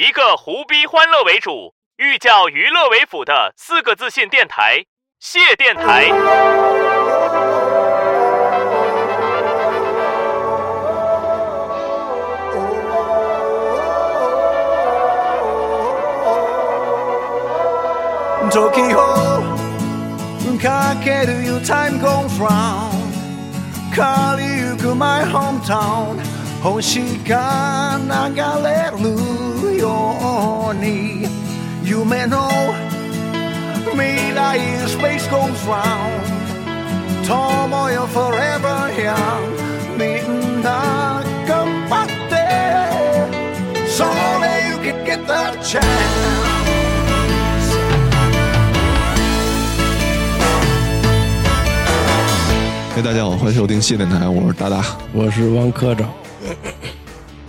一个胡逼欢乐为主、寓教于乐为辅的四个自信电台——谢电台。時をかけるよ Time goes round 変わりゆく My hometown 星が流れる ように夢の未来 Space goes round 友よ Forever young みんな頑張って So that you can get the chance 嘿，大家好，欢迎收听谢电台，我是达达。我是汪科长，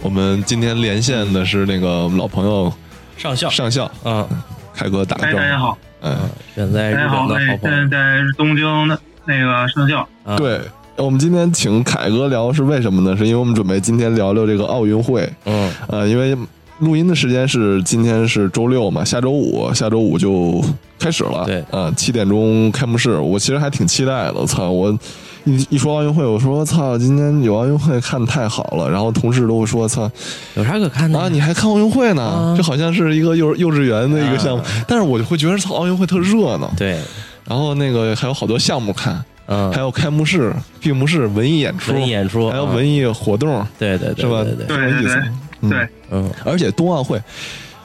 我们今天连线的是那个我们老朋友上校上校啊，凯哥打个哎，招呼。大家好，嗯，远在日大家好，哎本的好，朋友现在在东京的那个上校，啊，对，我们今天请凯哥聊是为什么呢？是因为我们准备今天聊聊这个奥运会。嗯，呃，因为录音的时间是今天是周六嘛，下周五下周五就开始了。对呃，七点钟开幕式，我其实还挺期待的。操，我一一说奥运会，我说操，今天有奥运会看太好了。然后同事都会说，操有啥可看的啊，你还看奥运会呢？啊这好像是一个幼幼稚园的一个项目，但是我就会觉得操，奥运会特热闹。对，然后那个还有好多项目看，嗯，还有开幕式、闭幕式、文艺演出、文艺演出，啊还有文艺活动，对对对是吧？对对，对挺有意思。嗯对，嗯，而且冬奥会，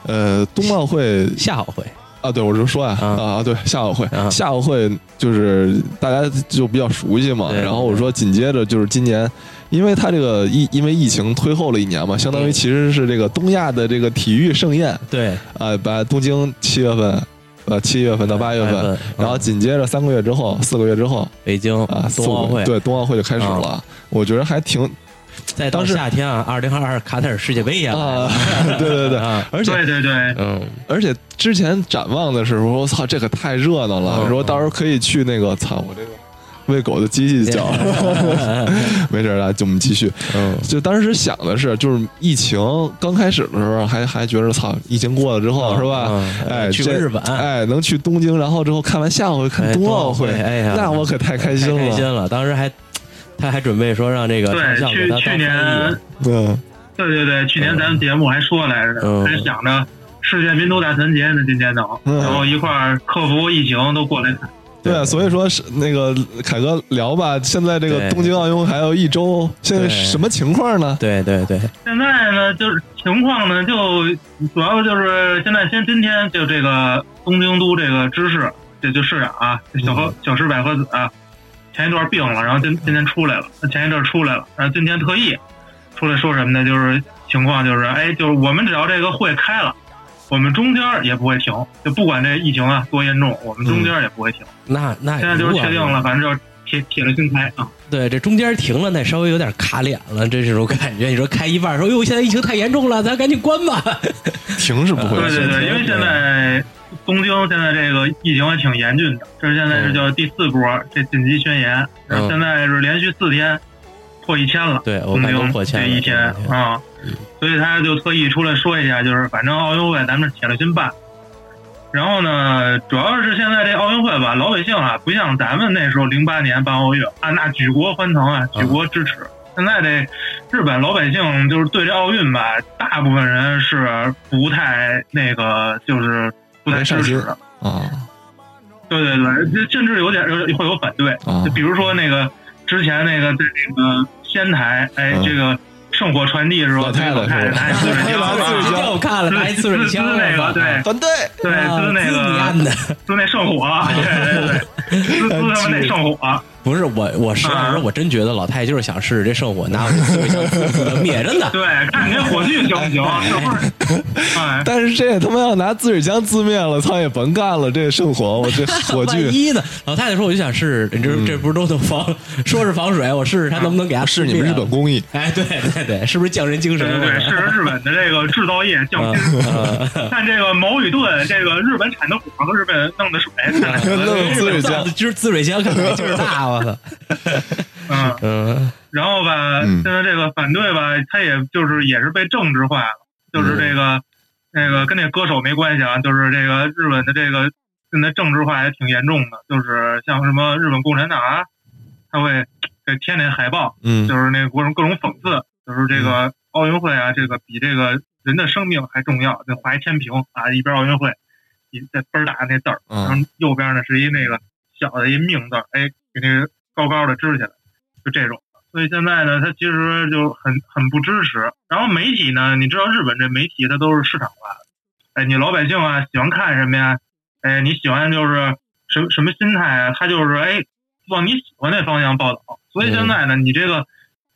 呃，冬奥会夏奥会，啊，对我就说呀，啊啊，对，夏奥会，啊夏奥会就是大家就比较熟悉嘛。然后我说紧接着就是今年，因为它这个疫因为疫情推后了一年嘛，相当于嗯其实是这个东亚的这个体育盛宴对，啊，把东京七月份。呃，七月份到八月份然后嗯紧接着三个月之后，四个月之后北京啊，冬奥会，对，冬奥会就开始了。我觉得还挺再到当时夏天啊，二零二二卡塔尔世界杯呀啊，对 对对，啊，而且对对对，嗯，而且之前展望的时候，我操，这可太热闹了，嗯。说到时候可以去那个，操，我这个喂狗的机器叫，没事儿啊，就我们继续。嗯，就当时想的是，就是疫情刚开始的时候，还还觉得操，疫情过了之后、嗯是吧？嗯。哎，去个日本。哎，能去东京，然后之后看完夏奥会，看哎冬奥会，哎呀，那我可太开心了。太开心了，当时还。他还准备说让这个对去去年对对对，去年咱们节目还说来着嗯。呢，还想着世界民族大团结呢，今天等，嗯。然后一块儿克服疫情都过来看。对啊，所以说是那个凯哥聊吧，现在这个东京奥运会还有一周，现在什么情况呢？对对对，现在呢，就是情况呢，就主要就是现在先今天就这个东京都这个知事，这就市长啊，小和小石百合子啊，前一段病了，然后今今天出来了，前一阵出来了，然后今天特意出来说什么呢？就是情况就是，哎，就是我们只要这个会开了，我们中间也不会停，就不管这疫情啊多严重，我们中间也不会停。那那现在就是确定了，反正就是铁铁了心开啊。对，这中间停了，那稍微有点卡脸了，这种感觉。你说开一半说，哟，现在疫情太严重了，咱赶紧关吧。停是不会的，对对对，因为现在东京现在这个疫情还挺严峻的，这是现在是叫第四波这紧急宣言，然后现在是连续四天破一千了，对，东京破千这一天啊，所以他就特意出来说一下，就是反正奥运会咱们铁了心办。然后呢，主要是现在这奥运会吧，老百姓啊，不像咱们那时候零八年办奥运啊，那举国欢腾啊，举国支持。现在这日本老百姓就是对这奥运吧，大部分人是不太那个，就是不太支持的。啊，对对对，这甚至有点有会有反对。啊就比如说那个之前那个在那个仙台，哎，嗯这个圣火传递的时候，老太太拿一滋水枪，拿滋水枪今天我看了，拿一那个对反对，对，滋那个滋那圣火，对对对，滋 滋他们那圣火。不是我，我实话实说，我真觉得老太太就是想试试这圣火，拿我这呲水枪呲呲的灭真的。对，看你这火炬行不行？是不是？哎，但是这他妈要拿滋水枪自灭了，操也甭干了，这圣火，我这火万炬。一呢？老太太说，我就想试试，你这这不是都能防？说是防水，我试试它能不能给它试你们日本工艺，哎，对对对，是不是匠人精神？对对对，是日本的这个制造业匠心。看这个矛与盾，这个日本产的火和日本弄的水，弄滋水枪，就是滋水枪，看来劲儿大，我操！嗯，嗯，然后吧，嗯。现在这个反对吧，他也就是也是被政治化了，就是这个那个跟那歌手没关系啊，就是这个日本的这个现在政治化也挺严重的，就是像什么日本共产党啊，他会给贴那海报，嗯。就是那各种各种讽刺，就是这个奥运会啊，这个比这个人的生命还重要，就画一天平啊，一边奥运会，一这倍儿大那字儿，嗯。然后右边呢是一那个小的一命字儿，哎，给那高高的支起来，就这种。所以现在呢，他其实就很很不支持。然后媒体呢，你知道日本这媒体它都是市场化的，哎，你老百姓啊喜欢看什么呀？哎，你喜欢就是什么什么心态啊？他就是哎往你喜欢那方向报道。所以现在呢，你这个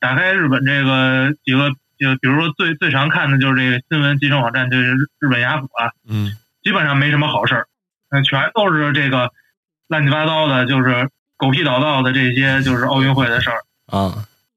打开日本这个几个就比如说最最常看的就是这个新闻集成网站，就是日日本雅虎啊，嗯基本上没什么好事儿，嗯，全都是这个乱七八糟的，就是狗屁倒灶的这些就是奥运会的事儿啊，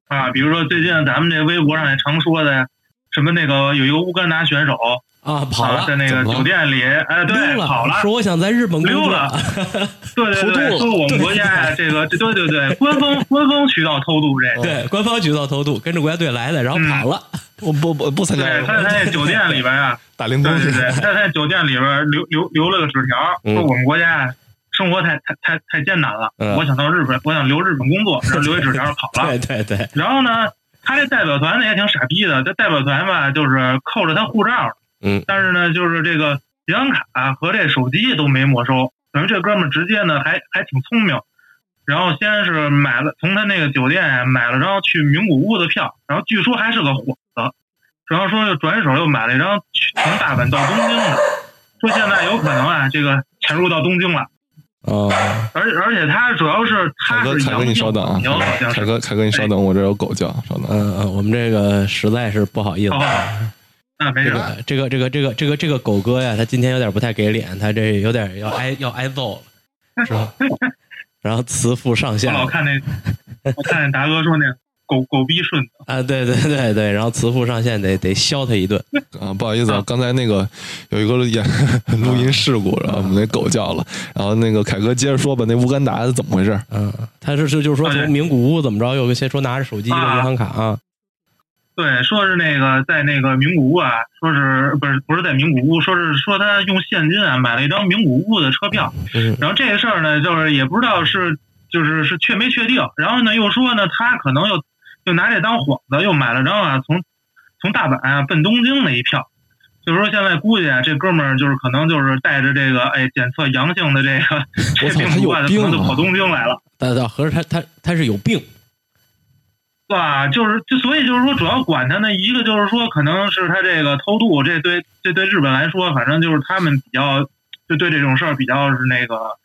啊。比如说最近咱们这微博上也常说的，什么那个有一个乌干达选手啊，跑啊，了，在那个酒店里，哎，对，了，跑了，说我想在日本工作溜了，对对偷对，渡说我们国家呀，这个这对对对，官方官方渠道偷渡这个。对，官方渠道偷渡，跟着国家队来的，然后嗯跑了，我不不不参加对，他在他那酒店里边啊，打零工是对对对，他在酒店里边留留留了个纸条，嗯说我们国家生活太太太太艰难了，嗯。我想到日本，我想留日本工作，然后留一纸条跑了。对对对，然后呢，他这代表团呢也挺傻逼的，这代表团吧就是扣着他护照，嗯，但是呢就是这个银行卡和这手机都没没收，等于这哥们儿直接呢还还挺聪明。然后先是买了从他那个酒店呀买了张去名古屋的票，然后据说还是个幌子，然后说又转手又买了一张去从大阪到东京的，说现在有可能啊这个潜入到东京了，哦，而而且他主要是凯哥，他是凯哥，你稍等啊凯哥，凯哥，你稍等，我这有狗叫，稍等。嗯嗯，我们这个实在是不好意思好。好好，那没这事，个这个这个这个这个这个狗哥呀，他今天有点不太给脸，他这有点要挨 要挨揍了，是吧？然后慈父上线我老看那，我看那达哥说那狗狗逼顺子，啊，对对对对，然后慈父上线得得削他一顿，啊，不好意思啊，刚才那个有一个演 录音事故，然后我们那狗叫了，然后那个凯哥接着说吧，那乌干达是怎么回事？嗯，他是是就是说从名古屋怎么着，有个先说拿着手机一个银行卡啊，对，说是那个在那个名古屋啊，说是不是不是在名古屋，说是说他用现金啊买了一张名古屋的车票，嗯。然后这个事儿呢，就是也不知道是就是是确没确定，然后呢又说呢他可能又又拿这当幌子，又买了张啊从从大阪啊奔东京的一票，就是说现在估计啊这哥们儿就是可能就是带着这个哎检测阳性的这个这病毒啊，可能就跑东京来了。但但合着他他他是有病，吧，就是就所以就是说，主要管他呢，一个就是说，可能是他这个偷渡，这对这对日本来说，反正就是他们比较就对这种事儿比较是那个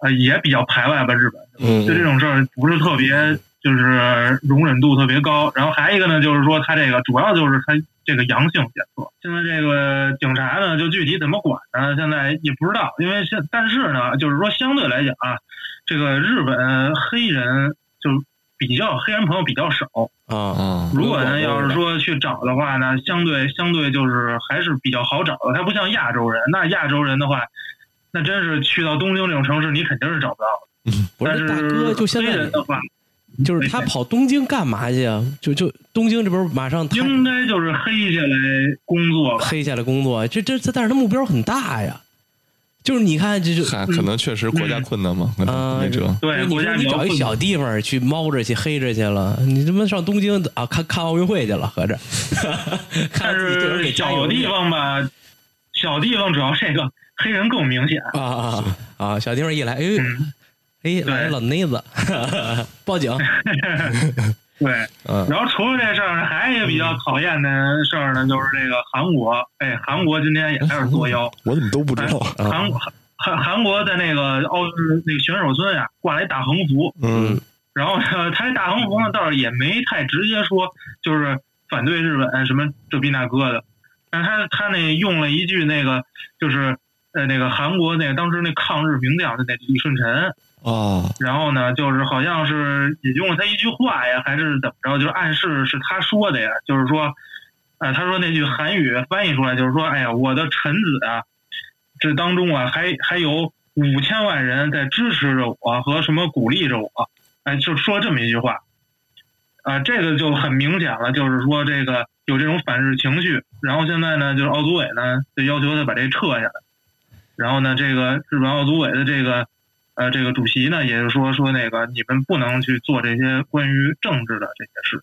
呃也比较排外吧，日本。嗯对这种事儿不是特别就是容忍度特别高。然后还一个呢，就是说他这个主要就是他这个阳性检测，现在这个警察呢就具体怎么管呢，现在也不知道，因为现但是呢，就是说相对来讲啊，这个日本黑人就比较黑人朋友比较少。啊，啊，如果呢，要是说去找的话呢，相对相对就是还是比较好找的。他不像亚洲人，那亚洲人的话，那真是去到东京这种城市，你肯定是找不到的。不但是大哥，就现在黑人的话，就是他跑东京干嘛去啊？就就东京这不是马上应该就是黑下来工作。黑下来工作，这这这，但是他目标很大呀。就是你看，这就嗨，可能确实国家困难嘛，可能啊没辙。对，你国家说你找一小地方去猫着去黑着去了，你他妈上东京啊看看奥运会去了，合着，看但是小地方吧，小地方主要这个黑人更明显。啊啊啊！小地方一来，哎哎，老内子，报警，对，嗯然后除了这事儿呢，还有一个比较讨厌的事儿呢，就是这个韩国。哎，韩国今天也开始作妖。我怎么都不知道？啊韩韩韩国在那个奥那个选手村呀、挂了一大横幅，嗯然后呢，他这大横幅呢倒是也没太直接说就是反对日本什么这逼那哥的，但他他那用了一句那个就是呃那个韩国那个当时那抗日名将的那李舜臣，哦，然后呢就是好像是引用了他一句话呀，还是怎么着，就是暗示是他说的呀，就是说，呃他说那句韩语翻译出来就是说，哎呀我的臣子啊。这当中啊，还还有五千万人在支持着我和什么鼓励着我，哎，就说这么一句话，啊、这个就很明显了，就是说这个有这种反日情绪。然后现在呢，就是奥组委呢就要求他把这撤下来，然后呢，这个日本奥组委的这个呃这个主席呢，也是说说那个你们不能去做这些关于政治的这些事。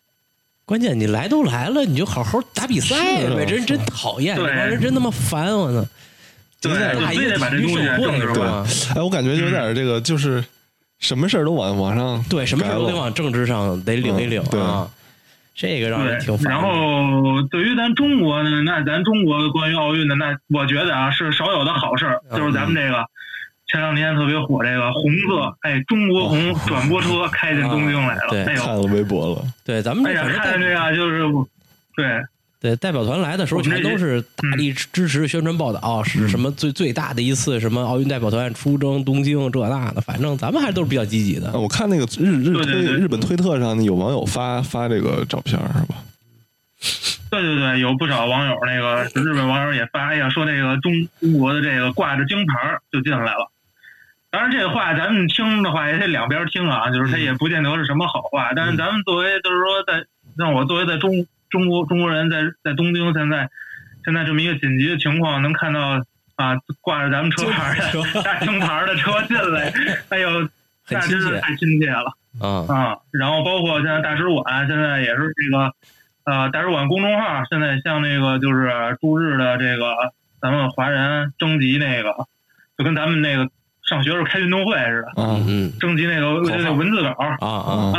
关键你来都来了，你就好好打比赛呗。这人真讨厌，这对帮人真他妈烦我呢。对打一个就非得把这体育东西盛会政治化是吧？哎，我感觉有点这个，就是什么事儿都往往上对，什么事儿都得往政治上得领一领啊。这个让人挺，烦。然后对于咱中国呢，那咱中国关于奥运的，那我觉得啊是少有的好事儿，嗯就是咱们这个前两天特别火这个红色，哎，中国红转播车开进东京来了，哦对哎，看了微博了，对咱们哎呀，看着这个就是，对对代表团来的时候，全都是大力支持宣传报道，是什么最最大的一次什么奥运代表团出征东京这那的，反正咱们还是都是比较积极的啊。我看那个日日推对对对日本推特上有网友发发这个照片是吧？对对对，有不少网友那个日本网友也发，哎呀，说那个中中国的这个挂着金牌就进来了。当然，这话咱们听的话也得两边听啊，就是它也不见得是什么好话。但是咱们作为就是说在让我作为在中中国中国人在在东京现在现在这么一个紧急的情况，能看到啊挂着咱们车牌儿的大金牌儿的车进来，哎呦，那真是太亲切了。啊。啊，然后包括现在大使馆，现在也是这个，呃，大使馆公众号现在像那个就是驻日的这个咱们华人征集那个，就跟咱们那个上学时候开运动会似的，啊嗯嗯征集那个那文字稿。啊啊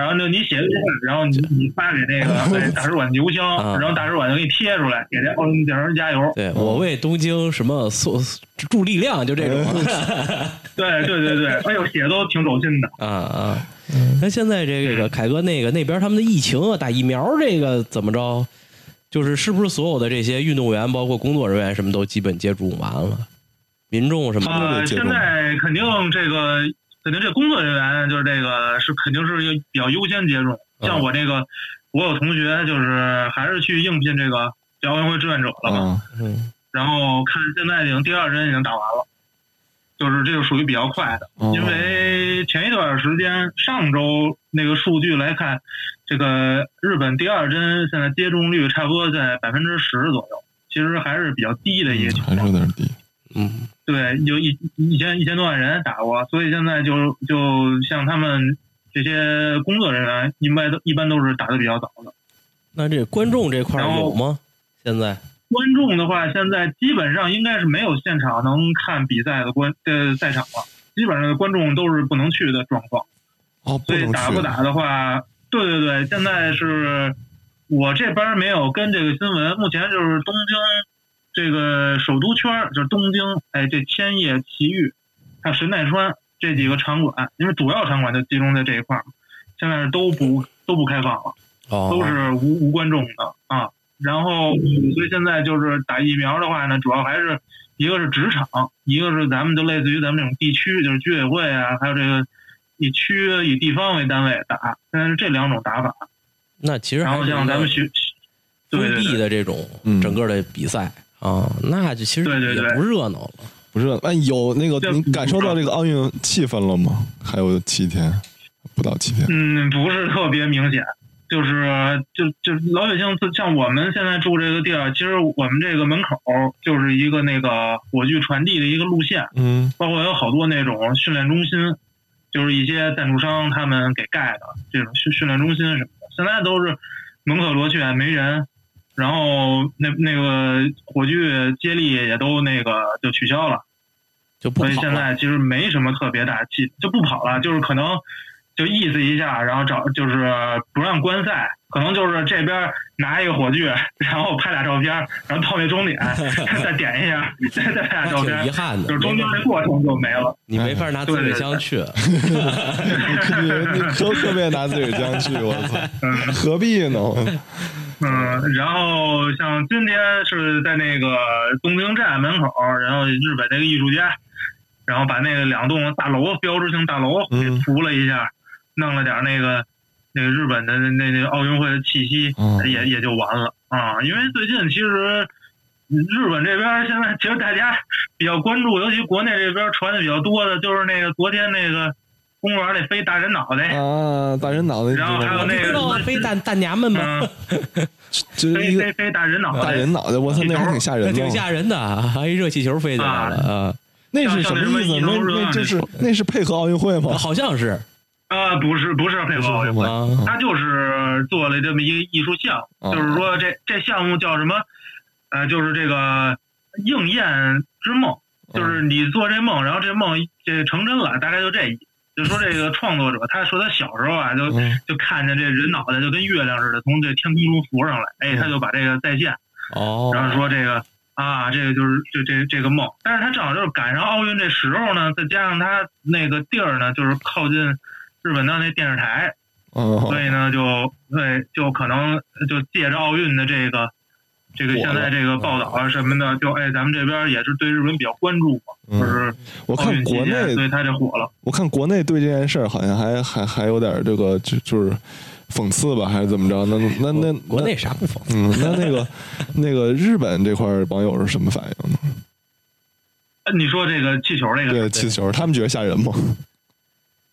然后就你写的，然后你你发给那个 对大使馆邮箱，啊然后大使馆就给你贴出来，给这奥运健儿加油。对我为东京什么送助力量，就这种 对对对对，哎呦，写的都挺走心的。啊啊。那现在这个凯哥那个那边他们的疫情啊，打疫苗这个怎么着？就是是不是所有的这些运动员，包括工作人员什么都基本接种完了？民众什么的呃，现接种在肯定这个肯定这工作人员就是这个是肯定是要比较优先接种。嗯像我这个，我有同学就是还是去应聘这个这奥运会志愿者了嘛，然后看现在已经第二针已经打完了，就是这个属于比较快的。哦因为前一段时间上周那个数据来看，这个日本第二针现在接种率差不多在百分之十左右，其实还是比较低的一个情还是况。有点低。嗯对，有一一千一千多万人打过，所以现在就就像他们这些工作人员，一般都一般都是打的比较早的。那这观众这块儿有吗？现在观众的话，现在基本上应该是没有现场能看比赛的观呃赛场了，基本上观众都是不能去的状况。哦，不所以打不打的话，对对对，现在是我这边没有跟这个新闻，目前就是东京这个首都圈儿，就是东京，哎，这千叶、埼玉还有神奈川这几个场馆，因为主要场馆就集中在这一块儿，现在是都不都不开放了，哦，都是无无观众的啊。然后，所以现在就是打疫苗的话呢，主要还是一个是职场，一个是咱们就类似于咱们这种地区，就是居委会啊，还有这个以区以地方为单位打，现在是这两种打法。那其实然后像咱们学，封闭对对对的这种嗯整个的比赛啊，那就其实对对对也不热闹了。不热闹？哎，有那个这你感受到这个奥运气氛了吗？还有七天，不到七天。嗯，不是特别明显，就是就就老百姓，像我们现在住这个地儿，其实我们这个门口就是一个那个火炬传递的一个路线，嗯包括有好多那种训练中心，就是一些赞助商他们给盖的这种训训练中心什么的，现在都是门可罗雀，没人。然后那那个火炬接力也都那个就取消了，所以就不跑了。现在其实没什么特别大气，就不跑了，就是可能就意思一下，然后找就是不让观赛，可能就是这边拿一个火炬，然后拍俩照片，然后到那终点 再点一下，再再拍俩照片遗，憾的，就是中间那过程就没了。你没法拿自己枪去。你你都特别拿自己枪去，我操，何必呢？嗯，然后像今天是在那个东京站门口，然后日本那个艺术家，然后把那个两栋大楼标志性大楼给嗯涂了一下，弄了点那个那个日本的那那个奥运会的气息，嗯也也就完了啊。因为最近其实日本这边现在其实大家比较关注，尤其国内这边传的比较多的，就是那个昨天那个公园里飞大人脑袋，啊，大人脑袋，然后还有那个知道啊，飞大大娘们吗？嗯，就是一个飞飞飞大人脑袋，大人脑袋，我操，那还挺吓人的，挺吓人的，还一热气球飞起来了啊！那是什么意思？那那这是那是配合奥运会吗？好像是。啊，不是不是配合奥运会，啊，他就是做了这么一个艺术项就是说这这项目叫什么？呃，就是这个应验之梦，就是你做这梦，然后这梦这成真了，大概就这意思。就说这个创作者，他说他小时候啊，就嗯。就看见这人脑袋就跟月亮似的从这天空中浮上来，哎，他就把这个再现，哦，然后说这个啊，这个就是就这这个梦，但是他正好就是赶上奥运这时候呢，再加上他那个地儿呢，就是靠近日本的那电视台，哦，所以呢，就对，就可能就借着奥运的这个这个现在这个报道啊什么的，就哎，咱们这边也是对日本比较关注嘛，嗯就是奥我看国内所以他这火了。我看国内对这件事儿好像还还还有点这个就就是讽刺吧，还是怎么着？那那那国内啥不讽刺？嗯，那那个那个日本这块网友是什么反应呢？呃你说这个气球那个，对气球，他们觉得吓人吗？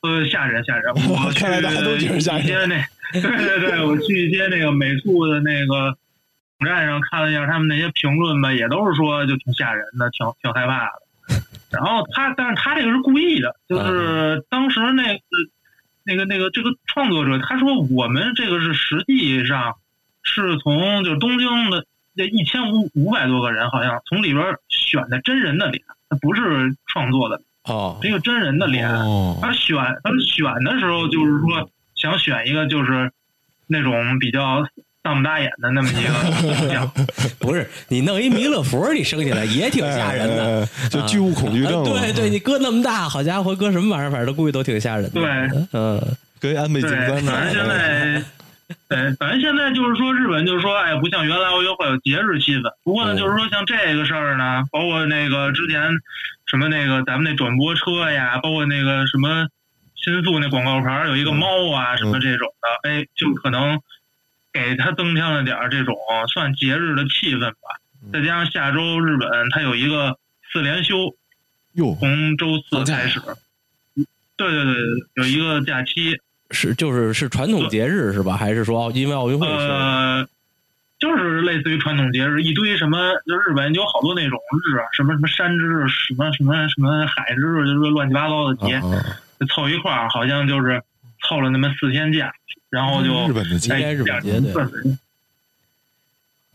呃，吓人吓人。我去 看来大家都觉得吓人一些那，对对对，我去一些那个美术的那个网站上看了一下他们那些评论吧，也都是说就挺吓人的，挺挺害怕的。然后他，但是他这个是故意的，就是当时那个那个那个这个创作者他说我们这个是实际上是从就是东京的这一千五五百多个人，好像从里边选的真人的脸，他不是创作的，哦是一个真人的脸。哦，他选他们选的时候，就是说想选一个就是那种比较丧不搭眼的那么一个。不是，你弄一弥勒佛，你生下来也挺吓人的。哎，哎就巨物恐惧症对对，你搁那么大，好家伙，搁什么玩意儿，反正都估计都挺吓人的。对，嗯，跟安倍晋对，三反正现在，对，反正现在就是说，日本就是说，哎，不像原来奥运会有节日气氛。不过呢，嗯就是说像这个事儿呢，包括那个之前什么那个咱们那转播车呀，包括那个什么新宿那广告牌儿有一个猫啊，什么这种的，哎，就可能给他增添了点儿这种算节日的气氛吧。再加上下周日本它有一个四连休，哟，从周四开始。对对对，有一个假期，是就是是传统节日是吧？还是说奥因为奥运会？呃，就是类似于传统节日，一堆什么，就日本有好多那种日啊，什么什么山之日，什么什么什么海之日，就是乱七八糟的节，凑一块儿，好像就是凑了那么四天假，然后就日本的节哎应该日本节对对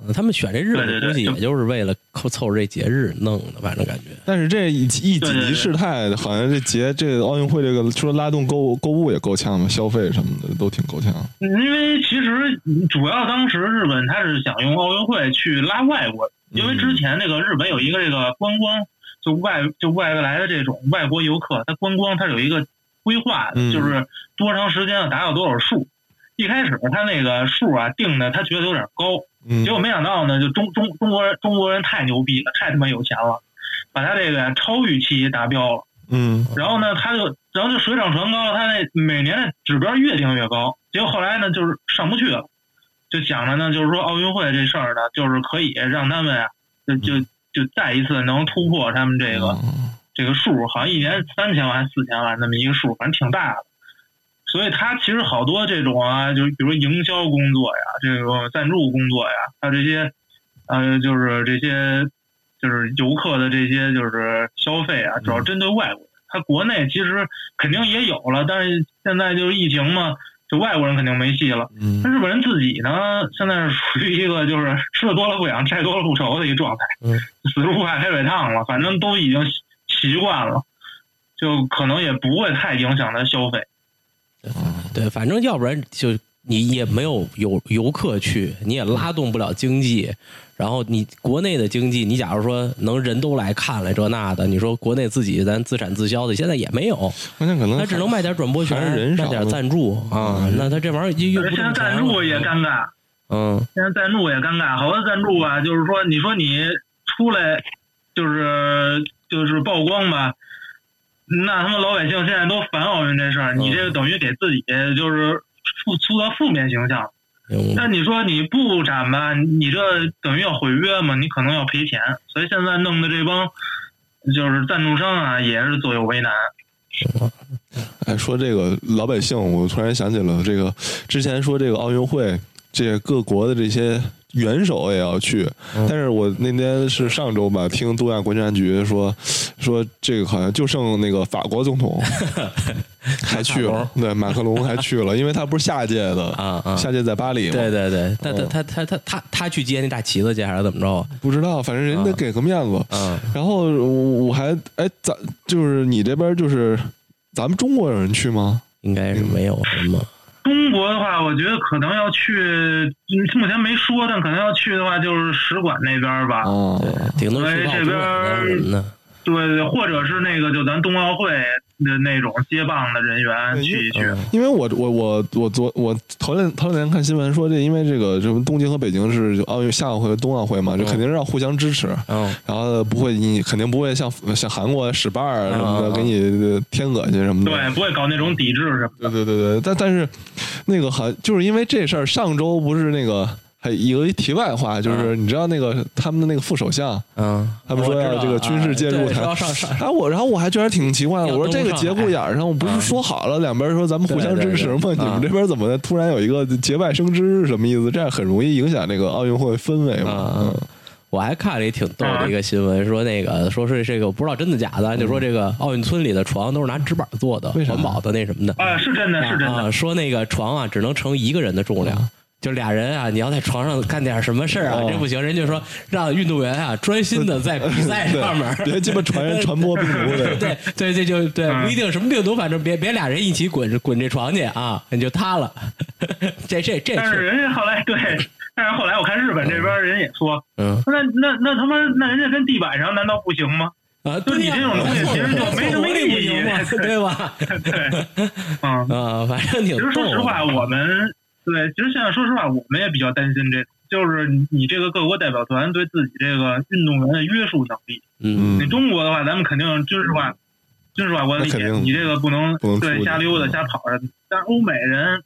嗯他们选这日子对对对就估计也就是为了凑凑这节日弄的，反正感觉。但是这一一对对对几级事态，好像这节这奥运会这个除了拉动购购物也够呛嘛，消费什么的都挺够呛。因为其实主要当时日本他是想用奥运会去拉外国，因为之前那个日本有一个这个观光，就外就外来的这种外国游客，他观光他有一个规划就是多长时间要达到多少数。一开始他那个数啊定的，他觉得有点高，嗯结果没想到呢，就中中中国人中国人太牛逼了，太他妈有钱了，把他这个超预期达标了。嗯然后呢，他就然后就水涨船高，他那每年的指标越定越高，结果后来呢，就是上不去了，就想着呢，就是说奥运会这事儿呢，就是可以让他们啊，就就就再一次能突破他们这个、嗯这个数，好像一年三千万、四千万那么一个数，反正挺大的。所以他其实好多这种啊，就是比如营销工作呀，这个赞助工作呀，还有这些，呃，就是这些，就是游客的这些就是消费啊，主要针对外国人。他国内其实肯定也有了，但是现在就是疫情嘛，就外国人肯定没戏了。嗯那日本人自己呢，现在是属于一个就是吃的多了不痒，债多了不愁的一个状态，嗯死猪不怕开水烫了，反正都已经习习惯了，就可能也不会太影响他消费。对，反正要不然就你也没有游游客去，你也拉动不了经济。然后你国内的经济，你假如说能人都来看了这那的，你说国内自己咱自产自销的，现在也没有，关键可能他只能卖点转播权卖点赞助啊。那他这玩意儿又又不现在赞助也尴尬，嗯现在赞助也尴尬，好多赞助吧，就是说，你说你出来就是就是曝光吧，那他们老百姓现在都烦奥运这事儿，你这个等于给自己就是负塑造负面形象。那你说你不展吧，你这等于要毁约嘛，你可能要赔钱，所以现在弄的这帮就是赞助商啊，也是左右为难。哎，说这个老百姓，我突然想起了这个之前说这个奥运会，这各国的这些元首也要去，但是我那天是上周吧，听东亚国家局说说这个好像就剩那个法国总统 还去了，对，马克龙还去了，因为他不是下届的啊啊。下届在巴黎嘛，对对对，他他嗯他他他他他去接那大旗子去还是怎么着？啊？不知道，反正人得给个面子。嗯。然后我我还哎，咱就是你这边就是咱们中国人去吗？应该是没有什么。中国的话，我觉得可能要去，嗯目前没说，但可能要去的话，就是使馆那边吧。哦，对，顶多去哎这边报。对对，或者是那个就咱冬奥会的那种接棒的人员去一去。嗯因为我我我我昨我头两头两天看新闻说，这因为这个什么东京和北京是奥运夏奥会和冬奥会嘛，就肯定是要互相支持。嗯然后不会，你肯定不会像像韩国使绊儿什么的，给你添恶心什么的。对，不会搞那种抵制什么的。对对对对，但但是那个好，就是因为这事儿，上周不是那个还有一题外话，就是你知道那个他们的那个副首相，嗯，他们说要这个军事介入台，要上上然后我然后我还觉得挺奇怪的，我说这个节骨眼上，我不是说好了两边说咱们互相支持吗？你们这边怎么突然有一个节外生枝是什么意思？这样很容易影响这个奥运会氛围嘛。我还看了一挺逗的一个新闻，说那个说是这个不知道真的假的，就说这个奥运村里的床都是拿纸板做的，环保的那什么的。啊，是真的，是真啊，的。说那个床啊只能承一个人的重量。就俩人啊，你要在床上干点什么事儿啊，哦这不行。人家说让运动员啊专心的在比赛上面，别鸡巴传传播病毒的对 对，这就对，嗯不一定什么病毒，反正别别俩人一起滚滚这床去啊，你就塌了。这这这但是是人家后来对，但是后来我看日本这边人也说，嗯那那那他妈那人家跟地板上难道不行吗？啊，就你这种东西其实就 没什么意义对吧？对，嗯。啊，反正挺其实说实话，我们对，其实现在说实话，我们也比较担心这，就是你这个各国代表团对自己这个运动员的约束能力。嗯你中国的话，咱们肯定军事化，军事化管理你这个不能不能对瞎溜达、嗯瞎跑着。但是欧美人，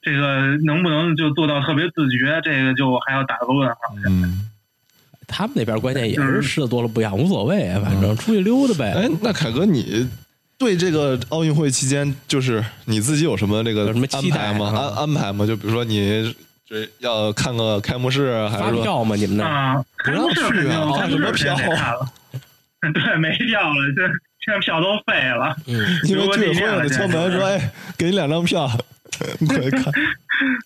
这个能不能就做到特别自觉，这个就还要打个问号。嗯，他们那边关键也是吃的多了不一样，无所谓，反正出去溜达呗。哎，那凯哥你。对这个奥运会期间，就是你自己有什么这个什么安期待排吗？啊安安排吗？就比如说你这要看个开幕式，还发是说票吗？你们那儿？啊，开幕式肯定，不让去啊开幕式看什么肯定得看了。对，没票了，这这票都废了。嗯，因为居委会得敲门说，哎，给你两张票，你过来看。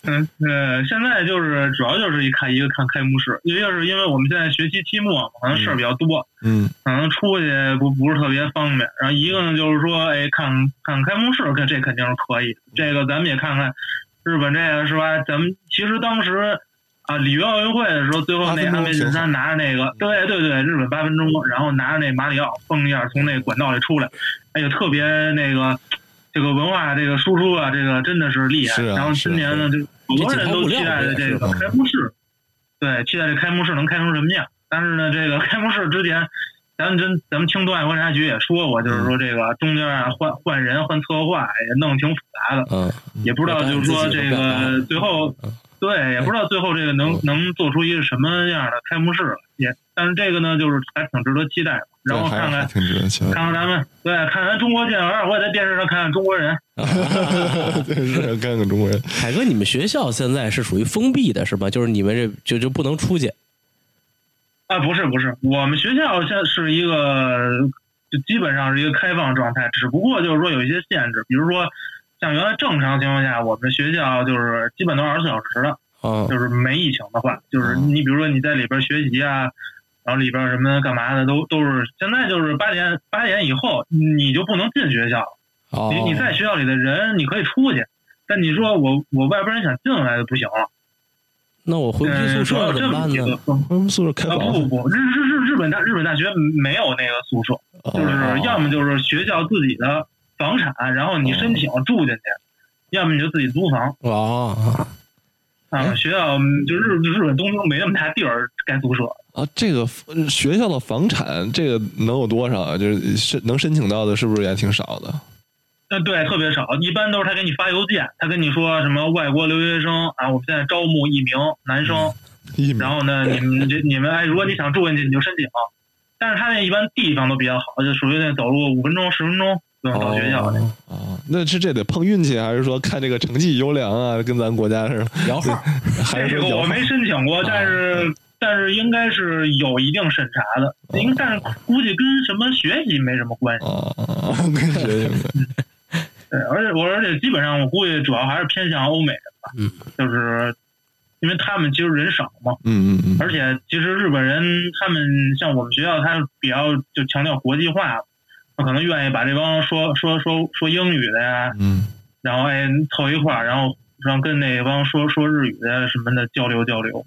嗯呃，现在就是主要就是一看一个看开幕式，一个是因为我们现在学期期末嘛，可能事儿比较多，嗯可能出去不不是特别方便。然后一个呢就是说，哎，看看开幕式，这这肯定是可以。这个咱们也看看日本这个是吧？咱们其实当时啊，里约奥运会的时候，最后那安倍晋三拿着那个，对对对，日本八分钟，然后拿着那马里奥蹦一下从那管道里出来，哎呀，特别那个。这个文化这个输出啊，这个真的是厉害。是啊。然后今年呢，就好多人都期待着这个开幕式，对，期待这开幕式能开成什么样。但是呢，这个开幕式之前，咱们真咱们听东海观察局也说过，就是说这个中间啊换换人换策划也弄挺复杂的，嗯，也不知道就是说这个最后嗯，对，也不知道最后这个能能做出一个什么样的开幕式。也，但是这个呢，就是还挺值得期待。然后看看挺值得期待。看看咱们，对，看咱中国健儿，我也在电视上看看中国人。对，是看看中国人。凯哥，你们学校现在是属于封闭的，是吧？就是你们这就就不能出去。啊，不是不是，我们学校现在是一个，就基本上是一个开放状态，只不过就是说有一些限制，比如说像原来正常情况下，我们学校就是基本都是二十四小时的，嗯就是没疫情的话，就是嗯你比如说你在里边学习啊，然后里边什么干嘛的都都是，现在就是八点八点以后你就不能进学校了，哦，你你在学校里的人你可以出去，但你说我我外边人想进来就不行了，那我回不去嗯，宿舍怎么办这么几个呢？风我们宿舍开啊房不不，日日日日本大日本大学没有那个宿舍，就是哦要么就是学校自己的房产，然后你申请住进去，要么你就自己租房哦，啊。学校就日日本东京没那么大地儿盖宿舍，啊，这个呃学校的房产这个能有多少啊？就是申能申请到的，是不是也挺少的？呃，对，特别少，一般都是他给你发邮件，他跟你说什么外国留学生啊，我们现在招募一名男生，然后呢，你们这你们哎，如果你想住进去，你就申请。但是他那一般地方都比较好，就属于那走路五分钟、十分钟不用到学校去。哦啊，那是这得碰运气，还是说看这个成绩优良啊？跟咱国家似的，摇号，还是我没申请过，但是但是应该是有一定审查的，应但是估计跟什么学习没什么关系。啊，跟学习对，而且我而且基本上我估计主要还是偏向欧美人吧，嗯，就是因为他们其实人少嘛，嗯嗯嗯，而且其实日本人他们像我们学校，他比较就强调国际化，他可能愿意把这帮说说说说英语的呀，嗯。然后哎凑一块儿，然后让跟那帮说说日语的什么的交流交流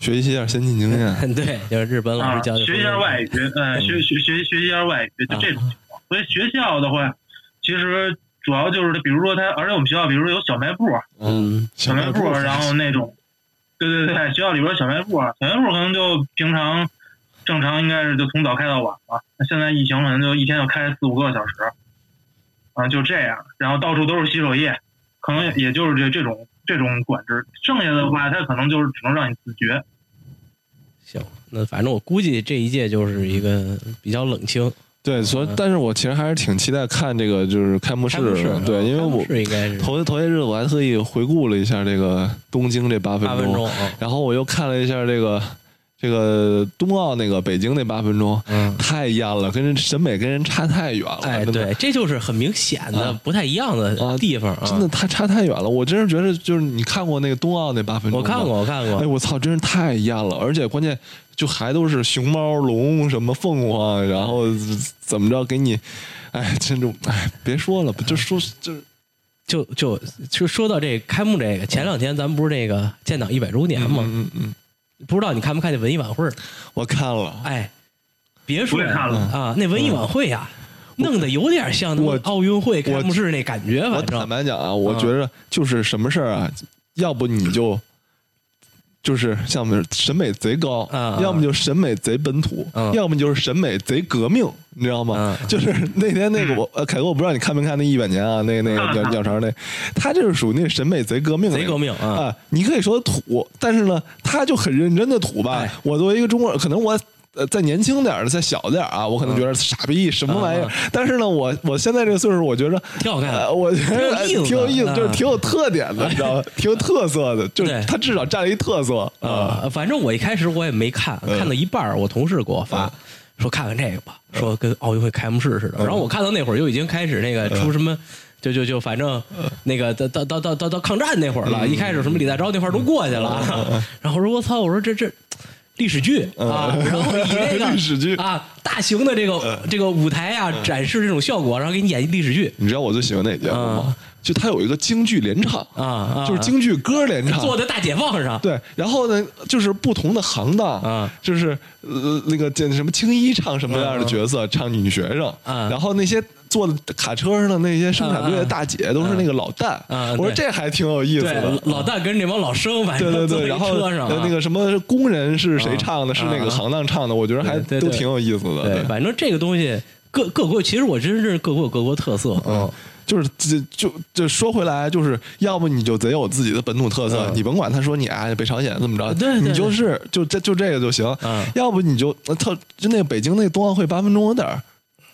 学习一下先进经验。对，就是日本老啊，师教的学一下外语，嗯，学学学学习一下外语，就这种情况。所以学校的话，其实主要就是比如说他，而且我们学校比如说有小卖部，嗯，小卖部，然后那种，对对对，学校里边小卖部，小卖部可能就平常正常应该是就从早开到晚吧。那现在疫情可能就一天就开四五个小时，啊，就这样，然后到处都是洗手液，可能也就是这这种这种管制。剩下的话，他可能就是只能让你自觉。行，那反正我估计这一届就是一个比较冷清对，所以但是我其实还是挺期待看这个就是开幕式对，因为我式应该是头头些日子我还特意回顾了一下这个东京这八分八分钟啊，然后我又看了一下这个这个冬奥那个北京那八分钟，嗯。太艳了，跟人审美跟人差太远了，哎，对，这就是很明显的啊不太一样的啊地方啊！真的太差太远了。我真是觉得，就是你看过那个冬奥那八分钟，我看过，。我看过哎，，我操，真是太艳了！而且关键就还都是熊猫、龙什么凤凰，然后怎么着给你，哎，真就哎，别说了，就说就是就就就说到这开幕这个，前两天咱们不是那个建党一百周年吗？嗯嗯，不知道你看没看见文艺晚会？我看了，哎，别说我也看了啊，那文艺晚会呀，弄得有点像那我奥运会开幕式那感觉，我反正坦白讲啊，我觉着就是什么事儿啊，要不你就。就是像我们审美贼高，啊要么就审美贼本土，嗯要么就是审美贼革命，你知道吗？嗯就是那天那个我呃凯哥，我不知道你看没看那一百年啊，那那个鸟 鸟巢那，他就是属于那审美贼革命那个，贼革命啊啊！你可以说土，但是呢，他就很认真的土吧哎。我作为一个中国人，可能我。呃，再年轻点儿的，再小点儿啊，我可能觉得傻逼什么玩意儿嗯。但是呢，我我现在这个岁数，我觉着挺好看我觉得哎挺有意思就是挺有特点的，你知道吗？挺有特色的，就是对他至少占了一特色啊。啊，反正我一开始我也没看，嗯看到一半儿我同事给我发。说看看这个吧，说跟奥运会开幕式似的。嗯然后我看到那会儿就已经开始那个出什么，就就就反正那个到到到到到到抗战那会儿嗯了，一开始什么李大钊那块儿都过去了。然后我说我操，我说这这 历史剧。啊，然后以这个嗯历史剧。啊大型的这个这个舞台啊展示这种效果，然后给你演一历史剧。你知道我最喜欢哪节目吗啊？就他有一个京剧联唱啊啊，就是京剧歌联唱，坐在大解放上。对，然后呢，就是不同的行当啊。就是呃那个这什么青衣唱什么样的角色，唱女学生，啊。然后那些坐在卡车上的那些生产队的大姐都是那个老旦，啊我说这还挺有意思的，，老旦跟这帮老生，反对对对，然后那个什么工人是谁唱的，啊是那个行当唱的，我觉得还都挺有意思的，对，反正这个东西各各国，其实我真是各国有各国特色，嗯，就是这就就说回来，就是要不你就得有自己的本土特色，嗯。你甭管他说你啊北朝鲜怎么着，对对你就是就这就这个就行。嗯。要不你就呃特就那个北京那冬奥会八分钟有点儿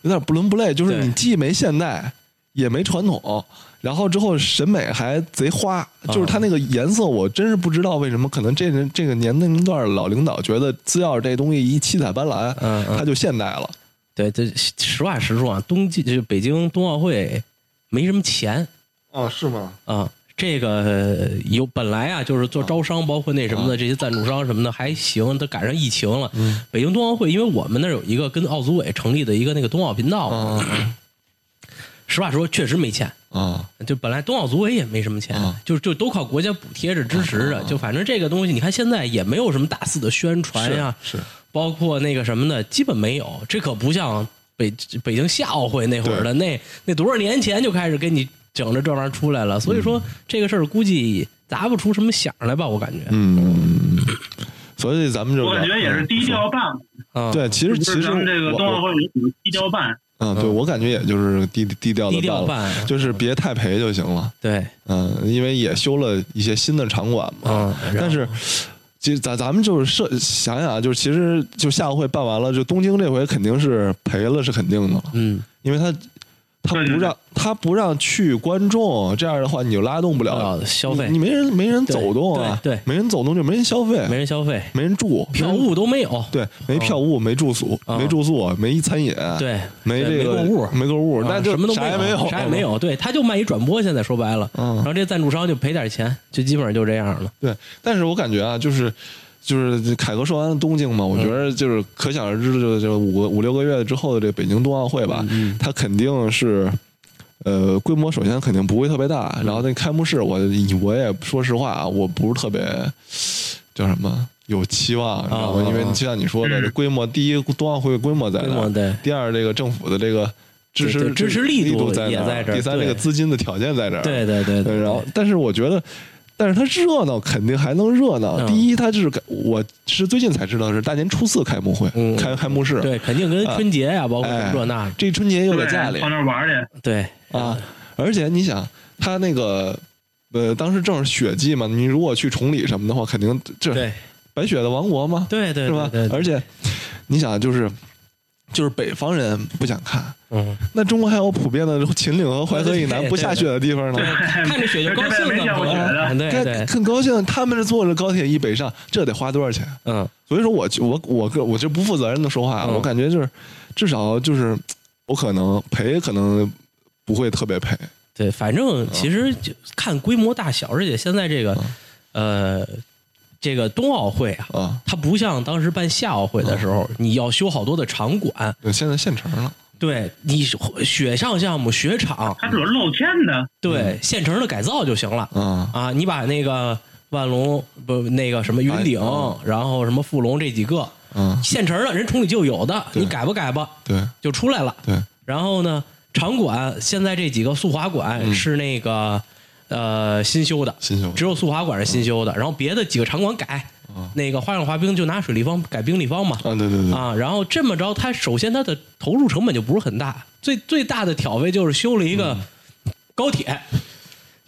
有点不伦不类，就是你既没现代也没传统，然后之后审美还贼花，嗯就是它那个颜色，我真是不知道为什么，可能这人这个年龄段老领导觉得只要这东西一七彩斑斓，嗯嗯它就现代了。对，这实话实说啊，冬季就北京冬奥会没什么钱哦，是吗？啊。这个有本来啊，就是做招商，包括那什么的这些赞助商什么的还行，都赶上疫情了。北京冬奥会，因为我们那儿有一个跟奥组委成立的一个那个冬奥频道嘛，嗯实话说确实没钱。啊就本来冬奥组委也没什么钱，啊就就都靠国家补贴着支持着。就反正这个东西，你看现在也没有什么大肆的宣传呀，包括那个什么的，基本没有。这可不像北北京夏奥会那会儿的，那那多少年前就开始给你整着这玩意儿出来了。所以说、这个事儿估计砸不出什么响来吧，我感觉。嗯，所以咱们就我感觉也是低调办嘛，啊，对，其实其实咱们这个冬奥会也属低调办。嗯，对我感觉也就是低低调的低调办了，办，就是别太赔就行了。对，嗯，因为也修了一些新的场馆嘛。嗯，但是，其实咱咱们就是设想想啊，就是其实就夏奥会办完了，就东京这回肯定是赔了，是肯定的了，嗯，因为它他不让他不让去观众，这样的话你就拉动不了啊消费你你没人没人走动啊，没人走动就没人消费，没人消费，没人住，票务都没有。对，没票务，没住宿，啊没住宿，没餐饮，对没这个没购物没购物，啊那就什么都啥也没有，啥也没。有。对，他就卖一转播，现在说白了，嗯然后这赞助商就赔点钱，就基本上就这样了。对，但是我感觉啊，就是就是凯哥说完了东京嘛，我觉得就是可想而知的，就就五个五六个月之后的这北京冬奥会吧，它肯定是。呃，规模首先肯定不会特别大，然后那开幕式我我也说实话啊，我不是特别叫什么有期望，你知道吗？啊因为就像你说的，嗯 这规模第一冬奥会规模在那第二这个政府的这个支持支持力力度在那儿也在这儿第三这个资金的条件在这儿，对对对对，然后，但是我觉得，但是它热闹肯定还能热闹。嗯。第一，它就是我是最近才知道是大年初四开幕会，嗯。开开幕式。对，肯定跟春节呀，包括哎这那，这春节又在家里。跑那玩去，对。啊，而且你想，他那个呃，当时正是雪季嘛，你如果去崇礼什么的话，肯定这对。白雪的王国嘛，对对是吧？对？对。而且你想，就是就是北方人不想看，嗯，那中国还有普遍的秦岭和淮河以南 对对不下雪的地方呢。看着雪就高兴这边没见过雪了，对对，很高兴，他们是坐着高铁一北上，这得花多少钱？嗯。所以说我就我我个我这不负责任的说话，嗯。我感觉就是至少就是我可能赔可能不会特别赔，对，反正其实就看规模大小，而且现在这个呃这个冬奥会啊。啊，它不像当时办夏奥会的时候，你要修好多的场馆，对现在现成了，对你雪上项目、雪场，它主要露天的，对现成的改造就行了。啊。啊。你把那个万隆不那个什么云顶哎嗯，然后什么富龙这几个嗯，现成的，人崇礼就有的，你改吧改吧对。就出来了。对，然后呢，场馆现在这几个速滑馆嗯。是那个呃新修的，新修。只有速滑馆是新修的，然后别的几个场馆改。那个花样滑冰就拿水立方改冰立方嘛，啊，对对对，啊，然后这么着，它首先它的投入成本就不是很大，最最大的挑费就是修了一个高铁，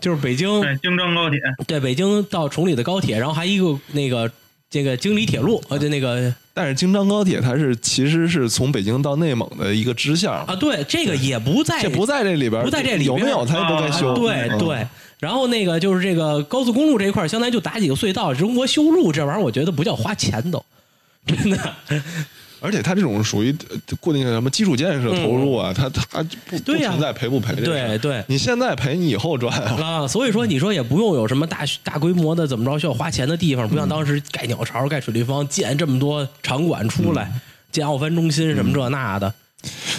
就是北京对，京张高铁，对北京到崇礼的高铁，然后还一个那个这个京礼铁路，呃，就那个但是京张高铁它是其实是从北京到内蒙的一个支线啊，对，这个也不在这不在这里边，不在这里边有没有它不该啊修，嗯对对。然后那个就是这个高速公路这一块，相当于就打几个隧道，中国修路这玩意儿，我觉得不叫花钱都，真的。而且它这种属于呃固定的什么基础建设投入啊，它它不存在赔不赔这事儿对对。你现在赔，你以后赚啊，啊，所以说你说也不用有什么大大规模的怎么着需要花钱的地方，不像当时盖鸟巢、盖水立方建这么多场馆出来，建奥帆中心什么这那的，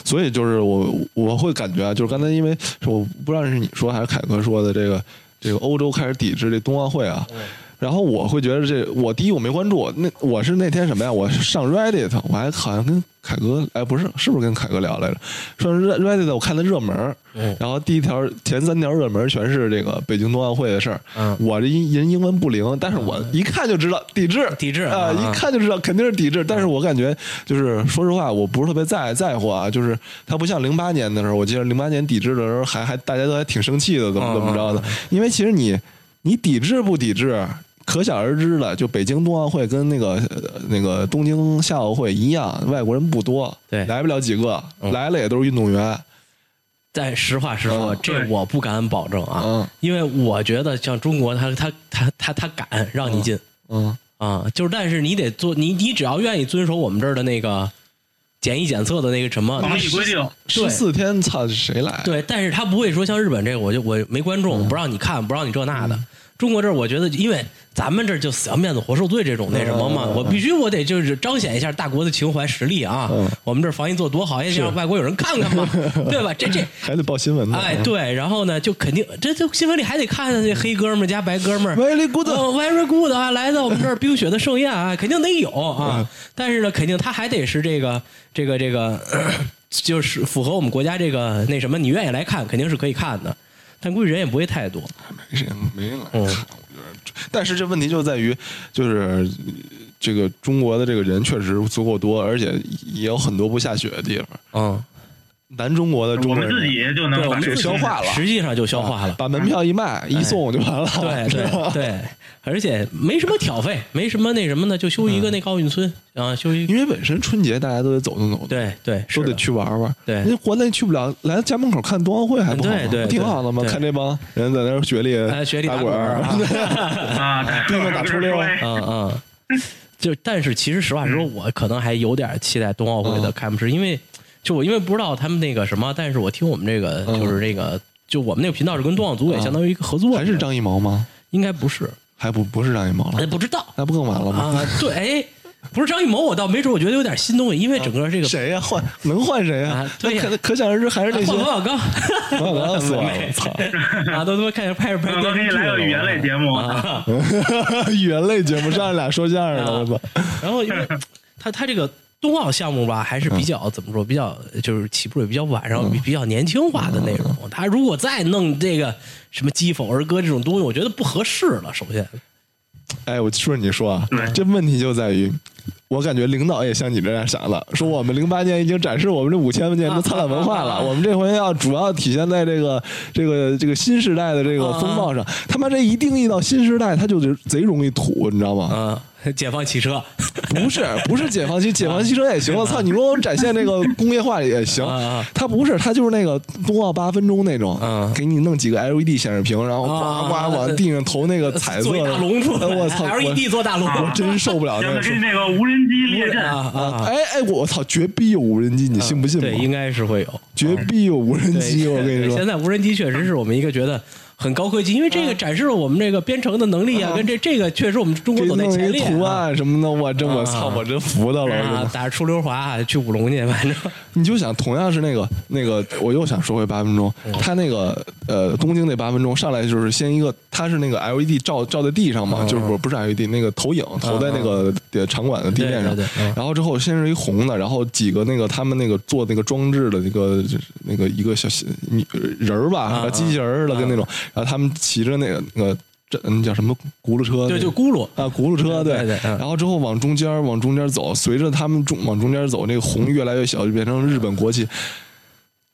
所以就是我我会感觉啊，就是刚才因为我不知道是你说还是凯哥说的这个这个欧洲开始抵制这冬奥会啊。然后我会觉得这，我第一我没关注，那我是那天什么呀？我上 Reddit，我还好像跟凯哥，哎，不是，是不是跟凯哥聊来着？说 Reddit 我看的热门，嗯然后第一条前三条热门全是这个北京冬奥会的事儿。嗯我这英人英文不灵，但是我一看就知道抵制，抵制啊，啊一看就知道肯定是抵制。但是我感觉就是说实话，我不是特别在在乎啊，就是它不像零八年的时候，我记得零八年抵制的时候还还大家都还挺生气的，怎么嗯怎么着的。因为其实你你抵制不抵制，可想而知了。就北京冬奥会跟那个呃那个东京夏奥会一样，外国人不多，对。来不了几个，嗯。来了也都是运动员。但实话实说，嗯。这我不敢保证啊，嗯。因为我觉得像中国他，他他他他敢让你进、嗯，啊，就是但是你得做，你你只要愿意遵守我们这儿的那个检疫检测的那个什么防疫规定，十四天，操，谁来？对，但是他不会说像日本这个，我就我没观众，不让你看，不让你这那的。中国这儿，我觉得，因为咱们这儿就死要面子活受罪这种那什么嘛，我必须我得就是彰显一下大国的情怀实力啊。嗯我们这儿防疫做多好，也想让外国有人看看嘛，对吧？这这。还得报新闻呢。哎，对，然后呢，就肯定这这新闻里还得看那黑哥们儿加白哥们儿 Very good 哦 very good 啊，来到我们这儿冰雪的盛宴啊，肯定得有啊。但是呢，肯定他还得是这个这个这个，就是符合我们国家这个那什么，你愿意来看，肯定是可以看的。但估计人也不会太多。没人没人来看，嗯我觉得。但是这问题就在于，就是呃这个中国的这个人确实足够多，而且也有很多不下雪的地方。嗯，南中国的中国我们自己人就能把这个就消化了。实际上就消化了。把门票一卖一送就完了，对 对对，而且没什么挑费，没什么那什么的，就修一个那个奥运村啊，修一因为本身春节大家都得走动走动，对对，都得去玩玩。对。人家国内去不了，来家门口看冬奥会还不好吗？对对不挺好的吗？看这帮人在那儿雪里哎雪里打滚 啊，对。面打出溜摔嗯嗯，就但是其实实话实说，我可能还有点期待冬奥会的嗯开幕式，因为就我因为不知道他们那个什么，但是我听我们这个嗯。就是这个，就我们那个频道是跟冬奥组委嗯相当于一个合作的，还是张艺谋吗？应该不是，还不不是张艺谋哎，了，不知道。那不更完了吗？啊，对，哎，不是张艺谋，我倒没准，我觉得有点新东西，因为整个这个谁呀？换能换谁呀？啊？对呀。可可想而知，还是那些换冯小刚，冯小刚死了没操。啊，都他妈开始拍着拍刚刚可以电视剧了来个语言类节目，啊。语言类节目上来俩说相声的，我操！然后因为他他这个冬奥项目吧，还是比较怎么说，比较就是起步也比较晚，然后比比较年轻化的内容。他如果再弄这个什么《讥讽儿歌》这种东西，我觉得不合适了。首先，哎，我说你说啊，这问题就在于，我感觉领导也像你这样想的，说我们零八年已经展示我们这五千年的灿烂文化了，我们这回要主要体现在这个这个这个新时代的这个风貌上。他妈这一定义到新时代，他就贼容易土，你知道吗？嗯，解放汽车，不是不是解放汽解放汽车也行，我操！你说我展现那个工业化也行啊啊，它不是，它就是那个冬奥八分钟那种嗯，给你弄几个 LED 显示屏，然后啊呱呱往地上投那个彩色的大龙出来哎我操！LED 做大龙，我真受不了那个要么给你那个无人机列阵，啊啊！哎哎，我操，绝逼有无人机，你信不信吗？对，应该是会有。绝逼有无人机，我跟你说现。在无人机确实是我们一个觉得很高科技，因为这个展示了我们这个编程的能力啊，跟这这个确实我们中国给走在弄一前列啊。图案什么的，我真我操，啊我真服他了。啊打着出溜滑去舞龙去，反正你就想，同样是那个那个，我又想说回八分钟，嗯。他那个呃东京那八分钟上来就是先一个，他是那个 LED 照照在地上嘛，嗯就是不不是 LED 那个投影投在那个呃场馆的地面上然后之后先是一红的，然后几个那个他们那个做那个装置的那个就是那个一个小人儿吧，啊机器人儿的跟那种，然后他们骑着那个那个这嗯叫什么轱辘车，对，就轱辘，啊，轱辘车，对对嗯然后之后往中间儿往中间走，随着他们中往中间走，那个红越来越小，就变成日本国旗，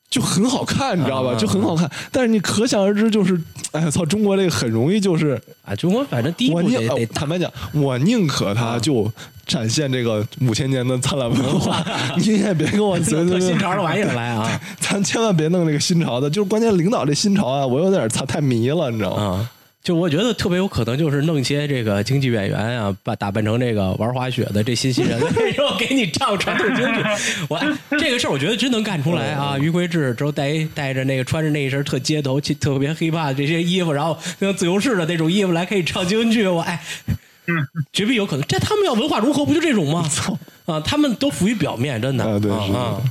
就很好看，你知道吧？啊就很好看。但是你可想而知，就是，哎呀操，中国这个很容易就是，啊，中国反正第一我宁呃步得得坦白讲，我宁可他就展现这个五千年的灿烂文化，你也别跟我 随随新潮的玩意儿来啊 咱千万别弄这个新潮的，就是关键领导这新潮啊，我有点操太迷了，你知道吗？啊！就我觉得特别有可能就是弄一些这个京剧演员啊，把打扮成这个玩滑雪的这新新人，然后给你唱传统京剧。我哎这个事儿，我觉得真能干出来啊！于魁智之后带一带着那个穿着那一身特街头、特别 hiphop 这些衣服，然后像自由式的那种衣服来可以唱京剧，我哎。绝逼有可能，这他们要文化融合，不就这种吗？啊，他们都浮于表面，真的啊对是啊，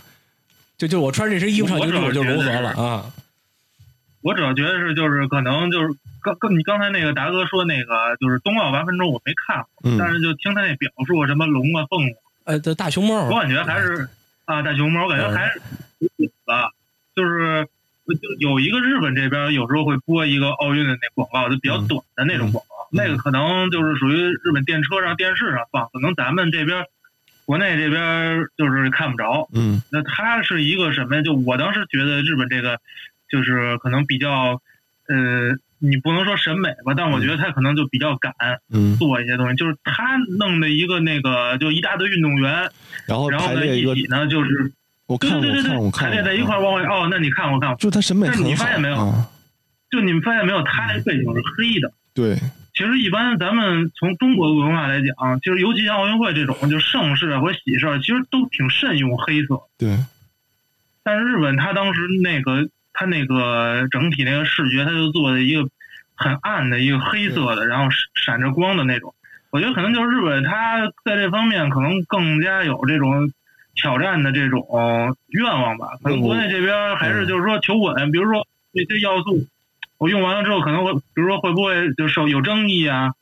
就就我穿这身衣服唱京剧，我就融合了啊。我主要觉得是就是可能就是刚刚你刚才那个达哥说那个就是冬奥八分钟我没看过，嗯但是就听他那表述什么龙啊凤啊，呃，这大熊猫我感觉还是啊大熊猫，我感觉还是有的，就是就有一个日本这边有时候会播一个奥运的那广告，就比较短的那种广告，嗯那个可能就是属于日本电车上、电视上放，可能咱们这边国内这边就是看不着。嗯那它是一个什么呀？就我当时觉得日本这个就是可能比较，呃，你不能说审美吧，但我觉得他可能就比较敢嗯，做一些东西。就是他弄的一个那个，就一大堆运动员，然后然后呢一起呢就是我看过，对对对对看过，看过，排列在一块儿往外。哦，那你看过看过？就他审美但你发现没有啊，就你们发现没有？他那背景是黑的。对，其实一般咱们从中国文化来讲，就是尤其像奥运会这种，就盛世啊或者喜事，其实都挺慎用黑色。对，但是日本他当时那个他那个整体那个视觉，它就做的一个很暗的一个黑色的，然后闪着光的那种。我觉得可能就是日本它在这方面可能更加有这种挑战的这种愿望吧。可能国内这边还是就是说求稳，比如说这些要素我用完了之后可能会，比如说会不会就是有争议啊？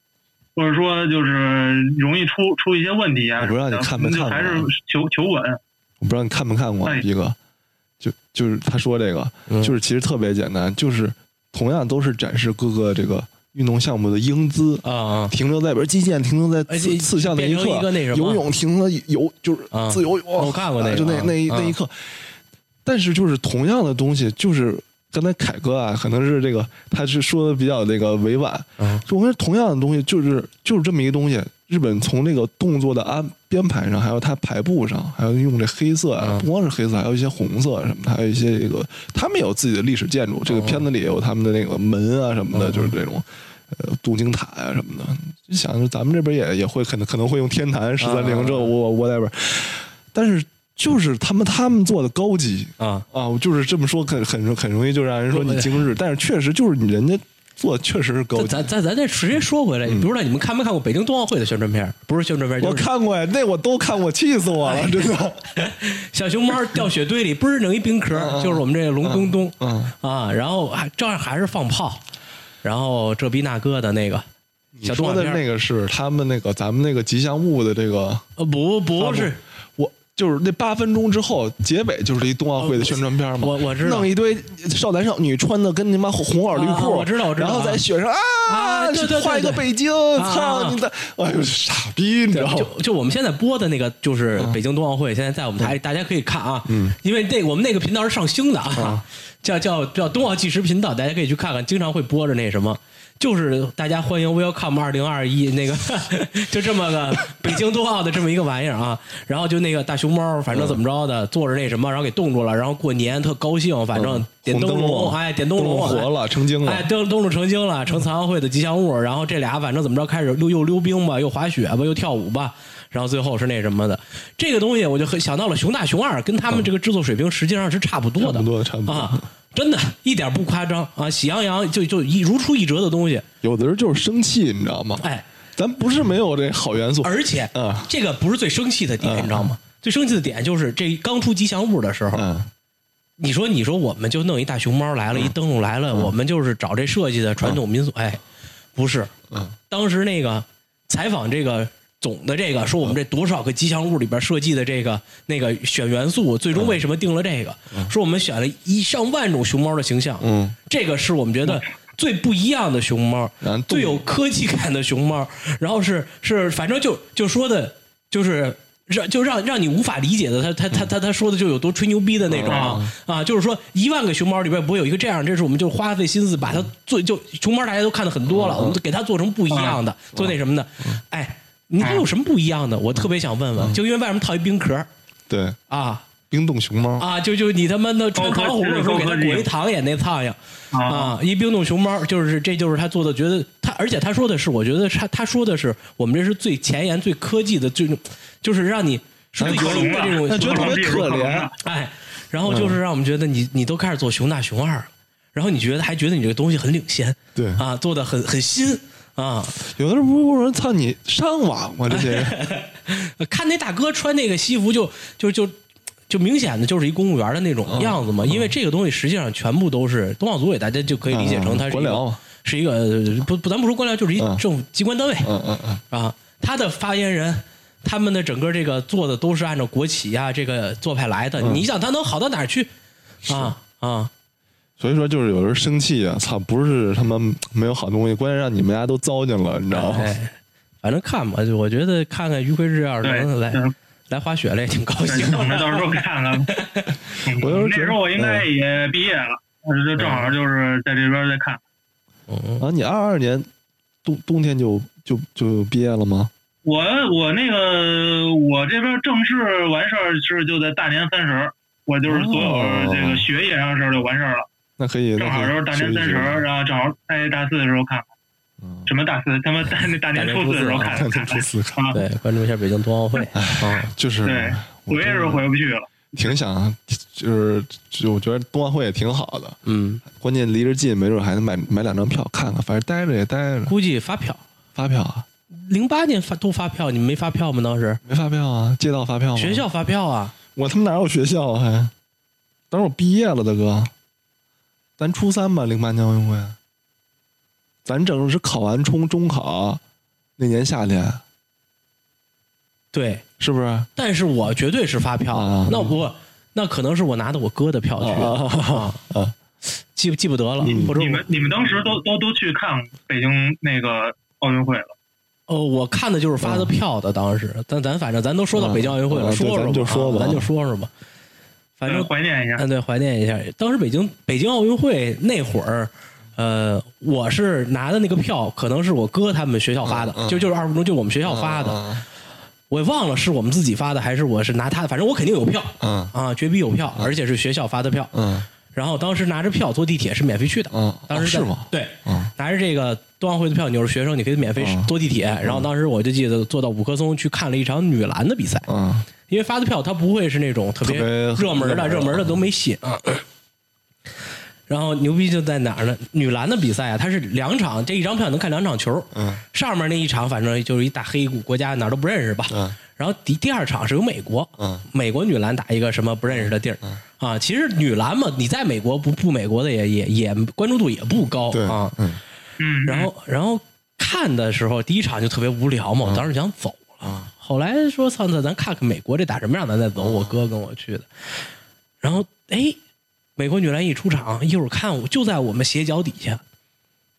或者说就是容易出出一些问题啊？我不知道你看没看过就还是求求稳。我不知道你看没看过哎逼哥，就就是他说这个，嗯就是其实特别简单，就是同样都是展示各个这个运动项目的英姿。啊啊停留在比如击剑停留在哎刺刺向那一刻游泳停了游就是啊自由泳，我看过那个就那啊那一那啊一刻，但是就是同样的东西，就是刚才凯哥啊，可能是这个他是说的比较那个委婉，嗯就我们同样的东西，就是就是这么一个东西。日本从那个动作的安编排上，还有它排布上，还有用这黑色啊，嗯不光是黑色，还有一些红色什么的，还有一些这个他们有自己的历史建筑。这个片子里也有他们的那个门啊什么的，嗯就是这种。呃，镀金塔啊、什么的，你想着咱们这边也也会可能可能会用天坛十三陵这我我 whatever，但是就是他们他们做的高级啊，啊，我就是这么说很很很容易就让人说你精致，但是确实就是你人家做的确实是够。咱咱咱再直接说回来，不知道你们看没看过北京冬奥会的宣传片？不是宣传片，我就是看过呀，那我都看过，气死我了，真的。小熊猫掉雪堆里，嘣儿弄一冰壳，就是我们这个龙咚咚嗯啊，然后还照样还是放炮，然后这逼那哥的那个你说的那个是他们那个咱们那个吉祥物的这个，呃不不是，我就是那八分钟之后结尾就是一冬奥会的宣传片嘛，我我知道弄一堆少男少女穿的跟你妈红红袄绿裤，啊我知道我知道然后在雪上啊啊对对对画一个北京，啊操啊。你的，哎呦傻逼，你知道吗？就就我们现在播的那个就是北京冬奥会，现在在我们台大家可以看啊，嗯。因为那我们那个频道是上星的啊，叫叫叫冬奥纪实频道，大家可以去看看，经常会播着那什么。就是大家欢迎 Welcome 二零二一那个，就这么个 北京冬奥的这么一个玩意儿啊，然后就那个大熊猫，反正怎么着的，坐着那什么，然后给冻住了，然后过年特高兴，反正点灯笼，哎，点灯笼活了，成精了。哎，，灯灯笼成精了，成残奥会的吉祥物。然后这俩反正怎么着，开始又又溜冰吧，又滑雪吧，又跳舞吧。然后最后是那什么的，这个东西我就很想到了熊大熊二，跟他们这个制作水平实际上是差不多的，差不多差不多。啊，真的一点不夸张。啊，喜羊羊就就一如出一辙的东西，有的人就是生气，你知道吗？哎，咱不是没有这好元素，而且啊。这个不是最生气的点，嗯你知道吗？最生气的点就是这刚出吉祥物的时候，嗯你说你说我们就弄一大熊猫来了，一灯笼来了，我们就是找这设计的传统民俗，哎，不是，嗯当时那个采访这个总的这个说我们这多少个吉祥物里边设计的这个那个选元素，最终为什么定了这个？说我们选了一上万种熊猫的形象，嗯，这个是我们觉得最不一样的熊猫最有科技感的熊猫，然后是是反正就就说的就是。让就让让你无法理解的，他他他他他说的就有多吹牛逼的那种啊。啊，就是说一万个熊猫里边不会有一个这样，这是我们就花费心思把它做就熊猫大家都看的很多了，我们就给它做成不一样的，做那什么的，哎，你还有什么不一样的？我特别想问问，就因为外面套一冰壳对，啊冰冻熊猫，啊，就就你他妈的穿糖葫芦的时候给它裹一糖眼那苍蝇。啊，啊，一冰冻熊猫就是这就是他做的，觉得他而且他说的是，我觉得他他说的是我们这是最前沿、最科技的，最就是让你是最新的这种那觉得特别可怜啊，哎，然后就是让我们觉得你你都开始做熊大熊二了，然后你觉得还觉得你这个东西很领先，对啊，做的很很新啊，有的人不是说操你上网吗？这些人 看那大哥穿那个西服就就就。就明显的就是一公务员的那种样子嘛，因为这个东西实际上全部都是冬奥组委，大家就可以理解成它是一个官僚是一个呃不不，咱不说官僚，就是一嗯政府机关单位，嗯嗯嗯，啊，他的发言人，他们的整个这个做的都是按照国企呀、这个做派来的。你想他能好到哪儿去？啊啊，所以说就是有人生气啊，操，不是他妈没有好东西，关键让你们家都糟践了，你知道吗？哎，反正看吧，就我觉得看看于魁智要是对，能来嗯来滑雪了，也挺高对兴等着到时候看看。我 那时候我应该也毕业了，我就正好就是在这边在看。嗯啊，你二二年冬冬天就就就毕业了吗？我我那个我这边正式完事儿是就在大年三十，我就是所有哦这个学业上的事儿就完事儿了，那可以，正好那可以就是大年三十，然后正好在大四的时候看，嗯什么大四他妈大那大年初四的时候看看看初四对，关注一下北京冬奥会啊。就是对，我回是回不去了。挺想，就是就我觉得冬奥会也挺好的，嗯，关键离着近，没准还能买买两张票看看，反正待着也待着。估计发票，发票啊？零八年发都发票，你们没发票吗？当时没发票啊？街道发票吗？学校发票啊，我他妈哪有学校啊？还，当时我毕业了，大哥，咱初三吧，零八年奥运会，咱正是考完冲中考那年夏天，对，是不是？但是我绝对是发票，啊。那不那可能是我拿的我哥的票去，啊啊记记不得了，嗯。或者你们你们当时都都都去看北京那个奥运会了？哦，我看的就是发的票的，当时，但咱反正咱都说到北京奥运会了，嗯说说吧，咱就说吧。啊咱就说说吧。反正怀念一下。嗯，对，怀念一下。当时北京北京奥运会那会儿，呃，我是拿的那个票，可能是我哥他们学校发的，嗯嗯就就是二十分钟，就我们学校发的，嗯我也忘了是我们自己发的还是我是拿他的，反正我肯定有票嗯啊，绝逼有票，而且是学校发的票。嗯然后当时拿着票坐地铁是免费去的，嗯，当时哦是吗？对，嗯拿着这个冬奥会的票，你是学生，你可以免费嗯坐地铁。然后当时我就记得坐到五棵松去看了一场女篮的比赛，嗯因为发的票它不会是那种特别热门的，热门的都没戏啊。然后牛逼就在哪儿呢？女篮的比赛啊，它是两场，这一张票能看两场球。嗯上面那一场反正就是一大黑股国家，哪儿都不认识吧。嗯然后第第二场是由美国，嗯美国女篮打一个什么不认识的地儿，啊，其实女篮嘛，你在美国不不美国的也也也关注度也不高对啊。嗯嗯，然后然后看的时候，第一场就特别无聊嘛，我当时想走了。啊后来说操，那咱看看美国这打什么样，咱再走。我哥跟我去的，然后哎，美国女篮一出场，一会儿看我就在我们斜角底下，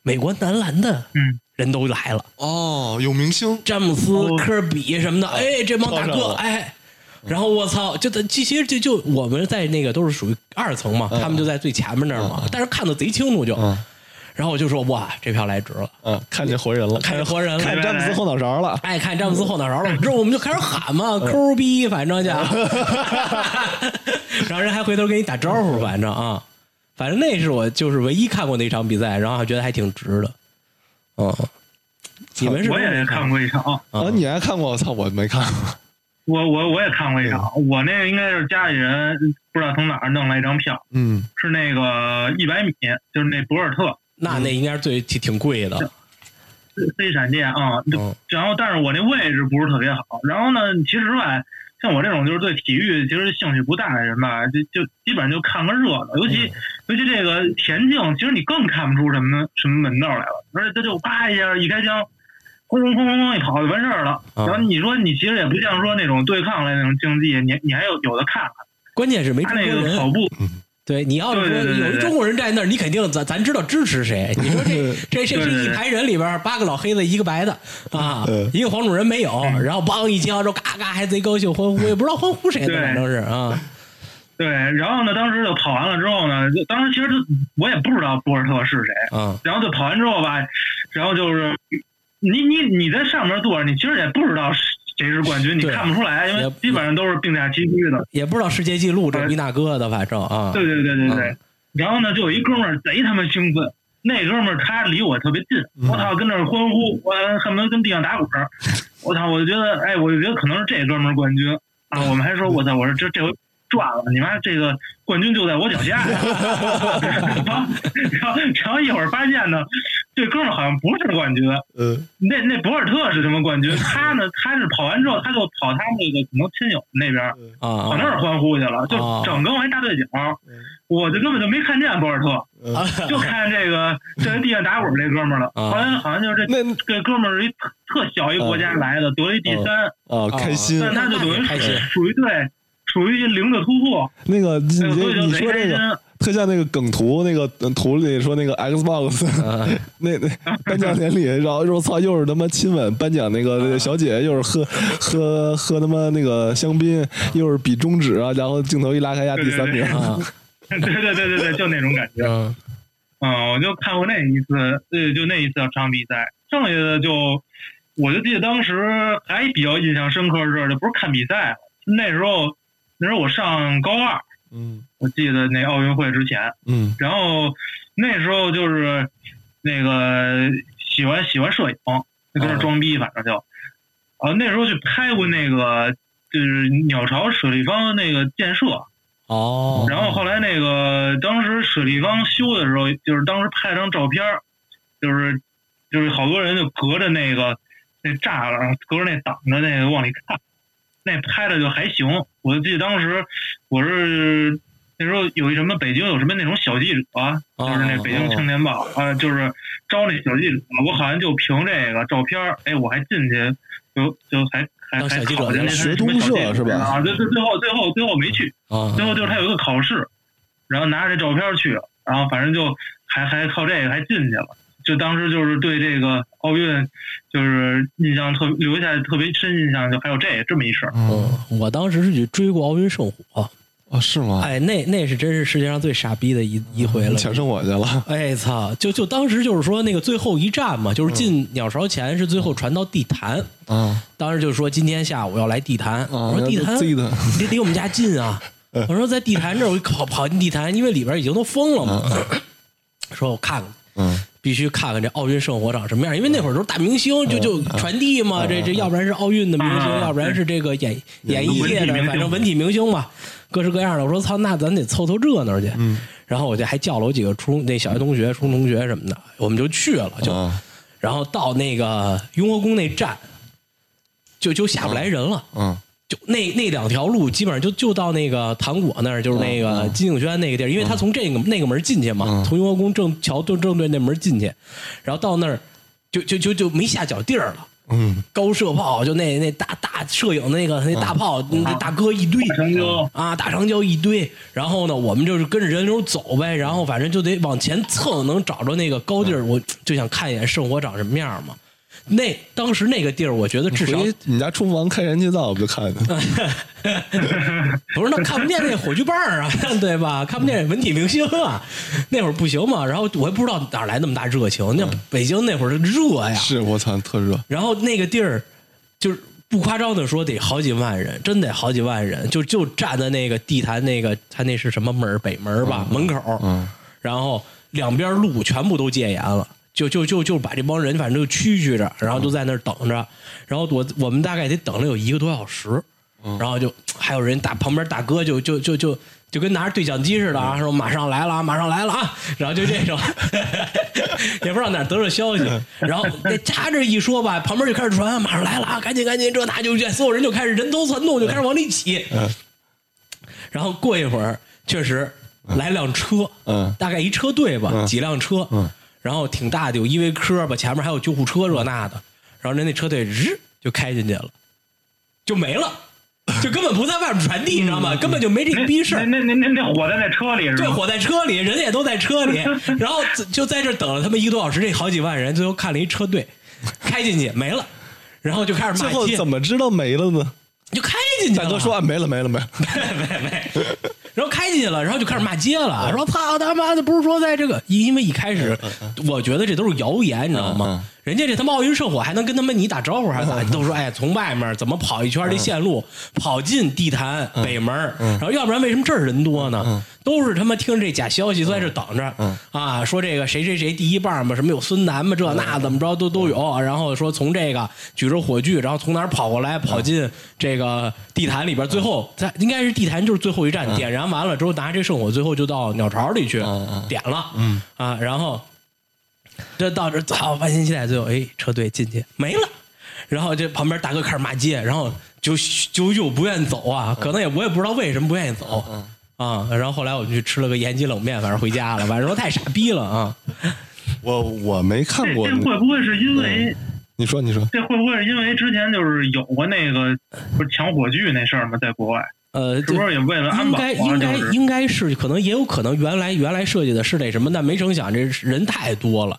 美国男篮的嗯人都来了，哦，有明星詹姆斯、哦科比什么的，哎，这帮大哥，哎。然后我操，就其实就就我们在那个都是属于二层嘛，他们就在最前面那儿嘛，但是看的贼清楚就，嗯然后我就说哇，这票来值了，嗯，看见活人了，看见活人了。看詹姆斯后脑勺了。爱看詹姆斯后脑勺了，之后我们就开始喊嘛，抠逼，反正就，然后人还回头给你打招呼，反正啊，反正那是我就是唯一看过那场比赛，然后还觉得还挺值的，嗯，你们是我也看过一场，啊，你还看过？我操，我没看过。我我我也看过一场，我那个应该是家里人不知道从哪儿弄来一张票，嗯。是那个一百米，就是那博尔特那那应该是最挺挺贵的，飞闪电啊，嗯然后但是我那位置不是特别好，然后呢，其实吧，像我这种就是对体育其实兴趣不大的人吧，就就基本上就看个热闹，尤其、尤其这个田径，其实你更看不出什么什么门道来了，而且他就啪一下一开枪，轰轰轰轰轰一跑就完事儿了。啊然后你说你其实也不像说那种对抗类那种竞技，你你还有有的看看，关键是没他那中国人。个跑步，对你要是说有一中国人站在那儿，你肯定咱咱知道支持谁。你说这这这对对对。这一排人里边八个老黑子一个白的啊嗯，一个黄种人没有，然后梆一枪，之后嘎嘎还贼高兴欢呼，也不知道欢呼谁呢，对。反正是啊，对，然后呢，当时就跑完了之后呢，就当时其实我也不知道博尔特是谁，嗯。然后就跑完之后吧，然后就是你你你在上面坐着，你其实也不知道谁是冠军，你看不出来，因为基本上都是并驾齐驱的。也不知道世界纪录这一大哥的，反正啊，对对对对对。嗯然后呢，就有一哥们儿贼他妈兴奋，那哥们儿他离我特别近，我操，跟那儿欢呼，我恨不得跟地上打滚儿。我操，我就觉得，哎，我就觉得可能是这哥们儿冠军啊。我们还说，我操，我说这这回赚了，你妈这个冠军就在我脚下。然后然后然后一会儿发现呢，这哥们儿好像不是冠军，嗯那那博尔特是什么冠军？他呢，他是跑完之后，他就跑他那个可能亲友那边跑那儿欢呼去了，就哦整跟我一大对角，我就根本就没看见博尔特，啊就看这个这在地上打滚这哥们儿了。啊后来好像就是这这哥们儿是一特特小一国家来的，得了一第三，啊，开心。但他就等于开心属于对属于零的突破，那个你你说这个。特像那个梗图，那个呃图里说那个 Xbox 啊。那那颁奖典礼，然后说操，又是他妈亲吻颁奖那个小姐，又是喝 喝喝他妈那个香槟，又是比中指啊，然后镜头一拉开压第三名。对对啊，对对对对对，就那种感觉。嗯嗯，我就看过那一次，对，就那一次场比赛，剩下的就，我就记得当时还比较印象深刻的是，就不是看比赛，那时候那时候我上高二，嗯。我记得那奥运会之前，嗯。然后那时候就是那个喜欢喜欢摄影，就跟那装逼，反正就，呃，那时候去拍过那个就是鸟巢水立方那个建设，哦，然后后来那个当时水立方修的时候，就是当时拍了张照片，就是就是好多人就隔着那个那栅栏，隔着那挡着那个往里看，那拍的就还行。我就记得当时我是那时候有一什么北京有什么那种小记者、就是那北京青年报啊、就是招那小记者，我好像就凭这个照片儿，哎，我还进去就就还还还考进那学东社是吧啊，最最，最后最后最后没去。啊最后就是他有一个考试，然后拿着这照片去了，然后反正就还还靠这个还进去了。就当时就是对这个奥运，就是印象特留下特别深印象，就还有这这么一事儿。嗯嗯，我当时是去追过奥运圣火，哦，是吗？哎，那那是真是世界上最傻逼的一一回了。抢生火去了。哎操！就就当时就是说那个最后一站嘛，就是进鸟巢前是最后传到地坛，啊当时就说今天下午要来地坛，啊我说地坛离离我们家近啊，我说在地坛这儿我跑跑进地坛，因为里边已经都封了嘛，说我看看。嗯必须看看这奥运圣火长什么样，因为那会儿都是大明星，就就传递嘛，这这要不然是奥运的明星，啊要不然是这个演演艺界的，反正文体明星嘛，各式各样的。我说操，那咱得凑凑热闹去。然后我就还叫了我几个初中那小学同学、初中同学什么的，我们就去了，就啊然后到那个雍和宫那站，就就下不来人了。嗯就那那两条路，基本上就就到那个糖果那儿，就是那个金景轩那个地儿，因为他从这个那个门进去嘛，嗯从雍和宫正桥正正对那门进去，然后到那儿就就就就没下脚地儿了。嗯高射炮就那那大大摄影那个那大炮，那大哥一堆，啊，大长焦一堆，然后呢，我们就是跟着人流走呗，然后反正就得往前蹭，能找着那个高地儿，我就想看一眼圣火长什么样嘛。那当时那个地儿，我觉得至少回你家厨房开燃气灶不就看见？不是那看不见那火炬棒儿啊，对吧？看不见文体明星啊，那会儿不行嘛。然后我也不知道哪儿来那么大热情，那北京那会儿热呀，是我操，特热。然后那个地儿就是不夸张的说，得好几万人，真得好几万人，就就站在那个地坛那个，他那是什么门儿北门儿吧，门口，嗯然后两边路全部都戒严了。就就就就把这帮人反正就蛐蛐着，然后就在那儿等着，然后我我们大概得等了有一个多小时，然后就还有人大旁边大哥就就就就就跟拿着对讲机似的啊，说马上来了啊，马上来了啊，然后就这种，也不知道哪儿得着消息，然后那他这一说吧，旁边就开始传马上来了啊，赶紧赶紧，这那就这，所有人就开始人头攒动，就开始往里挤，然后过一会儿确实来辆车，嗯。大概一车队吧，嗯。几辆车，嗯然后挺大的，有依维柯吧，前面还有救护车这那的，然后人那车队日就开进去了，就没了，就根本不在外面传递，你知道吗？根本就没这个逼事儿。那那那那火在那车里是对，火在车里，人也都在车里，然后就在这等了他们一个多小时，这好几万人，最后看了一车队开进去没了，然后就开始骂街，最后怎么知道没了呢？就开进去了。大哥说啊，没了没了没了。没没，然后开进去了，然后就开始骂街了，说操他妈的，不是说在这个，因为一开始我觉得这都是谣言，你知道吗？人家这他妈奥运圣火还能跟他们你打招呼还咋？都说哎，从外面怎么跑一圈这线路，跑进地坛北门，然后要不然为什么这儿人多呢？都是他妈听着这假消息都在这等着。啊，说这个谁谁谁第一棒嘛，什么有孙楠嘛，这那怎么着都都有，然后说从这个举着火炬，然后从哪儿跑过来，跑进这个地坛里边，最后在应该是地坛就是最后一站，点燃完了之后拿这圣火，最后就到鸟巢里去点了，嗯。啊，然后这到这操万千期待，最后哎车队进去没了。然后这旁边大哥开始骂街，然后就就又不愿意走啊，可能也我也不知道为什么不愿意走啊。然后后来我们去吃了个延吉冷面，反正回家了，反正说太傻逼了啊。我我没看过。会不会是因为你说你说，这会不会是因为之前就是有过那个不是抢火炬那事儿吗？在国外呃，是不是也为了安应保啊？该应该应该是，可能也有可能原来原来设计的是那什么，但没成想这人太多了。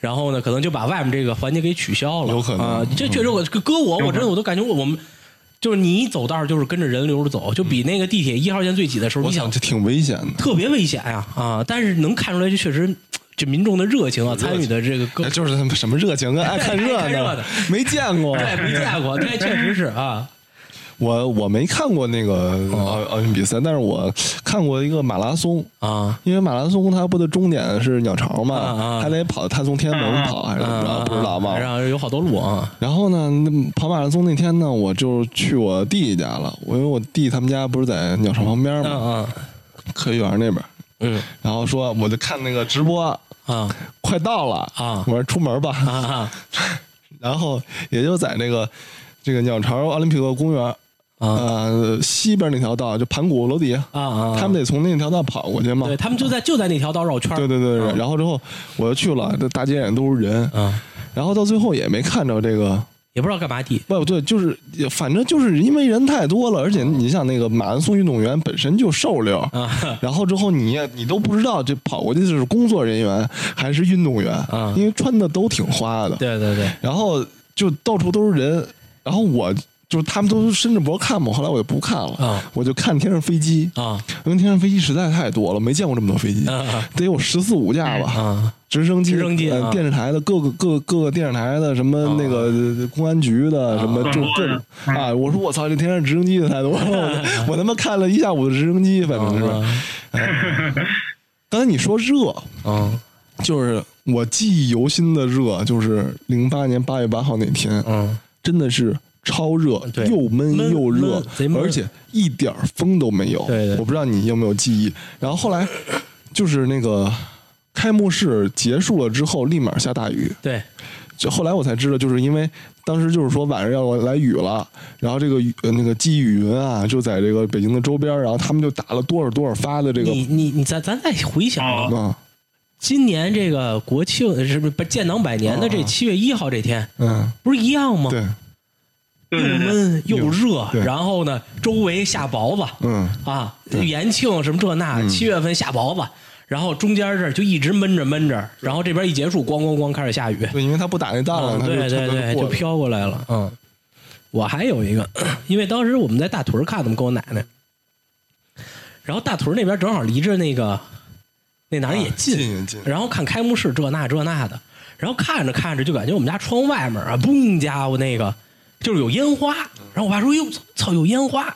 然后呢，可能就把外面这个环节给取消了，有可能啊。这确实我搁我，我真的我都感觉我我们就是你一走道就是跟着人流走，就比那个地铁一号线最挤的时候，你想我想这挺危险的。特别危险呀啊！但是能看出来，这确实这民众的热情啊，参与的这个各哎就是他们什么热情啊，爱看热闹爱看热，没见过。对没见过，对，确实是啊。我我没看过那个奥奥运比赛，但是我看过一个马拉松。啊因为马拉松它不的终点是鸟巢嘛，还得跑，他从天安门跑还是怎么着，啊，不知道嘛。然后有好多路啊然后呢，跑马拉松那天呢，我就去我弟弟家了。我因为我弟他们家不是在鸟巢旁边嗯嘛，嗯科学园那边。嗯然后说我就看那个直播，啊快到了啊我说出门吧。啊啊 然后也就在那个这个鸟巢奥林匹克公园。啊呃，西边那条道就盘古楼底下，啊啊！他们得从那条道跑过去嘛。对他们就在就在那条道绕圈对对对对啊然后之后我就去了，这大街上都是人，啊，然后到最后也没看着这个，也不知道干嘛地。不对，就是反正就是因为人太多了，而且你想那个马拉松运动员本身就瘦溜，啊然后之后你也你都不知道这跑过去的是工作人员还是运动员，啊因为穿的都挺花的，对对对。然后就到处都是人，然后我就是他们都伸着脖看嘛，后来我就不看了，啊。我就看天上飞机，啊。因为天上飞机实在太多了，没见过这么多飞机，啊得有十四五架吧。啊。直升机、直升机呃啊电视台的各个各各个电视台的什么那个呃公安局的什么啊就各种啊，我说我操，这天上直升机的太多了，我我他妈看了一下午的直升机，反正是。哎刚才你说热，啊。就是我记忆犹新的热，就是零八年八月八号那天，嗯真的是超热，又闷闷又热而且一点儿风都没有。对对我不知道你有没有记忆。然后后来 就是那个开幕式结束了之后，立马下大雨。对就后来我才知道，就是因为当时就是说晚上要来雨了，然后这个雨呃那个积雨云啊，就在这个北京的周边，然后他们就打了多少多少发的这个你你你咱咱再回想啊，哦啊今年这个国庆是不是建党百年的这啊七月一号这天，嗯不是一样吗？对又闷又热，然后呢，周围下雹子嗯啊，延庆什么这那，七月份下雹子，然后中间这儿就一直闷着闷着，然后这边一结束，咣咣咣开始下雨，对，因为他不打那仗了，嗯，对对对，就飘过来了。嗯，我还有一个，因为当时我们在大屯看的嘛，跟我奶奶，然后大屯那边正好离着那个那哪儿也啊近，近也近。然后看开幕式这那这那的，然后看着看着就感觉我们家窗外面啊，嘣家伙那个就是有烟花，然后我爸说：“哟，操，有烟花！”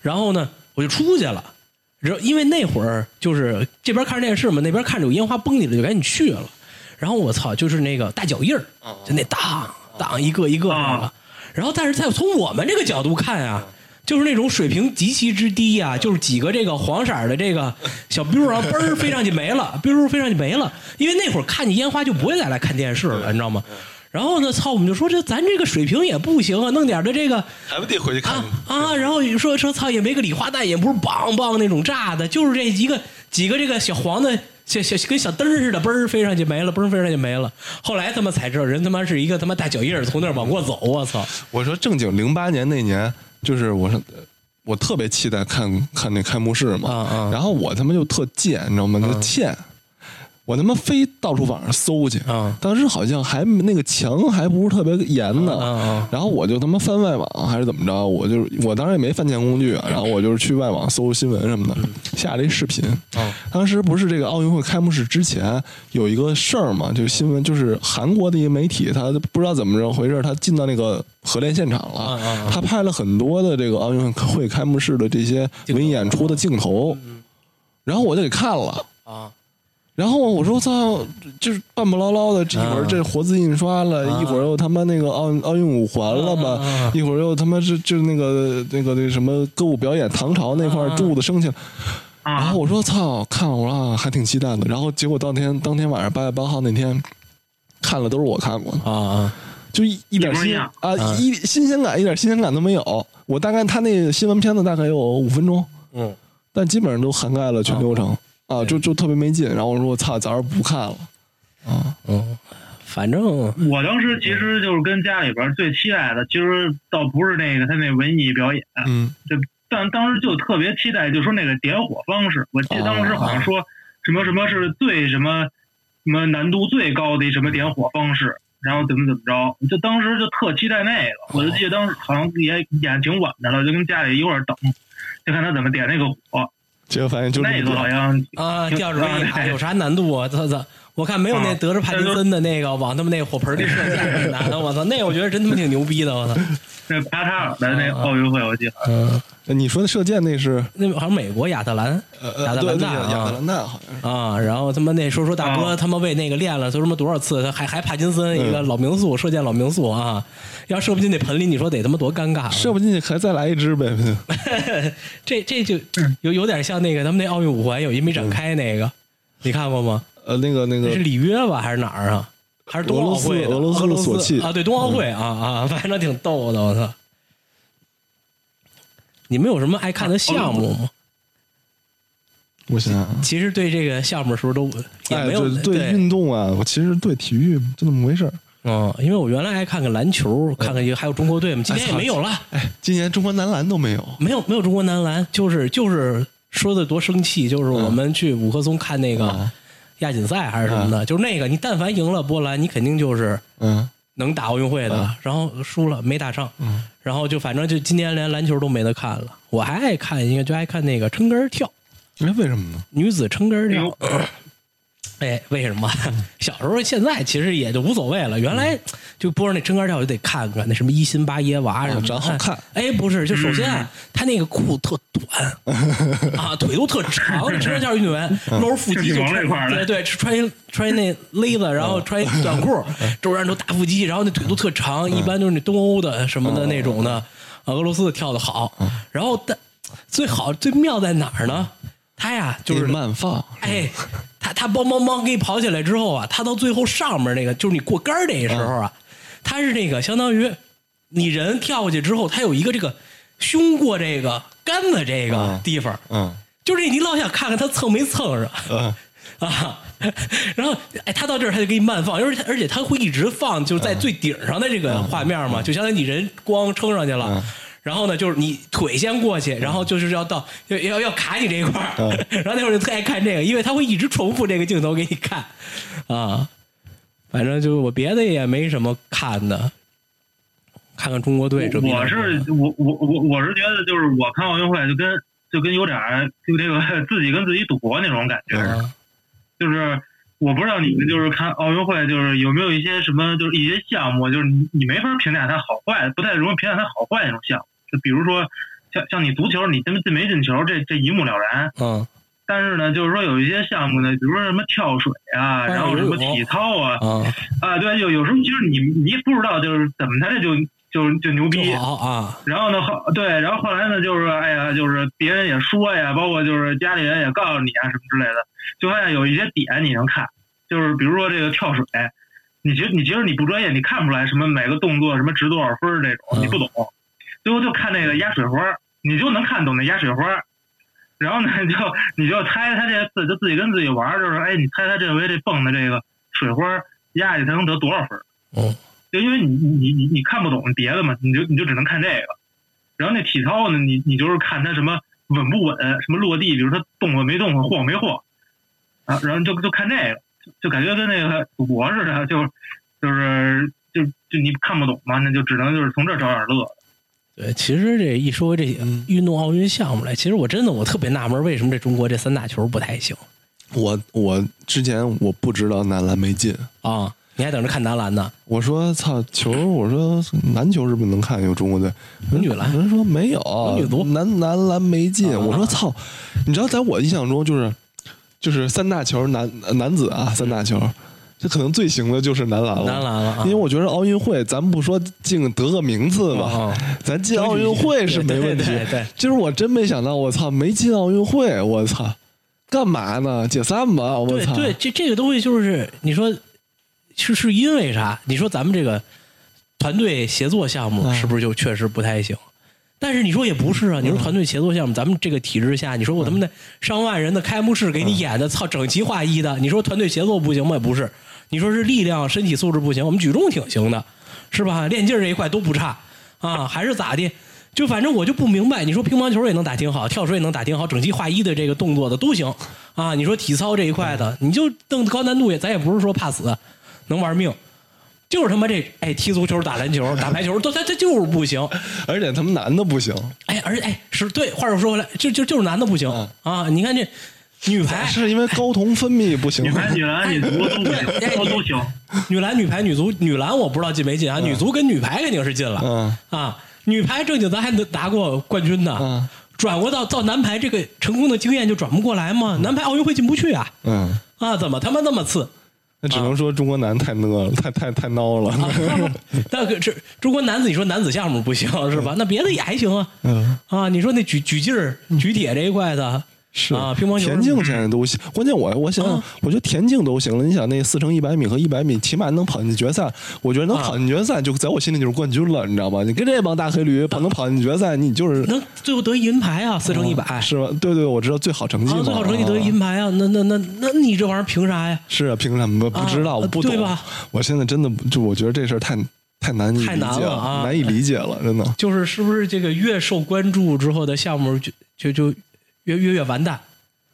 然后呢，我就出去了。然后因为那会儿就是这边看着电视嘛，那边看着有烟花崩起来，就赶紧去了。然后我操，就是那个大脚印儿，就那当当一个一个那个啊。然后但是在从我们这个角度看啊，就是那种水平极其之低啊，就是几个这个黄色的这个小 biu 啊，嘣儿飞上去没了，biu 飞上去没了。因为那会儿看见烟花就不会再来看电视了，你知道吗？然后呢，操，我们就说这咱这个水平也不行啊，弄点儿的这个还不得回去看啊啊，然后说说操，也没个礼花弹，也不是梆梆那种炸的，就是这一个几个这个小黄的小小跟小灯儿似的，嘣儿飞上去没了，嘣儿飞上去没了。后来他妈才知道，人他妈是一个他妈大脚印儿从那儿往过走，我操！我说正经零八年那年，就是我说我特别期待看看那开幕式嘛，啊啊然后我他妈就特贱，你知道吗？就欠。我他妈非到处网上搜去，啊。当时好像还那个墙还不是特别严呢，啊啊然后我就他妈翻外网还是怎么着，我就我当时也没翻墙工具啊，然后我就是去外网搜新闻什么的，下了一视频。啊当时不是这个奥运会开幕式之前有一个事儿嘛，就新闻就是韩国的一个媒体，他不知道怎么着回事，他进到那个核练现场了，他拍了很多的这个奥运会开幕式的这些文艺演出的镜头，然后我就给看了。啊然后我说操，就是半不唠唠的，这一会儿啊。这活字印刷了，啊。一会儿又他妈那个奥奥运五环了吧，一会儿又他妈是就是那个那个那什么歌舞表演，唐朝那块儿柱子升起来。然啊。后我说操，看我说啊，还挺期待的。然后结果当天当天晚上八月八号那天，看了都是我看过的，啊啊！就一一点新啊。一新鲜感一点新鲜感都没有。我大概他那新闻片子大概有五分钟，嗯，但基本上都涵盖了全流程啊，就就特别没劲。然后我说我操，早上不看了啊。嗯，反正我当时其实就是跟家里边最期待的，其实倒不是那个他那文艺表演，嗯就但当时就特别期待，就说那个点火方式。我记得当时好像说什么什么是最什么什么难度最高的一什么点火方式，然后怎么怎么着，就当时就特期待那个。我就记得当时好像也演挺晚的了，就跟家里一块儿等，就看他怎么点那个火。结果发现就这那个么点好像啊，挺吊着有啥难度啊？操操！我看没有那啊得着帕金森的那个往他们那火盆里射箭的男的，我操！那我觉得真他妈挺牛逼的，我操！那卡塔尔的那奥运会，我记得嗯，呃你说的射箭那是那好像美国亚特兰呃亚特兰大亚特啊兰大好像是。啊，然后他妈那说说大哥啊他妈为那个练了说什么多少次，他还还帕金森一个老名宿射箭老名宿啊，要射不进那盆里，你说得他妈多尴尬啊！射不进去，还再来一支呗。这这就有有点像那个他们那奥运五环有一没展开那个，你看过吗？呃，那个那个是里约吧还是哪儿啊？还是冬奥会的？俄罗斯俄罗斯的索契啊，对，冬奥会啊啊，反正挺逗的，我操！你们有什么爱看的项目吗？我想想啊，其实对这个项目的时候都也哎，没有对对运动啊，我其实对体育就那么回事儿。嗯，因为我原来爱看看篮球，看看一个还有中国队嘛，今年也没有了，哎，今年中国男篮都没有。没有没有中国男篮，就是就是说的多生气，就是我们去五棵松看那个啊亚锦赛还是什么的，就是那个你但凡赢了波兰，你肯定就是嗯，能打奥运会的，然后输了没打上，然后就反正就今年连篮球都没得看了。我还爱看一个，就爱看那个撑杆儿跳，那为什么呢？女子撑杆儿跳。哎，为什么？小时候、现在其实也就无所谓了。原来就播着那撑杆跳，就得看看那什么一辛巴耶娃什么的，长好看哎，不是，就首先啊他那个裤特短 啊，腿都特长。撑杆跳运动员露着腹肌就就体毛穿那块儿的对对，穿一穿一那勒子，然后穿一短裤，周边都大腹肌，然后那腿都特长，一般都是那东欧的什么的那种的，啊，俄罗斯的跳的好。然后但最好最妙在哪儿呢？他呀就是慢放，哎，他他梆梆梆给你跑起来之后啊，他到最后上面那个就是你过杆儿那个时候啊，他是那个相当于你人跳过去之后，他有一个这个胸过这个杆子这个嗯地方，嗯就是你老想看看他蹭没蹭上嗯。啊。然后，哎，他到这儿他就给你慢放，而且而且他会一直放，就是在最顶上的这个画面嘛，就相当于你人光撑上去了，然后呢，就是你腿先过去，然后就是要到要要要卡你这一块儿，然后那会儿就特爱看这个，因为他会一直重复这个镜头给你看。啊。反正就我别的也没什么看的，看看中国队我是我我我我是觉得就是我看奥运会就跟就跟有点儿就那个自己跟自己赌博那种感觉。似的，啊就是我不知道你们就是看奥运会就是有没有一些什么就是一些项目，就是你你没法评价它好坏，不太容易评价它好坏那种项目，就比如说像像你足球，你进进没进球这这一目了然，嗯。但是呢，就是说有一些项目呢，比如说什么跳水啊，哎然后什么体操啊，啊，啊，对，有有时候其实你你不知道就是怎么他这就就就牛逼就，啊，然后呢后对，然后后来呢就是哎呀，就是别人也说呀，包括就是家里人也告诉你啊什么之类的，就发现有一些点你能看，就是比如说这个跳水，你其实你其实你不专业，你看不出来什么每个动作什么值多少分儿这种，你不懂，最后就看那个压水花儿，你就能看懂那压水花儿。然后呢，就你就猜他这次就自己跟自己玩儿，就是哎，你猜他这回这蹦的这个水花儿压下去，他能得多少分儿？嗯，就因为你你你你看不懂别的嘛，你就你就只能看这个。然后那体操呢，你你就是看他什么稳不稳，什么落地，比如他动了没动了，晃没晃，啊，然后就就看这个，就就感觉跟那个赌博似的，就就是就就你看不懂嘛，那就只能就是从这找点乐。对，其实这一说这运动奥运项目来，其实我真的我特别纳闷，为什么这中国这三大球不太行我我之前我不知道男篮没进，啊？你还等着看男篮呢？我说操球，我说篮球是不是能看有中国队？女篮人说没有，女足男男篮没进。啊我说操，你知道在我印象中就是就是三大球男男子啊三大球，这可能最行的就是男篮了。男篮了啊因为我觉得奥运会，咱不说进得个名次吧，啊咱进奥运会是没问题。对对对就是我真没想到，我操，没进奥运会，我操，干嘛呢？解散吧，我操！对对，这这个东西就是你说是是因为啥？你说咱们这个团队协作项目嗯是不是就确实不太行？但是你说也不是啊，你说团队协作项目，咱们这个体制下，你说我他妈的上万人的开幕式给你演的，操，整齐划一的，你说团队协作不行吗？也不是，你说是力量、身体素质不行，我们举重挺行的，是吧？练劲儿这一块都不差啊，还是咋的？就反正我就不明白，你说乒乓球也能打挺好，跳水也能打挺好，整齐划一的这个动作的都行啊。你说体操这一块的，你就弄高难度也，咱也不是说怕死，能玩命，就是他妈这哎踢足球、打篮球、打排球，都他他就是不行。而且他们男的不行，哎，而且哎是对，话又说回来，就就就是男的不行、嗯啊。你看这女排、是因为睾酮分泌不行女。排、女篮、女足都不行，哎都都行。女篮、女排、女足，女篮我不知道进没进啊，女足跟女排肯定是进了、嗯啊。女排正经咱还拿过冠军呢，嗯转过到到男排这个成功的经验就转不过来吗？男排奥运会进不去啊嗯，啊，怎么他妈那么次？那只能说中国男太讷了，太太太孬了。啊，那可这中国男子，你说男子项目不行是吧？那别的也还行啊。嗯，啊，你说那举举劲儿、举铁这一块的，是啊，乒乓球、田径现在都行，关键我我想我觉得田径都行了。你想那四乘一百米和一百米，起码能跑进决赛。我觉得能啊跑进决赛，就在我心里就是冠军了，你知道吗？你跟这帮大黑驴跑能跑进决赛，你就是能最后得银牌啊，四乘一百、是吧？对对，我知道最好成绩啊，嘛，最好成绩得银牌啊，那那那那你这玩意儿凭啥呀？是啊，凭什么不知道？啊我不懂对吧。我现在真的不就我觉得这事儿太太难以理太解难了啊难以理解了，真的。就是是不是这个越受关注之后的项目就就就越越越完蛋。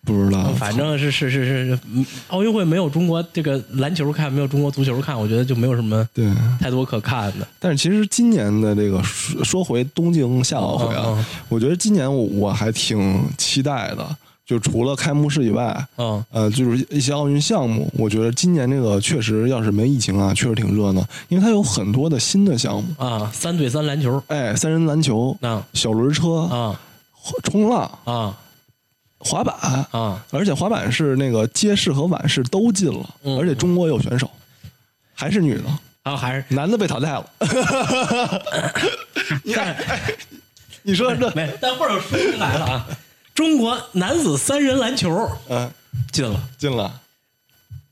不知道，反正是是是是，嗯奥运会没有中国这个篮球看，没有中国足球看，我觉得就没有什么对。太多可看的。但是其实今年的这个说说回东京夏奥会啊，嗯嗯我觉得今年我我还挺期待的。就除了开幕式以外，嗯。呃，就是一些奥运项目，我觉得今年这个确实要是没疫情啊，确实挺热闹，因为它有很多的新的项目，啊，三对三篮球。哎，三人篮球、啊小轮车、啊冲浪、啊滑板，啊！而且滑板是那个街式和晚式都进了，嗯。而且中国有选手，还是女的，然后还是。男的被淘汰了。但你说这，没，但或者说回来了啊，中国男子三人篮球嗯，进了，进了。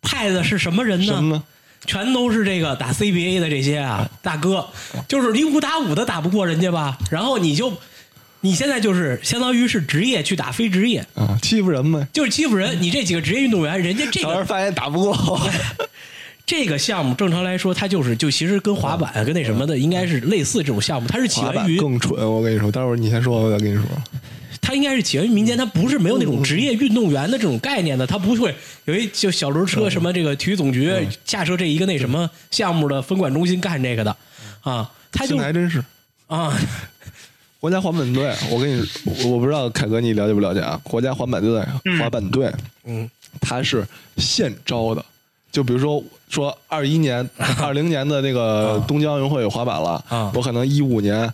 派的是什么人呢？什么呢？全都是这个打 CBA 的这些啊大哥，就是你五打五的打不过人家吧，然后你就你现在就是相当于是职业去打非职业，啊，欺负人呗。就是欺负人。你这几个职业运动员，人家这个 发现打不过我，这个项目正常来说，它就是就其实跟滑板跟那什么的应该是类似这种项目，它是起源于更蠢。我跟你说，待会儿你先说，我再跟你说。它应该是起源于民间，它不是没有那种职业运动员的这种概念的，它不会有一就小轮车什么这个体育总局架设这一个那什么项目的分管中心干这个的啊，它就还真是啊国家滑板队。我跟你，我我不知道凯哥你了解不了解啊？国家滑板队，滑板队，嗯，它是现招的。就比如说说二一年、二零年的那个东京奥运会有滑板了，啊。我可能一五年、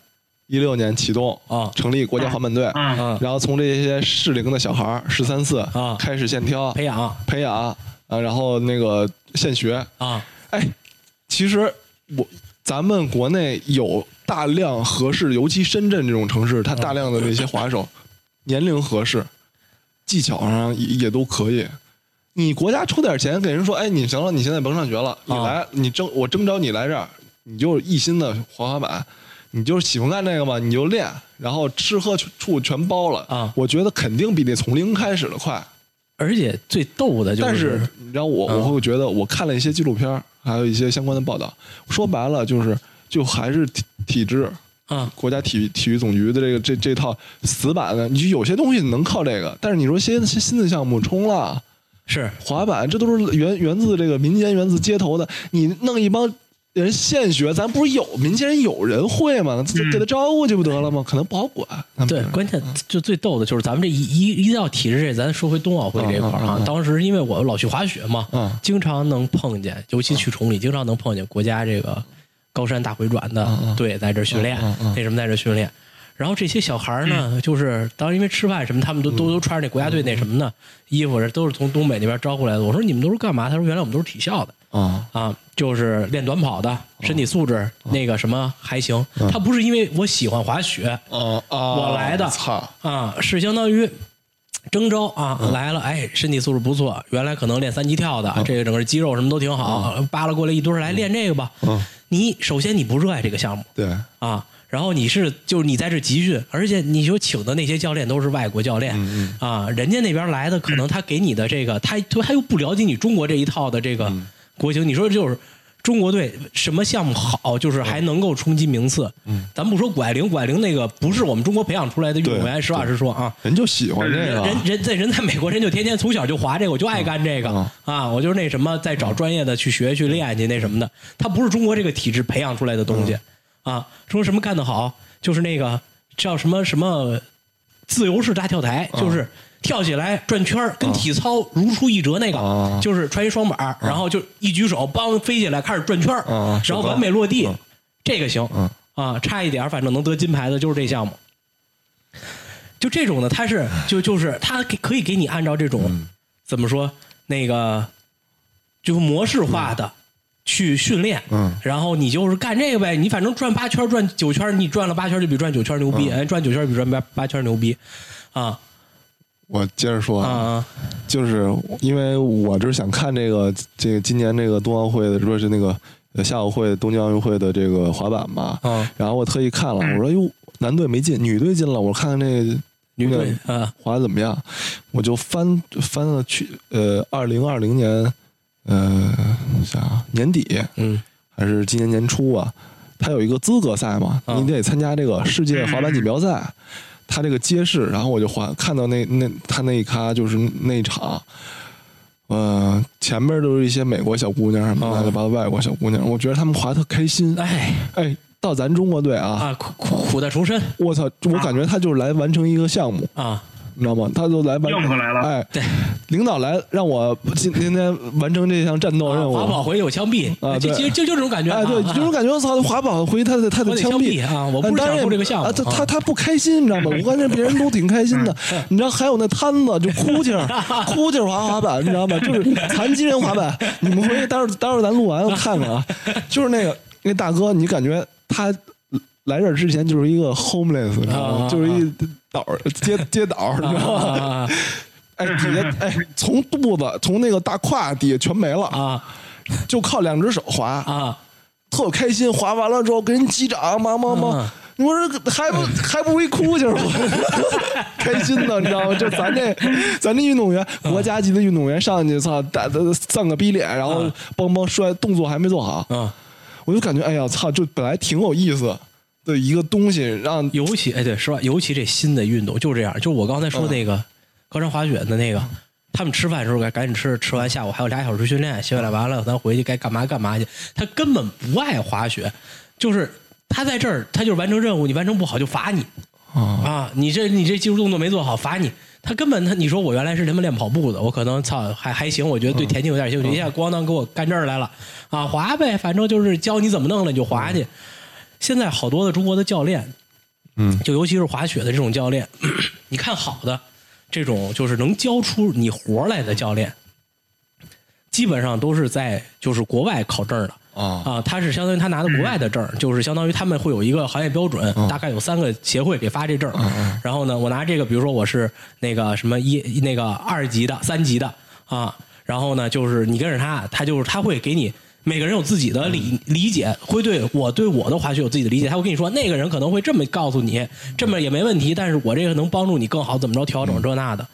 一六年启动啊。成立国家滑板队，嗯啊。然后从这些适龄的小孩儿十三四啊。开始现挑培养。培养啊，然后那个现学，啊。哎，其实我咱们国内有大量合适，尤其深圳这种城市，它大量的那些滑手，年龄合适，技巧上也也都可以。你国家出点钱给人说，哎，你行了，你现在甭上学了，你啊来，你征我征召你来这儿，你就一心的滑滑板，你就是喜欢干这个嘛，你就练，然后吃喝住全包了啊我觉得肯定比那从零开始的快。而且最逗的就是，但是你知道我嗯我会觉得，我看了一些纪录片，还有一些相关的报道，说白了就是就还是体体制。啊国家体育体育总局的这个这这套死板的，你就有些东西能靠这个，但是你说新新新的项目冲浪、是滑板，这都是源源自这个民间、源自街头的。你弄一帮人现学，咱不是有民间人有人会吗？嗯给他招呼去不得了吗？可能不好管。对，关键就最逗的就是咱们这一一一到体制这，咱说回冬奥会这块儿嗯嗯嗯。啊当时因为我老去滑雪嘛嗯，经常能碰见，尤其去崇礼，经常能碰见国家这个高山大回转的嗯嗯队在这训练为什么在这训练？然后这些小孩儿呢，就是当因为吃饭什么，他们都都都穿着那国家队那什么的衣服，都是从东北那边招过来的。我说你们都是干嘛？他说原来我们都是体校的。啊啊，就是练短跑的，身体素质那个什么还行。他不是因为我喜欢滑雪！我来的操！啊，是相当于征召啊来了，哎，身体素质不错，原来可能练三级跳的，这个整个肌肉什么都挺好，扒拉过来一堆儿来练这个吧。嗯你首先你不热爱这个项目对，啊。然后你是就是你在这集训，而且你就请的那些教练都是外国教练、嗯啊，人家那边来的，可能他给你的这个，他他又不了解你中国这一套的这个嗯国情。你说就是中国队什么项目好，就是还能够冲击名次。嗯，咱不说谷爱凌，谷爱凌那个不是我们中国培养出来的运动员，实话实说啊。人就喜欢这个。人人在人在美国，人就天天从小就滑这个，我就爱干这个、嗯啊，我就是那什么，在找专业的去学去练去那什么的。他不是中国这个体制培养出来的东西、嗯啊。说什么干得好，就是那个叫什么什么自由式大跳台，嗯就是跳起来转圈儿跟体操如出一辙那个，啊。就是穿一双板儿，然后就一举手，梆飞起来开始转圈儿啊然后完美落地，嗯这个行。嗯啊，差一点儿反正能得金牌的就是这项目。就这种的，他是就就是他给可以给你按照这种、嗯。怎么说那个就模式化的去训练，嗯。然后你就是干这个呗，你反正转八圈转九圈，你转了八圈就比转九圈牛嗯。逼，哎，转九圈比转八八圈牛逼，啊我接着说啊啊就是因为我就是想看这个这个今年这个冬奥会的，说是那个呃夏奥会、东京奥运会的这个滑板嘛，啊，然后我特意看了，我说哟，男队没进，女队进了，我看看那女队滑的怎么样，我就翻翻了去呃二零二零年呃想年底嗯。还是今年年初啊，他有一个资格赛嘛，啊。你得参加这个世界滑板锦标赛。他这个街市，然后我就滑看到那那他那一咖就是那一场，呃，前面都是一些美国小姑娘什么乱七八糟外国小姑娘，我觉得他们滑特开心。哎。哎，到咱中国队啊，啊，苦苦苦大仇深。我操，我感觉他就是来完成一个项目，啊，你知道吗？他就来完硬核来了哎，对，领导来让我今今天完成这项战斗任务。华宝回去有枪毙啊对就就就这种感觉哎，对，啊这种感觉，我操，华宝回去他的他我得枪毙毙啊我不是当然享受这个项目啊，他啊他他不开心，你知道吗？我感觉别人都挺开心的，你知道，还有那摊子就哭劲儿，哭劲儿滑滑板，你知道吗？就是残疾人滑板，你们回去待会儿待会儿咱录完了看看啊，就是那个那大哥，你感觉他。来这儿之前就是一个 homeless，你知道吗？啊就是一岛儿街 街岛儿，你知道吗？啊哎，底下哎，从肚子从那个大胯底下全没了，啊就靠两只手滑，啊特开心。滑完了之后跟人击掌，忙忙忙嗯。你说这还不 还不会哭劲儿吗？开心呢，你知道吗？就咱这咱这运动员，国家级的运动员上去，操，打的丧个逼脸，然后嗯梆梆摔，动作还没做好，啊！我就感觉哎呀，操，就本来挺有意思的一个东西，让尤其哎，对，实话，尤其这新的运动就是这样，就是我刚才说那个高山滑雪的那个，他们吃饭的时候该赶紧吃，吃完下午还有俩小时训练，训练完了咱回去该干嘛干嘛去。他根本不爱滑雪，就是他在这儿，他就是完成任务，你完成不好就罚你啊啊！你这你这技术动作没做好，罚你。他根本他你说我原来是他妈练跑步的，我可能操还还行，我觉得对田径有点兴趣，一下咣当给我干这儿来了啊！滑呗，反正就是教你怎么弄了你就滑去。现在好多的中国的教练，嗯，就尤其是滑雪的这种教练，你看好的这种就是能教出你活来的教练，基本上都是在就是国外考证的。啊啊，他是相当于他拿的国外的证儿，就是相当于他们会有一个行业标准，嗯大概有三个协会给发这证儿。然后呢，我拿这个，比如说我是那个什么一那个二级的、三级的啊，然后呢，就是你跟着他，他就是他会给你。每个人有自己的理理解，会对我对我的滑雪有自己的理解。他会跟你说，那个人可能会这么告诉你，这么也没问题，但是我这个能帮助你更好，怎么着调整这那的。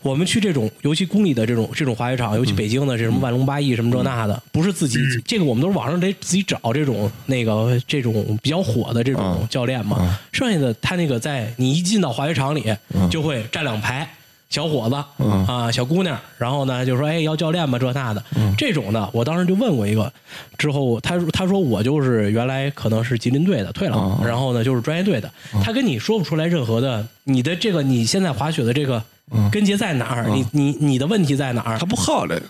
我们去这种，尤其公立的这种这种滑雪场，尤其北京的这什么万龙八亿什么这那的，不是自己这个我们都是网上得自己找这种那个这种比较火的这种教练嘛。剩下的他那个在你一进到滑雪场里，就会站两排。小伙子嗯。啊，小姑娘，然后呢就说哎要教练吧这那的，这种的我当时就问过一个，之后他他说我就是原来可能是吉林队的退了，嗯。然后呢就是专业队的，他跟你说不出来任何的你的这个你现在滑雪的这个根结在哪儿，你你你的问题在哪儿？他？不好这个，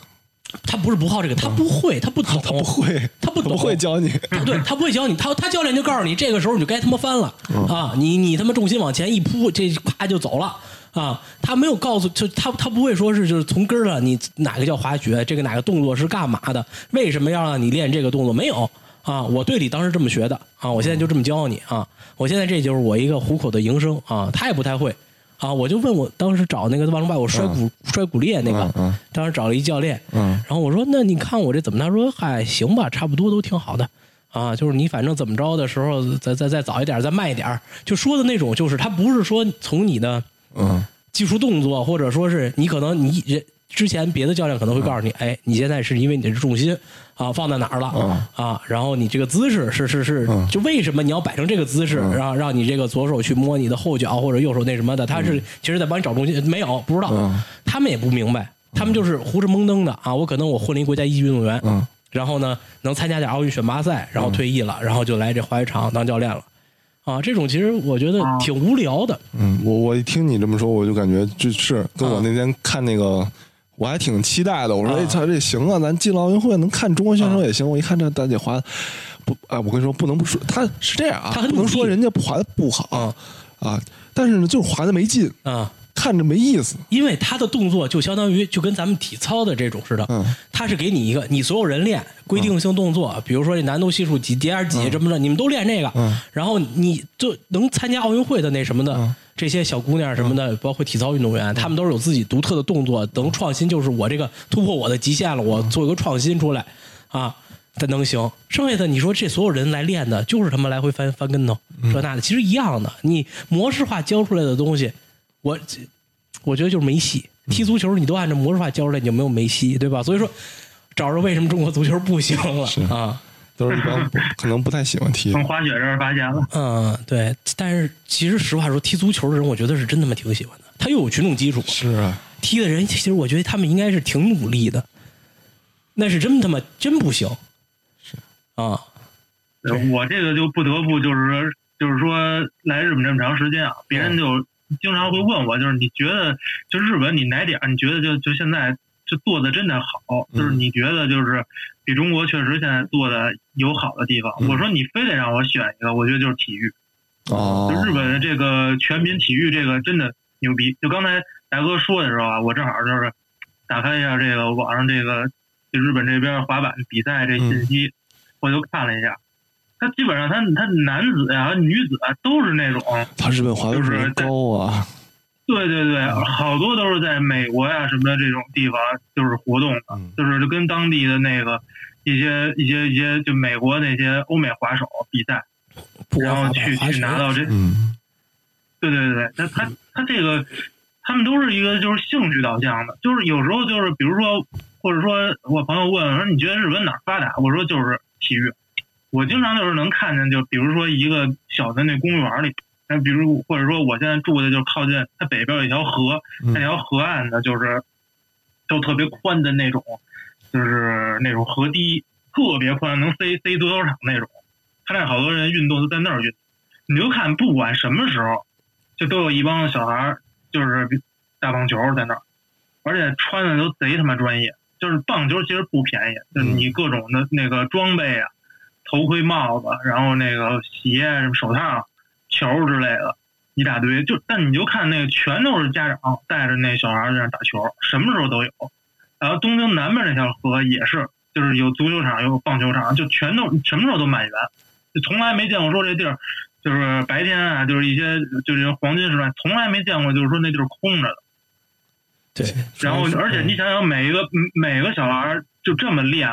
他不是不好这个，他不会，他不懂，他不会，他不懂。不会教你。对他不会教你，他他教练就告诉你，这个时候你就该他妈翻了、啊！你你他妈重心往前一扑，这啪就走了啊！他没有告诉，就他他不会说是就是从根儿上，你哪个叫滑雪，这个哪个动作是干嘛的，为什么要让你练这个动作？没有啊！我队里当时这么学的啊，我现在就这么教你啊！我现在这就是我一个虎口的营生啊，他也不太会。啊，我就问我当时找那个万龙拜我摔骨、摔骨裂那个，当时找了一教练，嗯然后我说那你看我这怎么？他说嗨行吧，差不多都挺好的，啊，就是你反正怎么着的时候，再再再早一点，再慢一点，就说的那种，就是他不是说从你的嗯。技术动作，或者说是你可能你人之前别的教练可能会告诉你，哎，你现在是因为你的重心啊放在哪儿了、啊，然后你这个姿势是是是，就为什么你要摆成这个姿势，让让你这个左手去摸你的后脚或者右手那什么的，他是其实在帮你找重心，没有不知道，嗯。他们也不明白，他们就是胡哧蒙登的啊，我可能我混了一国家一级运动员，嗯。然后呢能参加点奥运选拔赛，然后退役了，然后就来这滑雪场当教练了。啊，这种其实我觉得挺无聊的，嗯，我我一听你这么说，我就感觉就是跟我那天看那个，我还挺期待的。我说，啊哎操，这行啊，咱进了奥运会能看中国选手也行。我一看这大姐滑，不，哎，我跟你说，不能不说，他是这样啊，他很不能说人家不滑的不好啊，但是呢，就是滑的没劲，啊。看着没意思。因为他的动作就相当于就跟咱们体操的这种似的，嗯他是给你一个你所有人练规定性动作，比如说这难度系数几点几这么着，你们都练这个，嗯然后你就能参加奥运会的那什么的。这些小姑娘什么的，包括体操运动员，他们都是有自己独特的动作，能创新，就是我这个突破我的极限了，我做一个创新出来，啊，才能行。剩下的你说这所有人来练的，就是他妈来回翻翻跟头，这那的，其实一样的。你模式化教出来的东西，我我觉得就是没戏。踢足球你都按照模式化教出来，你就没有梅西，对吧？所以说，找着为什么中国足球不行了啊？都是一帮可能不太喜欢踢。从滑雪这儿发现了。嗯，对。但是其实实话说，踢足球的人，我觉得是真他妈挺喜欢的。他又有群众基础，是啊，踢的人，其实我觉得他们应该是挺努力的。那是真他妈真不行。是啊，我这个就不得不就是说，就是说来日本这么长时间啊，别人就经常会问我，就是你觉得就日本你哪点儿你觉得就就现在就做的真的好，就是你觉得就是比中国确实现在做的有好的地方。嗯我说你非得让我选一个，我觉得就是体育。哦就，日本的这个全民体育这个真的牛逼。就刚才大哥说的时候啊，我正好就是打开一下这个网上这个就日本这边滑板比赛这信息，我就看了一下，他基本上他他男子呀、和女子啊都是那种，他日本滑冰就是水平高啊，对对对，好多都是在美国呀什么的这种地方就是活动的，嗯就是跟当地的那个一些一些一些就美国那些欧美滑手比赛，然后去去拿到这嗯对对对，他他他这个，他们都是一个就是兴趣导向的，就是有时候就是比如说，或者说我朋友问我说你觉得日本哪儿发达？我说就是体育。我经常就是能看见，就比如说一个小的那公园里，那比如或者说我现在住的就靠近它北边有一条河，嗯那条河岸呢就是就特别宽的那种，就是那种河堤，特别宽，能塞塞足球场那种。他那好多人运动都在那儿运，你就看不管什么时候，就都有一帮小孩儿就是打棒球在那儿，而且穿的都贼他妈专业。就是棒球其实不便宜，就是你各种的那个装备啊，头盔、帽子，然后那个鞋、什么手套、球之类的，一大堆。就但你就看那个全都是家长带着那小孩在那打球，什么时候都有。然后东京南边那条河也是，就是有足球场，有棒球场，就全都什么时候都满员，就从来没见过说这地儿就是白天啊，就是一些就是黄金时段，从来没见过就是说那地儿空着的。对，然后，而且你想想，每一个嗯每个小孩就这么练，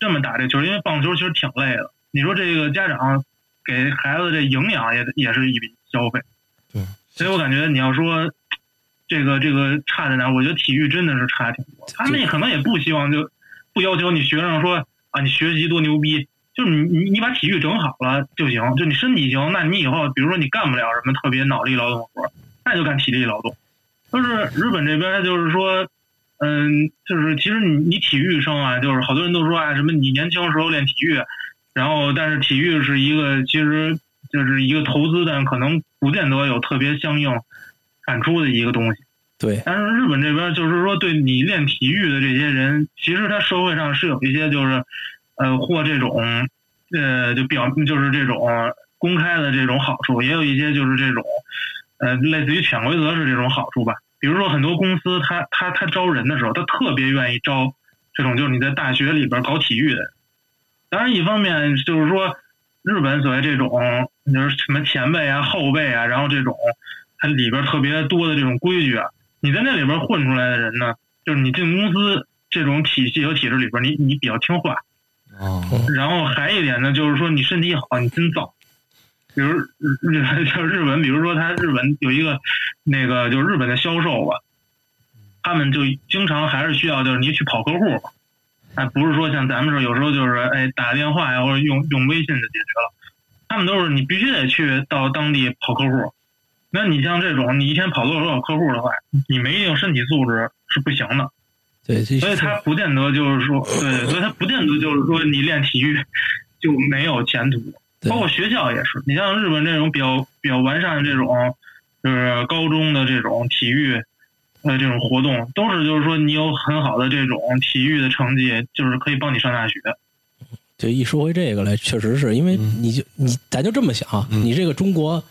这么打这球，因为棒球其实挺累的。你说这个家长给孩子这营养也也是一笔消费。对，所以我感觉你要说这个这个差在哪儿，我觉得体育真的是差挺多。他们可能也不希望就不要求你学生说啊，你学习多牛逼，就是你你你把体育整好了就行，就你身体行，那你以后比如说你干不了什么特别脑力劳动活儿，那就干体力劳动。就是日本这边就是说，嗯，就是其实你你体育生啊，就是好多人都说啊，什么你年轻时候练体育，然后但是体育是一个其实就是一个投资，但可能不见得有特别相应产出的一个东西。对，但是日本这边就是说，对你练体育的这些人，其实他社会上是有一些就是，呃，或这种，呃，就表就是这种公开的这种好处，也有一些就是这种，呃，类似于潜规则是这种好处吧。比如说很多公司他他他招人的时候，他特别愿意招这种就是你在大学里边搞体育的。当然，一方面就是说，日本所谓这种就是什么前辈啊、后辈啊，然后这种它里边特别多的这种规矩啊，你在那里边混出来的人呢，就是你进公司这种体系和体制里边，你你比较听话。哦，然后还一点呢，就是说你身体好，你真造。比如日 日就是日本，比如说他日本有一个那个就是日本的销售吧，他们就经常还是需要就是你去跑客户嘛，哎，不是说像咱们这儿有时候就是哎打电话呀或者用用微信就解决了，他们都是你必须得去到当地跑客户。那你像这种你一天跑多少多少客户的话，你没一定身体素质是不行的。对，所以他不见得就是说，对，所以他不见得就是说你练体育就没有前途，对包括学校也是。你像日本这种比较比较完善的这种，就是高中的这种体育呃这种活动，都是就是说你有很好的这种体育的成绩，就是可以帮你上大学。就一说回这个来，确实是因为嗯你就你咱就这么想你这个中国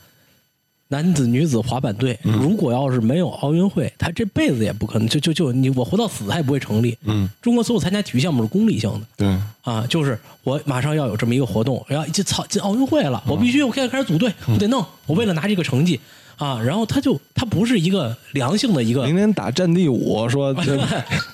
男子、女子滑板队，嗯。如果要是没有奥运会，他这辈子也不可能，就就就你我活到死他也不会成立。嗯，中国所有参加体育项目是功利性的。对，啊，就是我马上要有这么一个活动，然后进操进奥运会了，我必须我现在开始组队，我得弄，我为了拿这个成绩啊，然后他就他不是一个良性的一个明天打战地五，说 这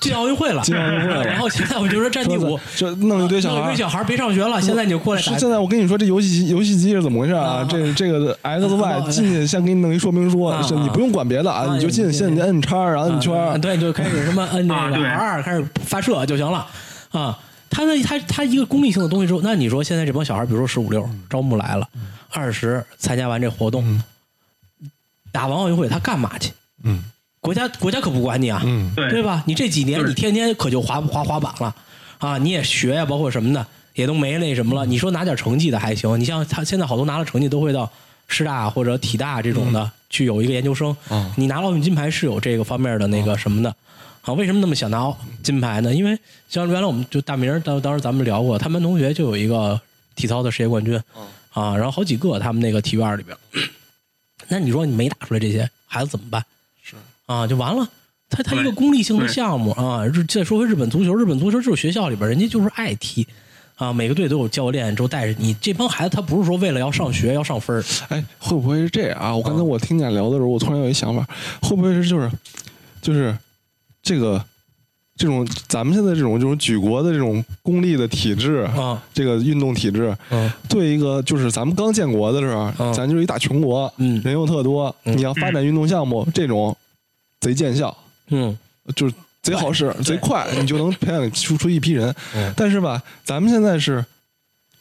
进奥运会了，进奥运会了然后现在我就说战地五，就弄一堆小孩弄一堆。小孩别上学了，现在你就过来打现在我跟你说，这游戏机游戏机是怎么回事啊？啊这这个 X 啊 Y 进去先给你弄一说明书你不用管别的啊，啊你就进，你现在你摁叉，然后摁圈对，就开始什么摁那个啊对 R 开始发射就行了啊。他那他他一个功利性的东西之后，那你说现在这帮小孩，比如说十五六招募来了，二十参加完这活动，嗯打完奥运会他干嘛去？嗯国家国家可不管你啊，嗯对对吧？你这几年你天天可就滑滑滑板了啊，你也学呀、包括什么的也都没那什么了。你说拿点成绩的还行，你像他现在好多拿了成绩都会到师大或者体大这种的、去有一个研究生。啊你拿奥运金牌是有这个方面的那个什么的。啊，为什么那么想拿金牌呢？因为像原来我们就大明当当时咱们聊过，他们班同学就有一个体操的世界冠军，啊，然后好几个他们那个体育院里边，那你说你没打出来这些，孩子怎么办？是啊，就完了。他他一个功利性的项目啊，日再说回日本足球，日本足球就是学校里边人家就是爱踢啊，每个队都有教练，之后带着你。这帮孩子他不是说为了要上学要上分儿哎，会不会是这样啊？我刚才我听见聊的时候，我突然有一想法，会不会是就是就是这个这种咱们现在这种这种举国的这种公立的体制，啊，这个运动体制，嗯。对一个就是咱们刚建国的时候，嗯。咱就是一大穷国，嗯。人又特多，嗯。你要发展运动项目，这种贼见效，嗯。就是贼好使、贼快，你就能培养出出一批人。嗯。但是吧，咱们现在是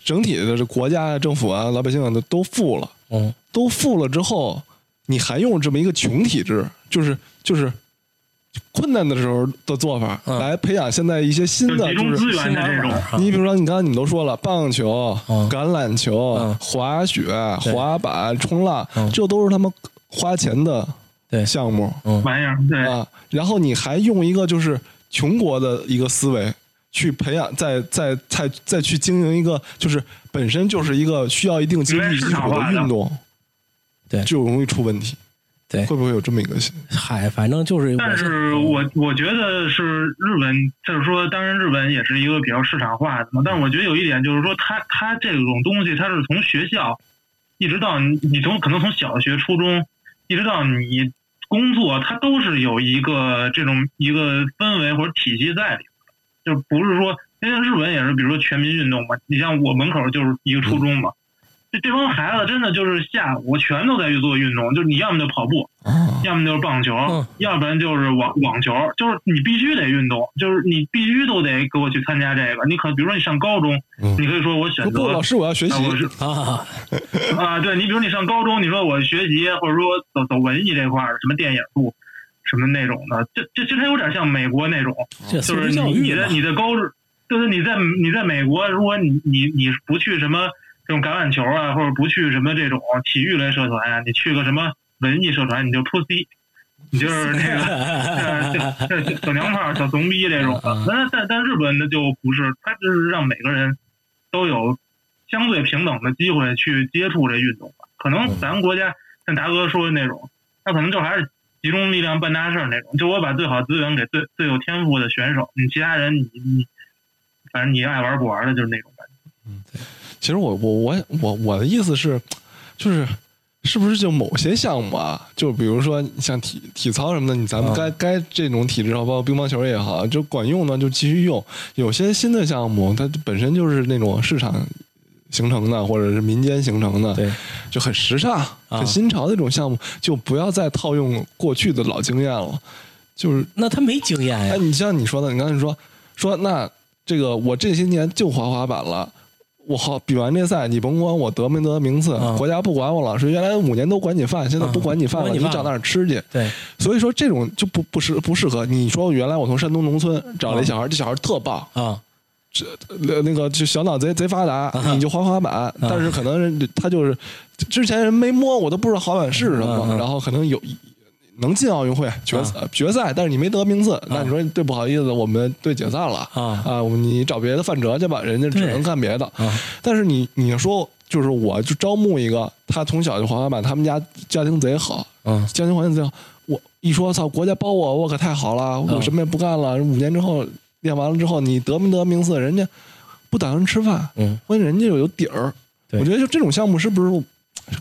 整体的这国家啊、政府啊、老百姓啊都都富了，嗯。都富了之后，你还用这么一个穷体制，就是就是困难的时候的做法，嗯。来培养现在一些新的，就是资源的这种，啊。你比如说，你刚才你们都说了，棒球、嗯。橄榄球、嗯。滑雪、滑板、冲浪，嗯。这都是他们花钱的对。项目。嗯。玩意儿，对，啊。然后你还用一个就是穷国的一个思维去培养，再再再再去经营一个就是本身就是一个需要一定经济基础的。运动，对。就容易出问题。对会不会有这么一个心？嗨，反正就是但是我我觉得是日本，就是说，当然日本也是一个比较市场化的嘛。但是我觉得有一点就是说，它它这种东西，它是从学校一直到你你从可能从小学、初中一直到你工作，它都是有一个这种一个氛围或者体系在里面，就不是说，因为日本也是，比如说全民运动嘛，你像我门口就是一个初中嘛。这这帮孩子真的就是下午全都在去做运动，就是你要么就跑步，啊，要么就是棒球，嗯。要不然就是网网球，就是你必须得运动，就是你必须都得给我去参加这个。你可比如说你上高中，嗯。你可以说我选择不，老师我要学习啊，我是。啊，啊，对你比如你上高中，你说我学习或者说走走文艺这块儿，什么电影部，什么那种的，这这其实它有点像美国那种，就是你你的你的高中，就是你在你在美国，如果你你你不去什么这种橄榄球啊，或者不去什么这种体育类社团啊，你去个什么文艺社团，你就 pussy，你就是那个小娘炮、小怂逼这种的嗯。那但但日本的就不是，他就是让每个人都有相对平等的机会去接触这运动吧。可能咱们国家像达哥说的那种，那可能就还是集中力量办大事儿那种。就我把最好资源给最最有天赋的选手，你其他人你你，反正你爱玩不玩的，就是那种感觉。其实我我我我我的意思是，就是是不是就某些项目啊，就比如说像体体操什么的，你咱们嗯该、该这种体制好，包括乒乓球也好，就管用呢就继续用。有些新的项目，它本身就是那种市场形成的，或者是民间形成的，对，就很时尚、很新潮的这种项目，就不要再套用过去的老经验了。就是那他没经验呀哎，，你像你说的，你刚才说说那这个我这些年就滑滑板了。我好比完这赛，你甭管我得没得名次，嗯国家不管我了。是原来五年都管你饭，现在不管你饭了，你饭你找哪儿吃去？对，所以说这种就不不适不适合。你说原来我从山东农村找了一小孩，这小孩特棒，啊，这那个就小脑贼贼发达，你就滑滑板，但是可能人他就是之前人没摸，我都不知道滑板是什么，然后可能有能进奥运会决赛、决赛，但是你没得名次，那你说对不好意思，我们队解散了啊啊，我们你找别的范哲去吧，人家只能干别的。啊但是你你说就是我就招募一个，他从小就滑滑板，他们家家庭贼好，嗯家庭环境贼好。我一说操，国家包我，我可太好了，我什么也不干了。五年之后练完了之后，你得没得名次，人家不打算吃饭，嗯，关键人家又有底儿。我觉得就这种项目是不是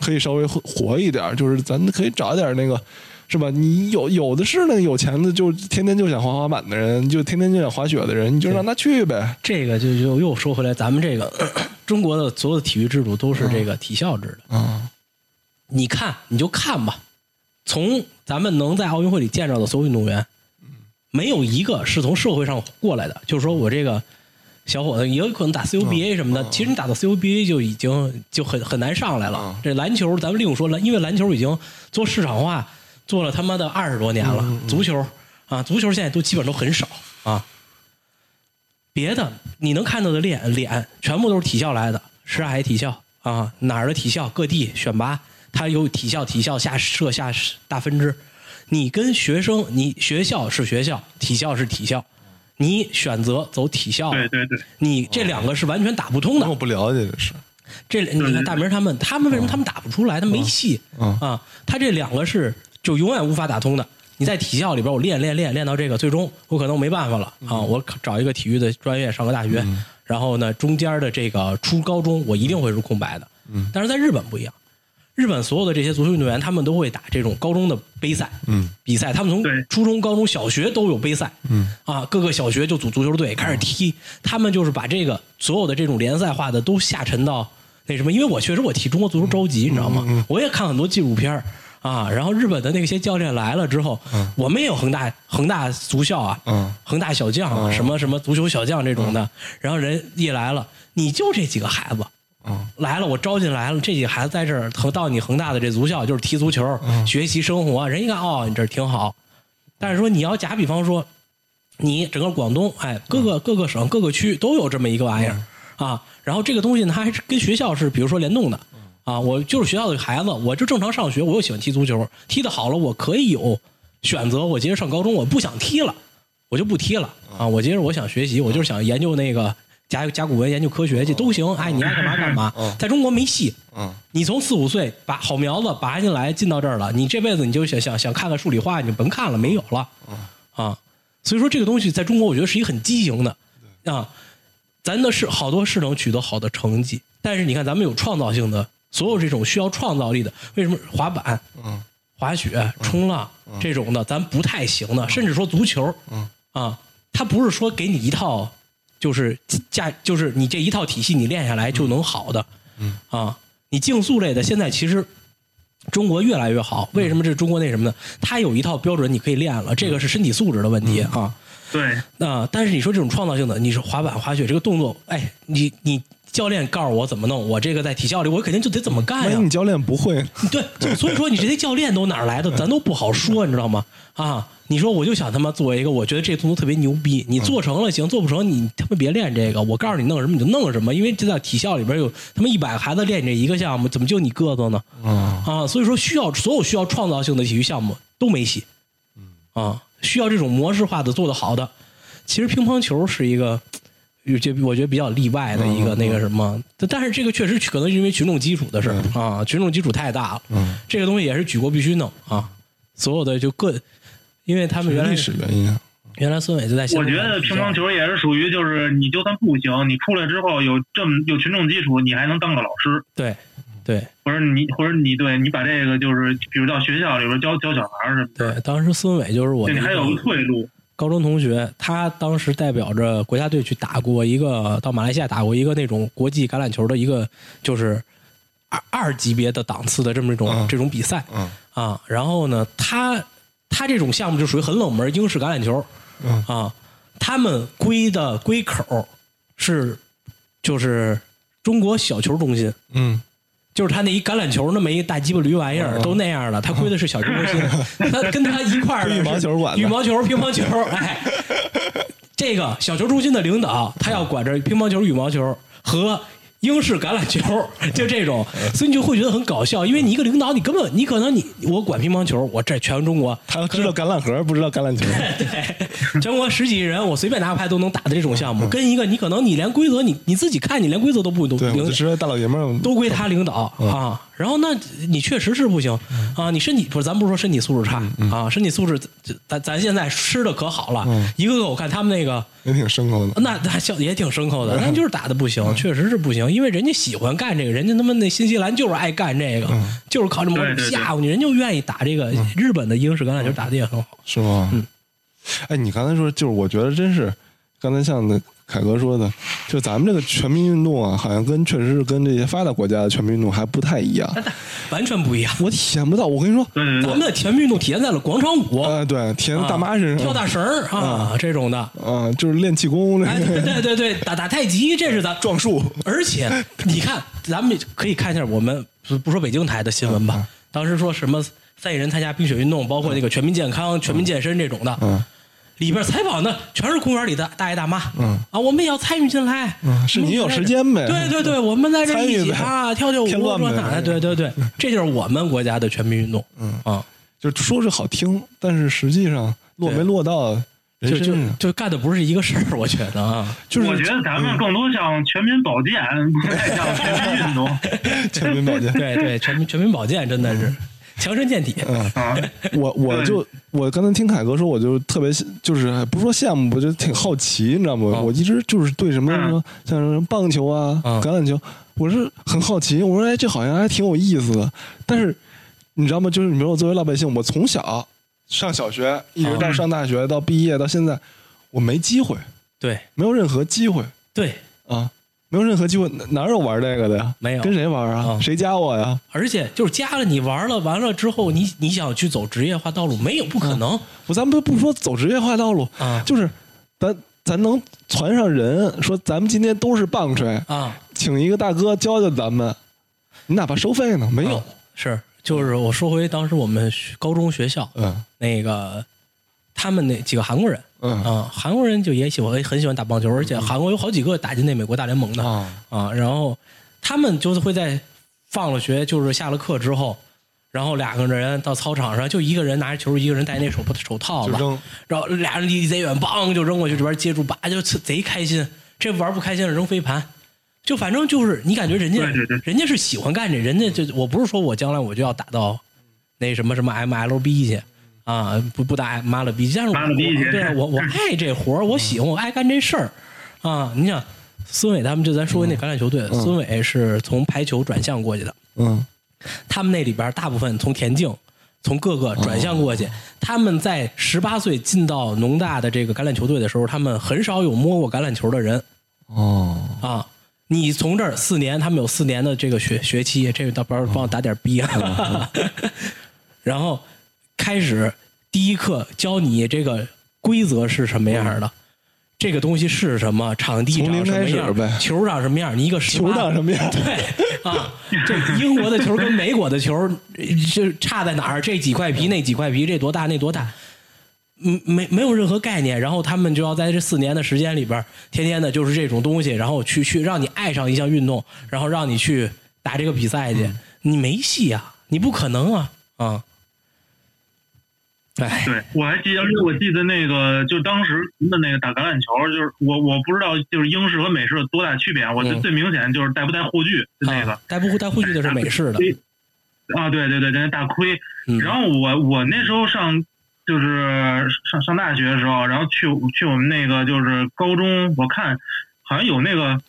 可以稍微活活一点？就是咱可以找一点那个。是吧？你有有的是那个有钱的，就天天就想滑滑板的人，就天天就想滑雪的人，你就让他去呗。这个就就又说回来，咱们这个中国的所有的体育制度都是这个体校制的。啊，你看，你就看吧，从咱们能在奥运会里见着的所有运动员，没有一个是从社会上过来的。就是说我这个小伙子也有可能打 CUBA 什么的。其实你打到 CUBA 就已经就很很难上来了。嗯这篮球咱们另说篮，因为篮球已经做市场化做了他妈的二十多年了。足球啊，足球现在都基本都很少啊。别的你能看到的脸脸全部都是体校来的，什海体校啊，哪儿的体校各地选拔，它有体校体校下设下大分支。你跟学生，你学校是学校，体校是体校，你选择走体校，对对对，你这两个是完全打不通的。我不了解这是，这你看大明他们，他们为什么他们打不出来？他没戏嗯啊！他这两个是就永远无法打通的。你在体校里边，我练练练练到这个，最终我可能没办法了。啊！我找一个体育的专业上个大学，然后呢，中间的这个初高中我一定会是空白的。但是在日本不一样，日本所有的这些足球运动员，他们都会打这种高中的杯赛，嗯。比赛，他们从初中、高中小学都有杯赛，嗯。啊，各个小学就组足球队开始踢，他们就是把这个所有的这种联赛化的都下沉到那什么，因为我确实我替中国足球着急，你知道吗？我也看很多纪录片儿啊，然后日本的那些教练来了之后，我们也有恒大恒大足校啊，嗯。恒大小将啊，什么什么足球小将这种的，然后人一来了，你就这几个孩子。嗯。来了，我招进来了，这几个孩子在这儿到你恒大的这足校就是踢足球、学习生活，人一看哦，你这儿挺好。但是说你要假比方说，你整个广东，哎，各个各个省、各个区都有这么一个玩意儿啊。然后这个东西呢，它还是跟学校是比如说联动的啊。我就是学校的孩子，我就正常上学，我又喜欢踢足球，踢得好了，我可以有选择。我接着上高中，我不想踢了，我就不踢了啊。我接着我想学习，我就是想研究那个甲甲骨文、研究科学去都行。哎，你爱干嘛干嘛。在中国没戏，嗯你从四五岁把好苗子拔进来进到这儿了，你这辈子你就想想想看看数理化，你就甭看了，没有了啊。所以说这个东西在中国，我觉得是一个很畸形的啊。咱的是好多是能取得好的成绩，但是你看咱们有创造性的，所有这种需要创造力的，为什么？滑板、嗯。滑雪、冲浪这种的，咱不太行的，甚至说足球，嗯。啊，它不是说给你一套，就是架，就是你这一套体系你练下来就能好的，嗯。啊，你竞速类的现在其实中国越来越好，为什么这中国那什么呢？它有一套标准你可以练了，这个是身体素质的问题啊。对，啊，但是你说这种创造性的，你是滑板、滑雪这个动作，哎，你你教练告诉我怎么弄，我这个在体校里我肯定就得怎么干呀。你教练不会，对，就所以说你这些教练都哪儿来的，咱都不好说，你知道吗？啊，你说我就想他妈做一个，我觉得这个动作特别牛逼，你做成了行，做不成你他妈别练这个。我告诉你弄什么你就弄什么，因为这在体校里边有他妈一百个孩子练这一个项目，怎么就你个子呢？嗯啊，所以说需要所有需要创造性的体育项目都没戏。啊，需要这种模式化的做得好的。其实乒乓球是一个，有些我觉得比较例外的一个那个什么，但但是这个确实可能是因为群众基础的事儿啊，群众基础太大了。嗯，这个东西也是举国必须弄啊，所有的就各，因为他们原来历史原因啊，原来孙伟就在现我觉得乒乓球也是属于，就是你就算不行，你出来之后有这么有群众基础，你还能当个老师，对对或者你或者你对你把这个就是，比如到学校里边教教小孩儿什么的，对，当时孙伟就是我你还有退路。高中同学，他当时代表着国家队去打过一个到马来西亚打过一个那种国际橄榄球的一个就是二二级别的档次的这么一种、嗯这种比赛嗯啊。然后呢，他他这种项目就属于很冷门英式橄榄球嗯啊，他们归的归口是就是中国小球中心。嗯就是他那一橄榄球那么一大鸡巴驴玩意儿，嗯都那样了，他归的是小球中心。他跟他一块儿的羽毛球馆羽毛球、乒乓球，哎，这个小球中心的领导，他要管着乒乓球、羽毛球和英式橄榄球，就这种，所以你就会觉得很搞笑，因为你一个领导，你根本你可能你我管乒乓球，我这全中国。他知道橄榄核，不知道橄榄球。对，全国十几亿人，我随便拿个牌都能打的这种项目，跟一个你可能你连规则你你自己看，你连规则都不懂，对，我领就知道大老爷们儿都归他领导啊。然后那你确实是不行啊，你身体不是咱不是说身体素质差啊，身体素质咱咱现在吃的可好了，一个个我看他们那个。也挺牲口的。那那笑也挺牲口的，但就是打的不行，确实是不行，因为人家喜欢干这个，人家他妈那新西兰就是爱干这个，就是靠这么吓唬你，人就愿意打这个。日本的英式橄榄球打的也很好，是吗？嗯哎，你刚才说，就是我觉得真是，刚才像那凯哥说的，就咱们这个全民运动啊，好像跟确实是跟这些发达国家的全民运动还不太一样。完全不一样。我体验不到，我跟你说，咱们的全民运动体现在了广场舞、呃，对，体验大妈身上，跳大绳儿啊这种的。啊，就是练气功，哎，对对对对，打打太极，这是咱 撞树，而且你看，咱们可以看一下我们不不说北京台的新闻吧，当时说什么三亿人参加冰雪运动，包括那个全民健康、全民健身这种的，嗯里边采访的全是公园里的大爷大妈，嗯。啊，我们也要参与进来，嗯是你有时间呗。对对对，我们在这一起啊，跳跳舞，说哪的，对对对，这就是我们国家的全民运动，嗯。啊，就说是好听，但是实际上落没落到就就，就干的不是一个事儿，我觉得啊，就是我觉得咱们更多像全民保健，不太像全民运动。全民保健。对对，全民全民保健真的是强身健体，啊。我我就我刚才听凯哥说，我就特别就是不说羡慕，我就挺好奇，你知道吗？嗯我一直就是对什么嗯说像什么棒球啊、嗯橄榄球，我是很好奇。我说哎，这好像还挺有意思的。但是你知道吗？就是你说我作为老百姓，我从小上小学一直到嗯上大学到毕业到现在，我没机会，对没有任何机会对。啊。没有任何机会，哪哪有玩这个的呀？没有跟谁玩啊？嗯谁加我呀？而且就是加了你玩了，完了之后你你想去走职业化道路，没有不可能我咱们不说走职业化道路，啊就是咱咱能传上人，说咱们今天都是棒槌，啊！请一个大哥教教咱们，你哪怕收费呢？没有嗯，是就是我说回当时我们高中学校嗯那个他们那几个韩国人嗯啊，韩国人就也喜欢很喜欢打棒球，而且韩国有好几个打进那美国大联盟的啊啊，然后他们就是会在放了学，就是下了课之后。然后两个人到操场上，就一个人拿着球，一个人戴那手手套子，扔然后俩人离贼远，梆就扔过去，这边接住，叭就贼开心。这玩不开心了，扔飞盘，就反正就是你感觉人家人家是喜欢干这，人家就我不是说我将来我就要打到那什么什么 MLB 去啊，不不打妈了逼，但是我对我我爱这活儿，我喜欢，我爱干这事儿啊。你想孙伟他们就咱说那橄榄球队，孙伟是从排球转向过去的，嗯他们那里边大部分从田径。从各个转向过去，他们在十八岁进到农大的这个橄榄球队的时候，他们很少有摸过橄榄球的人哦，啊。你从这儿四年，他们有四年的这个学学期，这个到时候帮我打点逼啊。然后开始第一课教你这个规则是什么样的，这个东西是什么，场地长什么样球长什么样，你一个球18长什么样？对啊，这英国的球跟美国的球 呃就差在哪儿？这几块皮，那几块皮，这多大，那多大？嗯，没没有任何概念，然后他们就要在这四年的时间里边，天天的就是这种东西，然后去去让你爱上一项运动，然后让你去打这个比赛去，你没戏啊，你不可能啊啊！哎，对，我还记得，我记得那个，就当时的那个打橄榄球，就是我我不知道，就是英式和美式有多大区别。我就嗯。最明显就是带不带护具，就那个。啊，带不带护具的是美式的，啊，对对对，那大盔。嗯。然后我我那时候上就是上上大学的时候，然后去去我们那个就是高中，我看好像有那个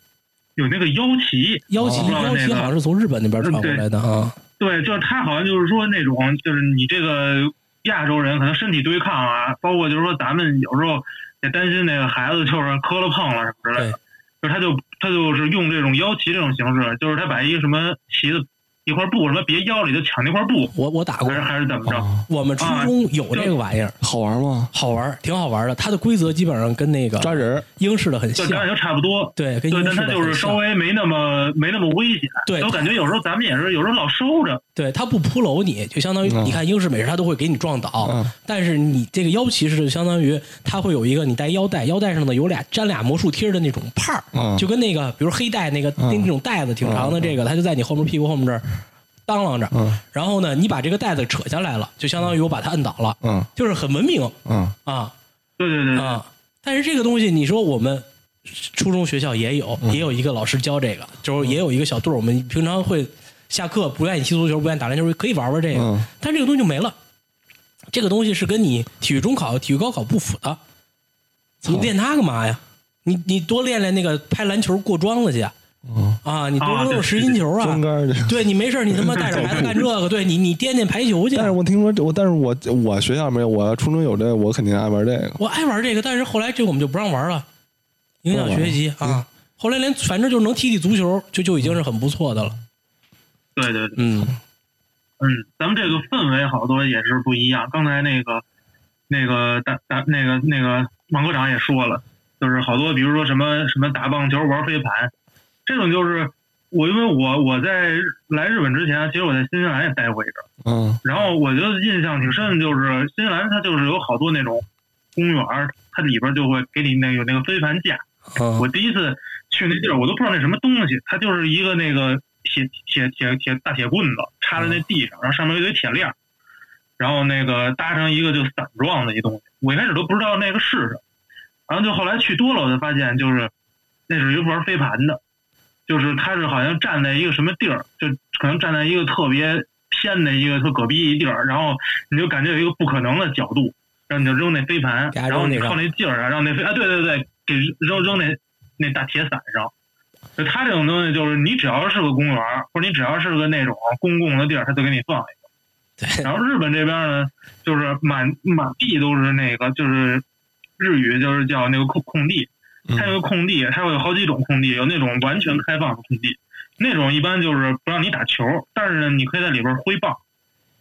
有那个腰旗，腰旗那个。腰旗好像是从日本那边传过来的啊，对，就是他好像就是说那种，就是你这个亚洲人可能身体对抗啊，包括就是说咱们有时候也担心那个孩子就是磕了碰了什么之类的，就是他就他就是用这种腰旗这种形式，就是他把一个什么旗子一块布什么别腰里就抢那块布，我我打过还是，还是怎么着？哦我们初中有这个玩意儿，好玩吗？好玩，挺好玩的。它的规则基本上跟那个抓人英式的很像，就差不多。对，跟对，英式但它就是。稍微没那么没那么危险。对我感觉有时候咱们也是有时候老收着。对，它不扑楼你，就相当于嗯你看英式、美式，它都会给你撞倒。嗯但是你这个腰旗是就相当于它会有一个你带腰带，腰带上呢有俩粘俩魔术贴的那种帕儿，嗯就跟那个比如黑带那个、嗯那那种带子挺长的，这个它就在你后面屁股后面这儿当啷着。嗯然后呢，你把这个袋子扯下来了，就相当于我把它摁倒了，嗯就是很文明嗯啊。对对对，啊。但是这个东西，你说我们初中学校也有，嗯也有一个老师教这个，就是也有一个小队儿，我们平常会下课不愿意踢足球，不愿意打篮球，可以玩玩这个。嗯但这个东西就没了，这个东西是跟你体育中考、体育高考不符的。你练它干嘛呀？你你多练练那个拍篮球过桩子去嗯，啊！你多啊对扔扔实心球啊！中杆儿去。对你没事你他妈带着孩子干这个，对你你颠颠排球去但。是我听说这我，但是我我学校没有，我初中有这个，我肯定爱玩这个。我爱玩这个，但是后来这我们就不让玩了，影响学习啊。后来连反正就能踢踢足球，就就已经是很不错的了。对对对，嗯嗯，咱们这个氛围好多也是不一样。刚才那个那个大大那个那个王科长也说了，就是好多比如说什么什么打棒球、玩飞盘，这种就是我因为我我在来日本之前，其实我在新西兰也待过一阵儿。嗯然后我觉得印象挺深的，就是新西兰它就是有好多那种公园，它里边就会给你那个有那个飞盘架。嗯我第一次去那地儿，我都不知道那什么东西，它就是一个那个铁铁铁铁大铁棍子插在那地上，然后上面有一堆铁链，然后那个搭成一个就伞状的一东西。我一开始都不知道那个是什么，然后就后来去多了，我才发现就是那是一个玩飞盘的，就是他是好像站在一个什么地儿，就可能站在一个特别偏的一个特隔壁一地儿，然后你就感觉有一个不可能的角度，然后你就扔那飞盘，然后你靠那劲儿啊，让那飞啊，对对对，给扔扔那那大铁伞上。就他这种东西，就是你只要是个公园儿，或者你只要是个那种公共的地儿，他就给你放一个。对，然后日本这边呢，就是满满地都是那个，就是日语就是叫那个空空地，嗯它有个空地，它会有好几种空地，有那种完全开放的空地，那种一般就是不让你打球，但是呢，你可以在里边挥棒，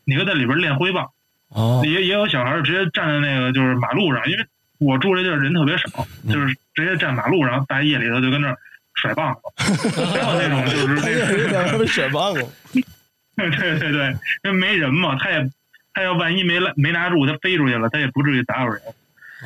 你可以在里边练挥棒，哦也也有小孩儿直接站在那个就是马路上，因为我住这地儿人特别少，嗯就是直接站马路上，大夜里头就跟那儿甩棒子，还有那种就是他也有点被甩棒了。对对对，因为没人嘛，他也他要万一没来没拿住，他飞出去了，他也不至于打扰人。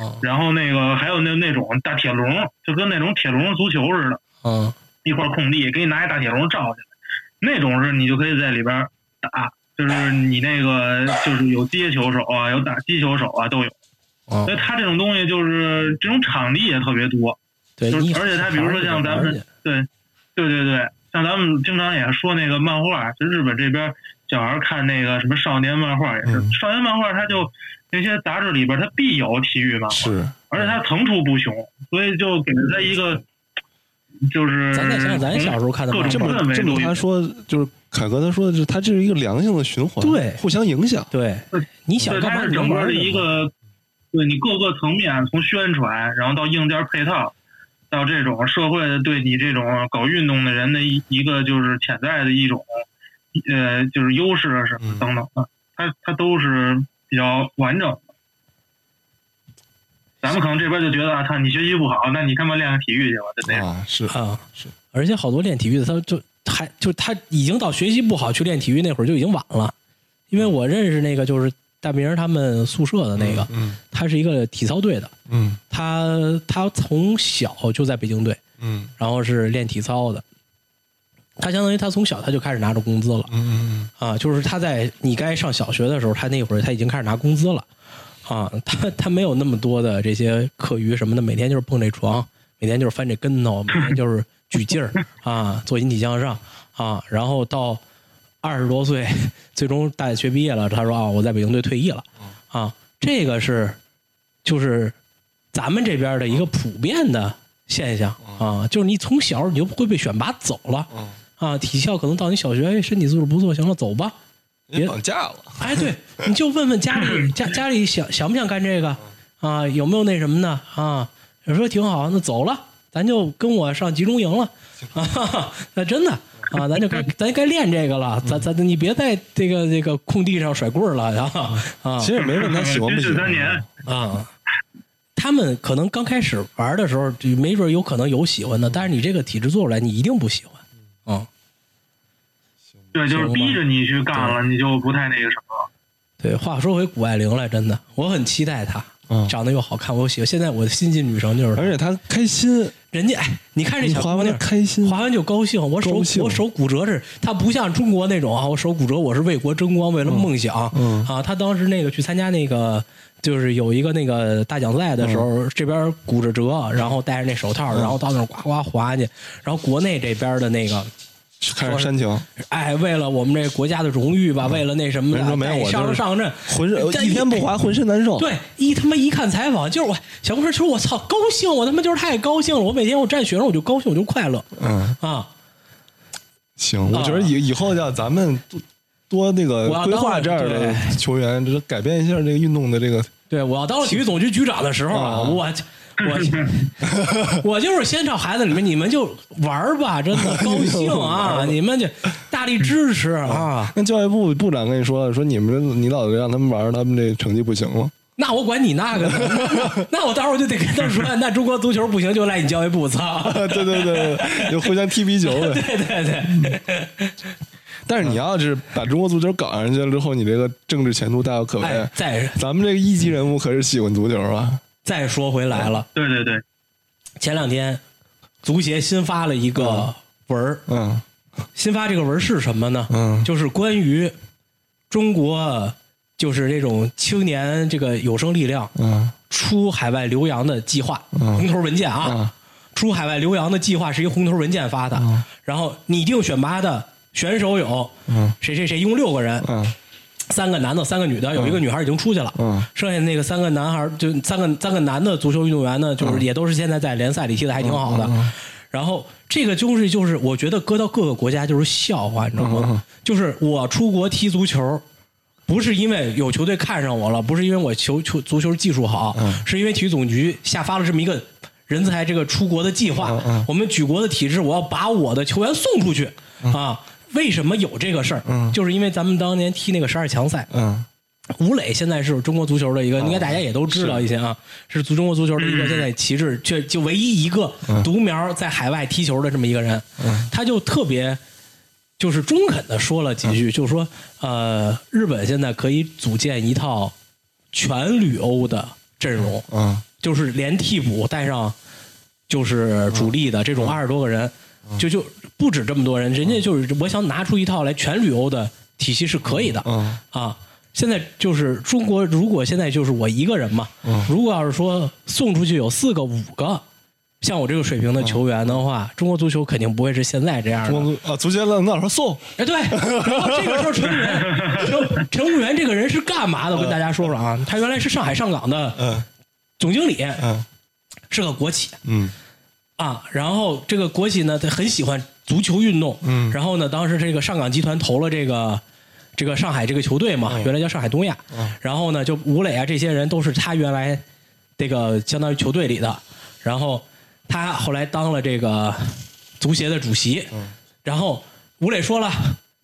哦然后那个还有那那种大铁笼，就跟那种铁笼足球似的，嗯一块空地给你拿一大铁笼罩起来，那种是你就可以在里边打，就是你那个就是有接球手啊，有打击球手啊都有。哦所以他这种东西就是这种场地也特别多，对，就是而且他比如说像咱们对对对对，像咱们经常也说那个漫画，就日本这边小孩看那个什么少年漫画也是，嗯。少年漫画他就那些杂志里边它必有体育漫画，是，而且它层出不穷，所以就给了他一个就是咱再想想咱小时候看的各种这么这么氛围都有他说就是凯哥他说的是，他这是一个良性的循环，对互相影响。对，你想对，干嘛它是整个的一个，对你各个层面，从宣传，然后到硬件配套，到这种社会的对你这种搞运动的人的一一个就是潜在的一种，呃，就是优势啊什么嗯等等的，它它都是比较完整的。咱们可能这边就觉得啊，他你学习不好，那你他妈练个体育去吧，就那样。啊，是啊，是，而且好多练体育的，他就还就他已经到学习不好去练体育那会儿就已经晚了，因为我认识那个就是大明他们宿舍的那个，嗯他是一个体操队的，嗯他他从小就在北京队，嗯然后是练体操的，他相当于他从小他就开始拿着工资了嗯啊，就是他在你该上小学的时候，他那会儿他已经开始拿工资了啊，他他没有那么多的这些课余什么的，每天就是蹦这床，每天就是翻这跟头，每天就是举劲儿啊，做引体向上啊，然后到二十多岁，最终大学毕业了，他说啊，我在北京队退役了啊，这个是就是咱们这边的一个普遍的现象啊，就是你从小你就会被选拔走了嗯，啊，体校可能到你小学，哎，身体素质不错，行了，走吧。别绑架了，哎，对，你就问问家里 家家里想想不想干这个啊？有没有那什么的啊？有时候挺好，那走了，咱就跟我上集中营了啊！那真的啊，咱就该咱该练这个了，咱咱你别在这个这个空地上甩棍儿了啊 啊其实也没问他喜欢不喜欢啊！他们可能刚开始玩的时候，没准有可能有喜欢的，但是你这个体质做出来，你一定不喜欢啊。对，就是逼着你去干了，你就不太那个什么了。对，话说回谷爱凌来，真的，我很期待她，嗯长得又好看，我喜欢。现在我的心进女神就是她而且她开心，人家哎，你看这小滑完了姑娘，开心，滑完就高兴。我手我手骨折是，她不像中国那种啊，我手骨折我是为国争光，为了梦想。嗯啊，她当时那个去参加那个，就是有一个那个大奖赛的时候，这边骨着折，然后戴着那手套，然后到那儿呱呱滑去，然后国内这边的那个。开始煽情，哎，为了我们这国家的荣誉吧，为了那什么的，没有我上上阵，浑身这一天不滑浑身难受。对，一他妈一看采访，就是我小姑娘说：“我操，高兴！我他妈就是太高兴了！我每天我站雪上我就高兴，我就快乐嗯，啊！行，我觉得以以后要咱们多多那个规划这样的球员，就是改变一下这个运动的这个对我要当了体育总局局长的时候我我 我就是先朝孩子里面，你们就玩儿吧，真的 高兴啊！你们就大力支持啊！那教育部部长跟你说，说你们你老让他们玩，他们这成绩不行吗。那我管你那个呢？那我到时候就得跟他说，那中国足球不行，就赖你教育部，操！对对对，就互相踢皮球呗。对对对，但是你要是把中国足球搞上去了之后，你这个政治前途大有可为。哎。，再咱们这个一级人物可是喜欢足球啊。再说回来了，对对对，前两天足协新发了一个文儿，嗯。新发这个文儿是什么呢？嗯。就是关于中国就是这种青年这个有生力量嗯。出海外留洋的计划，嗯。红头文件啊，嗯。出海外留洋的计划是一个红头文件发的，嗯。然后拟定选拔的选手有嗯。谁谁谁，一共六个人，嗯。三个男的，三个女的，有一个女孩已经出去了，嗯。剩下那个三个男孩就三个三个男的足球运动员呢，就是也都是现在在联赛里踢的还挺好的。然后这个就是就是我觉得搁到各个国家就是笑话，你知道吗？就是我出国踢足球。不是因为有球队看上我了，不是因为我球球足球技术好，是因为体育总局下发了这么一个人才这个出国的计划。我们举国的体制，我要把我的球员送出去、啊！为什么有这个事儿？就是因为咱们当年踢那个十二强赛，嗯。吴磊现在是中国足球的一个，应该大家也都知道一些啊，是足中国足球的一个现在旗帜，却就唯一一个独苗在海外踢球的这么一个人，他就特别就是中肯的说了几句，就是说呃，日本现在可以组建一套全旅欧的阵容，嗯。就是连替补带上就是主力的这种二十多个人，就就不止这么多人，人家就是我想拿出一套来全旅游的体系是可以的。嗯。啊。现在就是中国，如果现在就是我一个人嘛，如果要是说送出去有四个、五个像我这个水平的球员的话，中国足球肯定不会是现在这样的。啊，足协领导说送，哎，对，然后这个时候陈务员，陈陈务员这个人是干嘛的？我跟大家说说啊，他原来是上海上港的嗯。总经理，嗯。是个国企。嗯。啊。然后这个国企呢，他很喜欢足球运动，嗯。然后呢，当时这个上港集团投了这个这个上海这个球队嘛，原来叫上海东亚，然后呢，就吴磊啊这些人都是他原来这个相当于球队里的，然后他后来当了这个足协的主席，嗯。然后吴磊说了，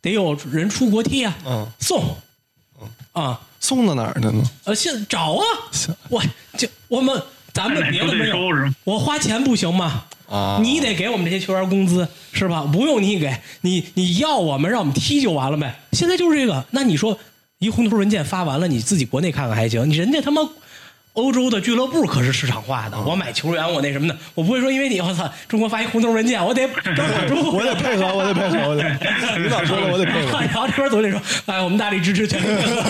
得有人出国踢啊，嗯。送，啊，送到哪儿去呢？呃，现找啊，我就我们咱们别的没有。我花钱不行吗？啊你得给我们这些球员工资是吧？不用你给，你你要我们让我们踢就完了呗。现在就是这个，那你说一红头文件发完了，你自己国内看看还行，你人家他妈。欧洲的俱乐部可是市场化的，我买球员，我那什么的，我不会说因为你我操，中国发一红头文件，我得跟我中国我得配合，我得配合，我得。领导说了，我得配合。然后这边总得说，哎，我们大力支持全力配合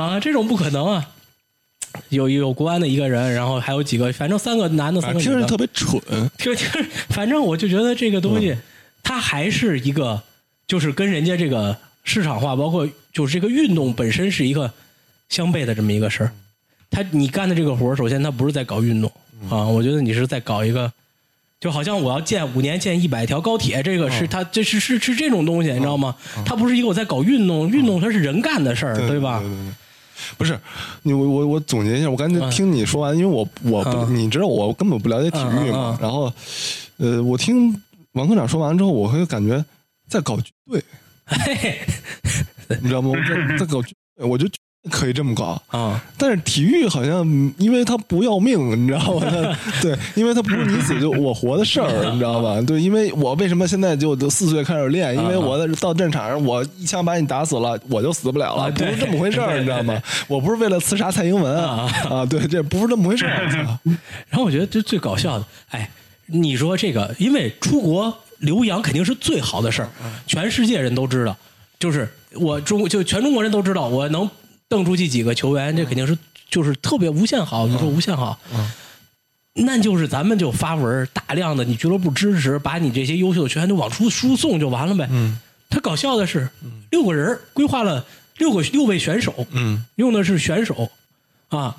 啊，这种不可能啊！有有国安的一个人，然后还有几个，反正三个男的，三个女的，听着特别蠢，听听，反正我就觉得这个东西，它还是一个，就是跟人家这个市场化，包括就是这个运动本身是一个相悖的这么一个事儿。他你干的这个活儿，首先他不是在搞运动啊，我觉得你是在搞一个，就好像我要建五年建一百条高铁，这个是他这是是是这种东西，你知道吗？它不是一个我在搞运动，运动它是人干的事儿，对吧？对对对不是你我我我总结一下，我刚才听你说完，因为我我不嗯。你知道我根本不了解体育嗯嗯嗯，嘛然后呃，我听王科长说完之后，我会感觉在搞军队，嘿嘿。你知道吗？我在在搞我觉得军队可以这么搞。啊，但是体育好像，嗯因为它不要命，你知道吗？它对，因为它不是你死就我活的事儿，你知道吧？对，因为我为什么现在就都四岁开始练？因为我在到战场上，我一枪把你打死了，我就死不了了，不是这么回事儿，你知道吗？我不是为了刺杀蔡英文啊啊，对，这不是这么回事儿。然后我觉得这最搞笑的，哎，你说这个，因为出国留洋肯定是最好的事儿，全世界人都知道，就是我中就全中国人都知道，我能瞪出去几个球员，这肯定是就是特别无限好，你说无限好。那就是咱们就发文大量的，你俱乐部支持，把你这些优秀的球员都往出输送就完了呗。嗯，他搞笑的是，六个人规划了六个六位选手，嗯。用的是选手啊，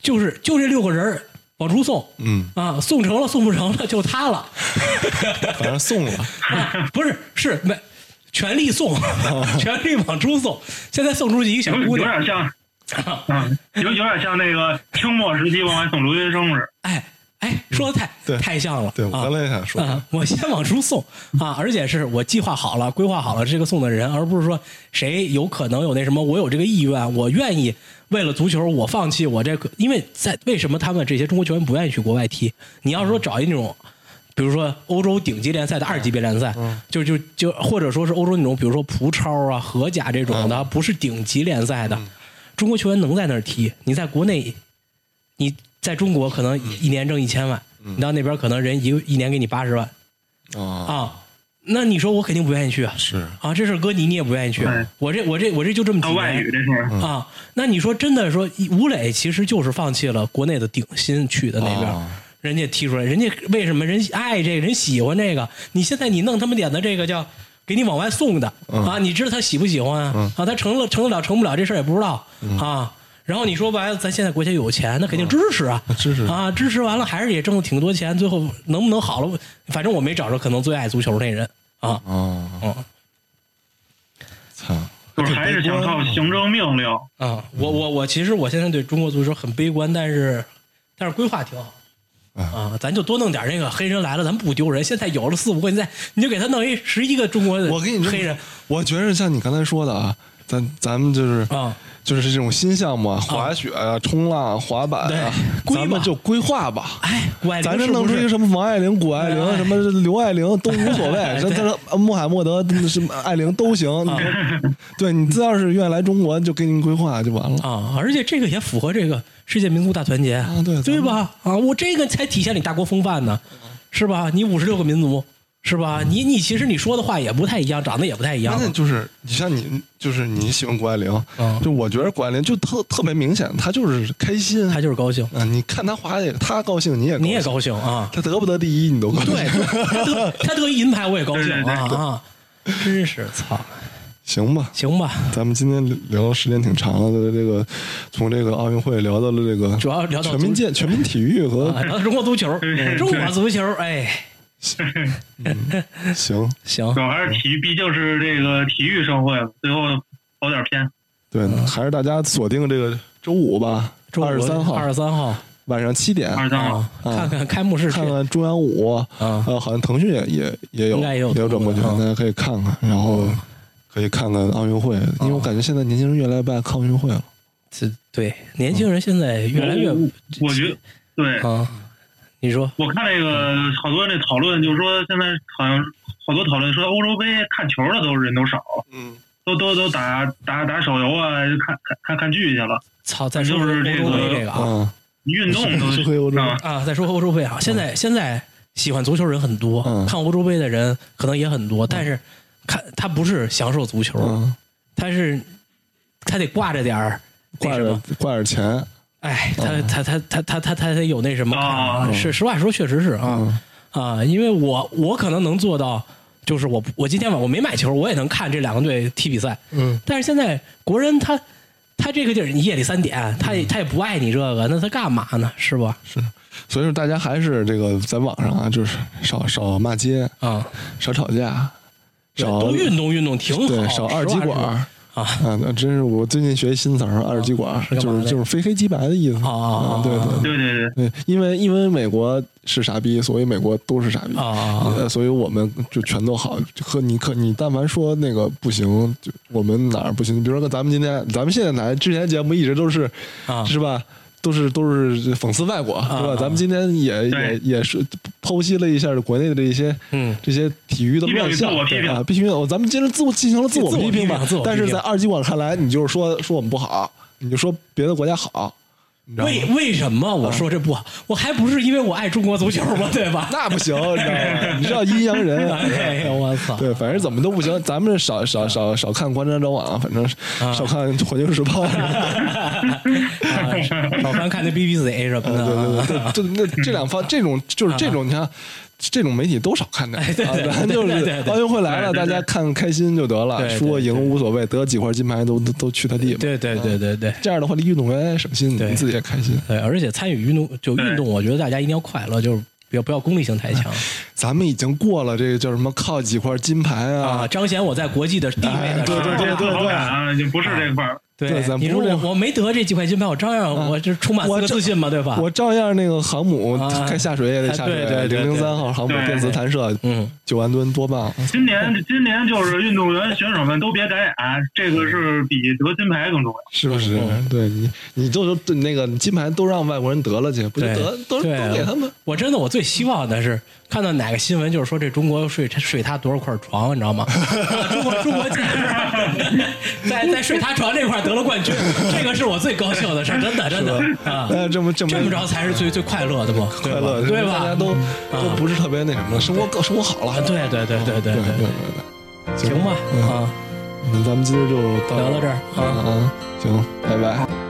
就是就这六个人往出送，嗯，啊，送成了送不成了就他了，反正送了，啊、不是是没全力送，全力往出送。现在送出去一个小姑娘，有点像嗯，有有点像那个清末时期往外送留学生似的。哎哎，说的太对太像了，对我啊刚才也想说，啊，我先往出送啊，而且是我计划好了、规划好了这个送的人，而不是说谁有可能有那什么，我有这个意愿，我愿意为了足球我放弃我这个，因为在为什么他们这些中国球员不愿意去国外踢？你要说找一那种。比如说欧洲顶级联赛的二级别联赛，就就就或者说是欧洲那种，比如说葡超啊、荷甲这种的，不是顶级联赛的，中国球员能在那儿踢。你在国内，你在中国可能一年挣一千万，你到那边可能人一一年给你八十万，啊，啊，那你说我肯定不愿意去啊。是啊，这事儿搁你你也不愿意去。我这我这我这就这么外语年这事，啊。那你说真的说，吴磊其实就是放弃了国内的顶薪去的那边。啊人家踢出来，人家为什么人爱这个人喜欢这个？你现在你弄他们点的这个叫给你往外送的、啊，你知道他喜不喜欢啊？啊，他成了成得了成不了这事儿也不知道、啊。然后你说白了，咱现在国家有钱，那肯定支持啊，支持啊，支持完了还是也挣了挺多钱，最后能不能好了？反正我没找着可能最爱足球那人啊，啊，嗯操，就是还是想靠行政命令。啊，我我我其实我现在对中国足球很悲观，但是但是规划挺好。啊，咱就多弄点那个黑人来了，咱不丢人。现在有了四五个，你再你就给他弄一十一个中国的我跟你黑人我觉得像你刚才说的啊，咱咱们就是啊，就是这种新项目啊，滑雪啊、冲浪、滑板啊，对咱们就规划吧。哎，谷爱凌咱这弄出一个什么王爱玲、谷爱凌、哎什么刘爱玲都无所谓，哎这对这穆罕默德什么爱玲都行。啊对你只要是愿意来中国，就给您规划就完了。啊，而且这个也符合这个世界民族大团结啊对对吧？啊，我这个才体现你大国风范呢，是吧？你五十六个民族。是吧？你你其实你说的话也不太一样，长得也不太一样关。键就是你像你，就是你喜欢谷爱凌，嗯就我觉得谷爱凌就特特别明显，她就是开心。她就是高兴，啊，你看她滑也，她高兴，你也你也高高兴啊。她得不得第一，你都高兴。对，她得他得银牌我也高兴啊啊！真是操，行吧，行吧，咱们今天聊的时间挺长了的，这个从这个奥运会聊到了这个主要聊到全民健 全民体育和啊，中国足球，对中国足球，哎，行，行。主，要还是体育，毕竟是这个体育盛会，最后跑点偏。对，还是大家锁定这个周五吧，周五二十三号二十三号。晚上七点，二十三号。啊，，看看开幕式，看看中央五，啊。呃，好像腾讯也也也有应该也有转播权，嗯大家可以看看，然后可以看看奥运会，因为我感觉现在年轻人越来越不爱看奥运会了。这对年轻人现在越来越我我觉得对，啊，你说。我看那个好多人那讨论，就是说现在好像好多讨论说欧洲杯看球的都人都少。了，嗯，都都都打打打手游啊，看看看看剧去了。操，再说说欧就是这个洲杯这个啊。啊，运动都是回欧洲啊啊，再说欧洲杯啊，现在现在喜欢足球人很多嗯，看欧洲杯的人可能也很多，但是看他不是享受足球，嗯，他是他得挂着点儿挂着。挂着钱，哎，他他他他他他他得有那什么是实话说，确实是啊。啊，因为我我可能能做到，就是我我今天晚我没买球，我也能看这两个队踢比赛。嗯，但是现在国人他他这个地儿，你夜里三点，他也他也不爱你这个，那他干嘛呢？是吧？是，所以说大家还是这个在网上啊，就是少少骂街，啊，少吵架，对少多运动运动挺好，对，少二极管。啊啊，那真是我最近学一新词儿，二极管就是就是非黑即白的意思啊对对对对对，因为因为美国是傻逼，所以美国都是傻逼啊啊啊呃，所以我们就全都好。和你可你但凡说那个不行，就我们哪儿不行？比如说咱们今天，咱们现在来之前节目一直都是啊是吧？都是都是讽刺外国，是吧？咱们今天也也也是剖析了一下国内的这些嗯这些体育的乱象啊，必须有。咱们今天自我进行了自我批评吧但是在二极管看来，你就是说说我们不好，你就说别的国家好？为为什么我说这不好？我还不是因为我爱中国足球吗？对吧？那不行，你知道吗？你知道阴阳人。哎呀，我操！对，反正怎么都不行。咱们少少少少看《观察者网》，反正少看《环球时报》。啊老看看那 BBC 什么对的对，对对，这那这两方这种就是这种，你看这种媒体都少看点。咱 就是对对。对奥运会来了，对对对。大家看开心就得了，对对输赢无所谓，得几块金牌都都都去他地嘛。对对对对对。这样的话，离运动员也省心，你自己也开心。对，而且参与运动就运动，我觉得大家一定要快乐，就是不要不要功利性太强。咱们已经过了这个叫什么靠几块金牌啊，啊，彰显我在国际的地位的哎对对对对好感啊，就不是这块儿。对咱你说不是我我没得这几块金牌，我照样我这充满我这个自信嘛，对吧？我照样那个航母啊开下水也得下水，对对对零零三号航母电磁弹射嗯，九万吨多棒！今年今年就是运动员选手们都别改眼，这个是比得金牌更重要。是不是？嗯对你，你都都那个金牌都让外国人得了去，不就得都都给他们？我真的我最希望的是看到哪个新闻就是说这中国睡他睡他多少块床你知道吗？中国中国在在睡他床这块得了冠军这个是我最高兴的事真的真的啊这么这么着才是最最快乐的嘛快乐对吧？大家都都不是特别那什么生活更生活好了。对对对对对对对行吧啊。咱们今天就聊到这儿啊。啊行拜拜。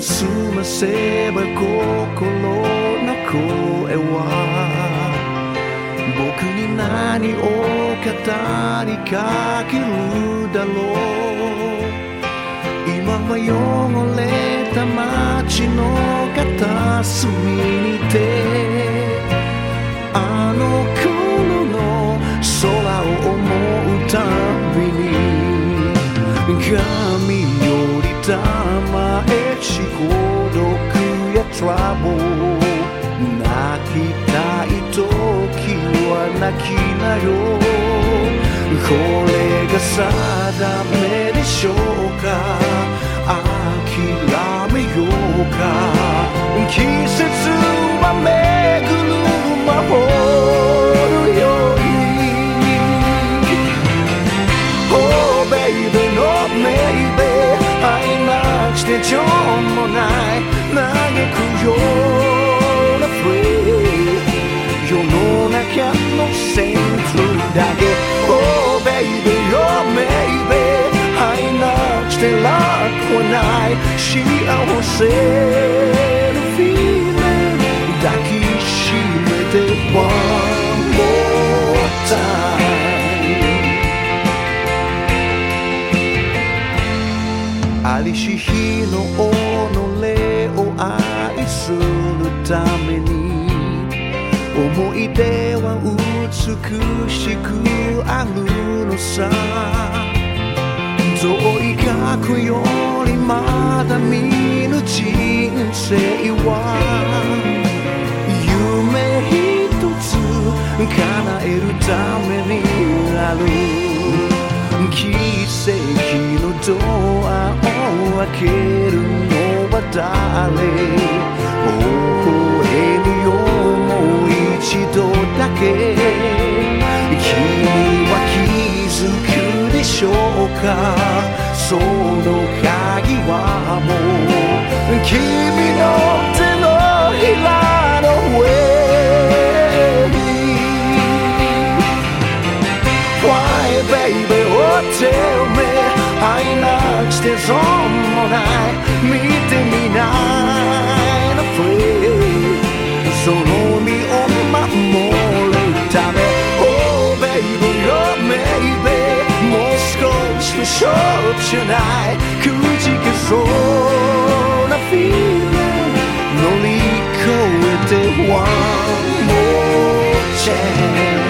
を澄ませば心の声は僕に何を語りかけるだろう。今は汚れた街の片隅にてあの頃の空を思うたびに髪よりたし孤独やトラブル泣きたい時は泣きなよこれが定めでしょうか？諦めようか？季節幸せの feeling 抱きしめて One more time ありし日の己を愛するために思い出は美しくあるのさい過去よりまだ見ぬ人生は夢一つ叶えるためにある奇跡のドアを開けるのは誰微笑みよもう一度だけ君は気づくでしょうかその鍵はもう君の手のひらの上に Why baby oh tell me 愛なくして損もない見てみないの free その for sure tonight. Could you control a feeling? Only could it one more chance.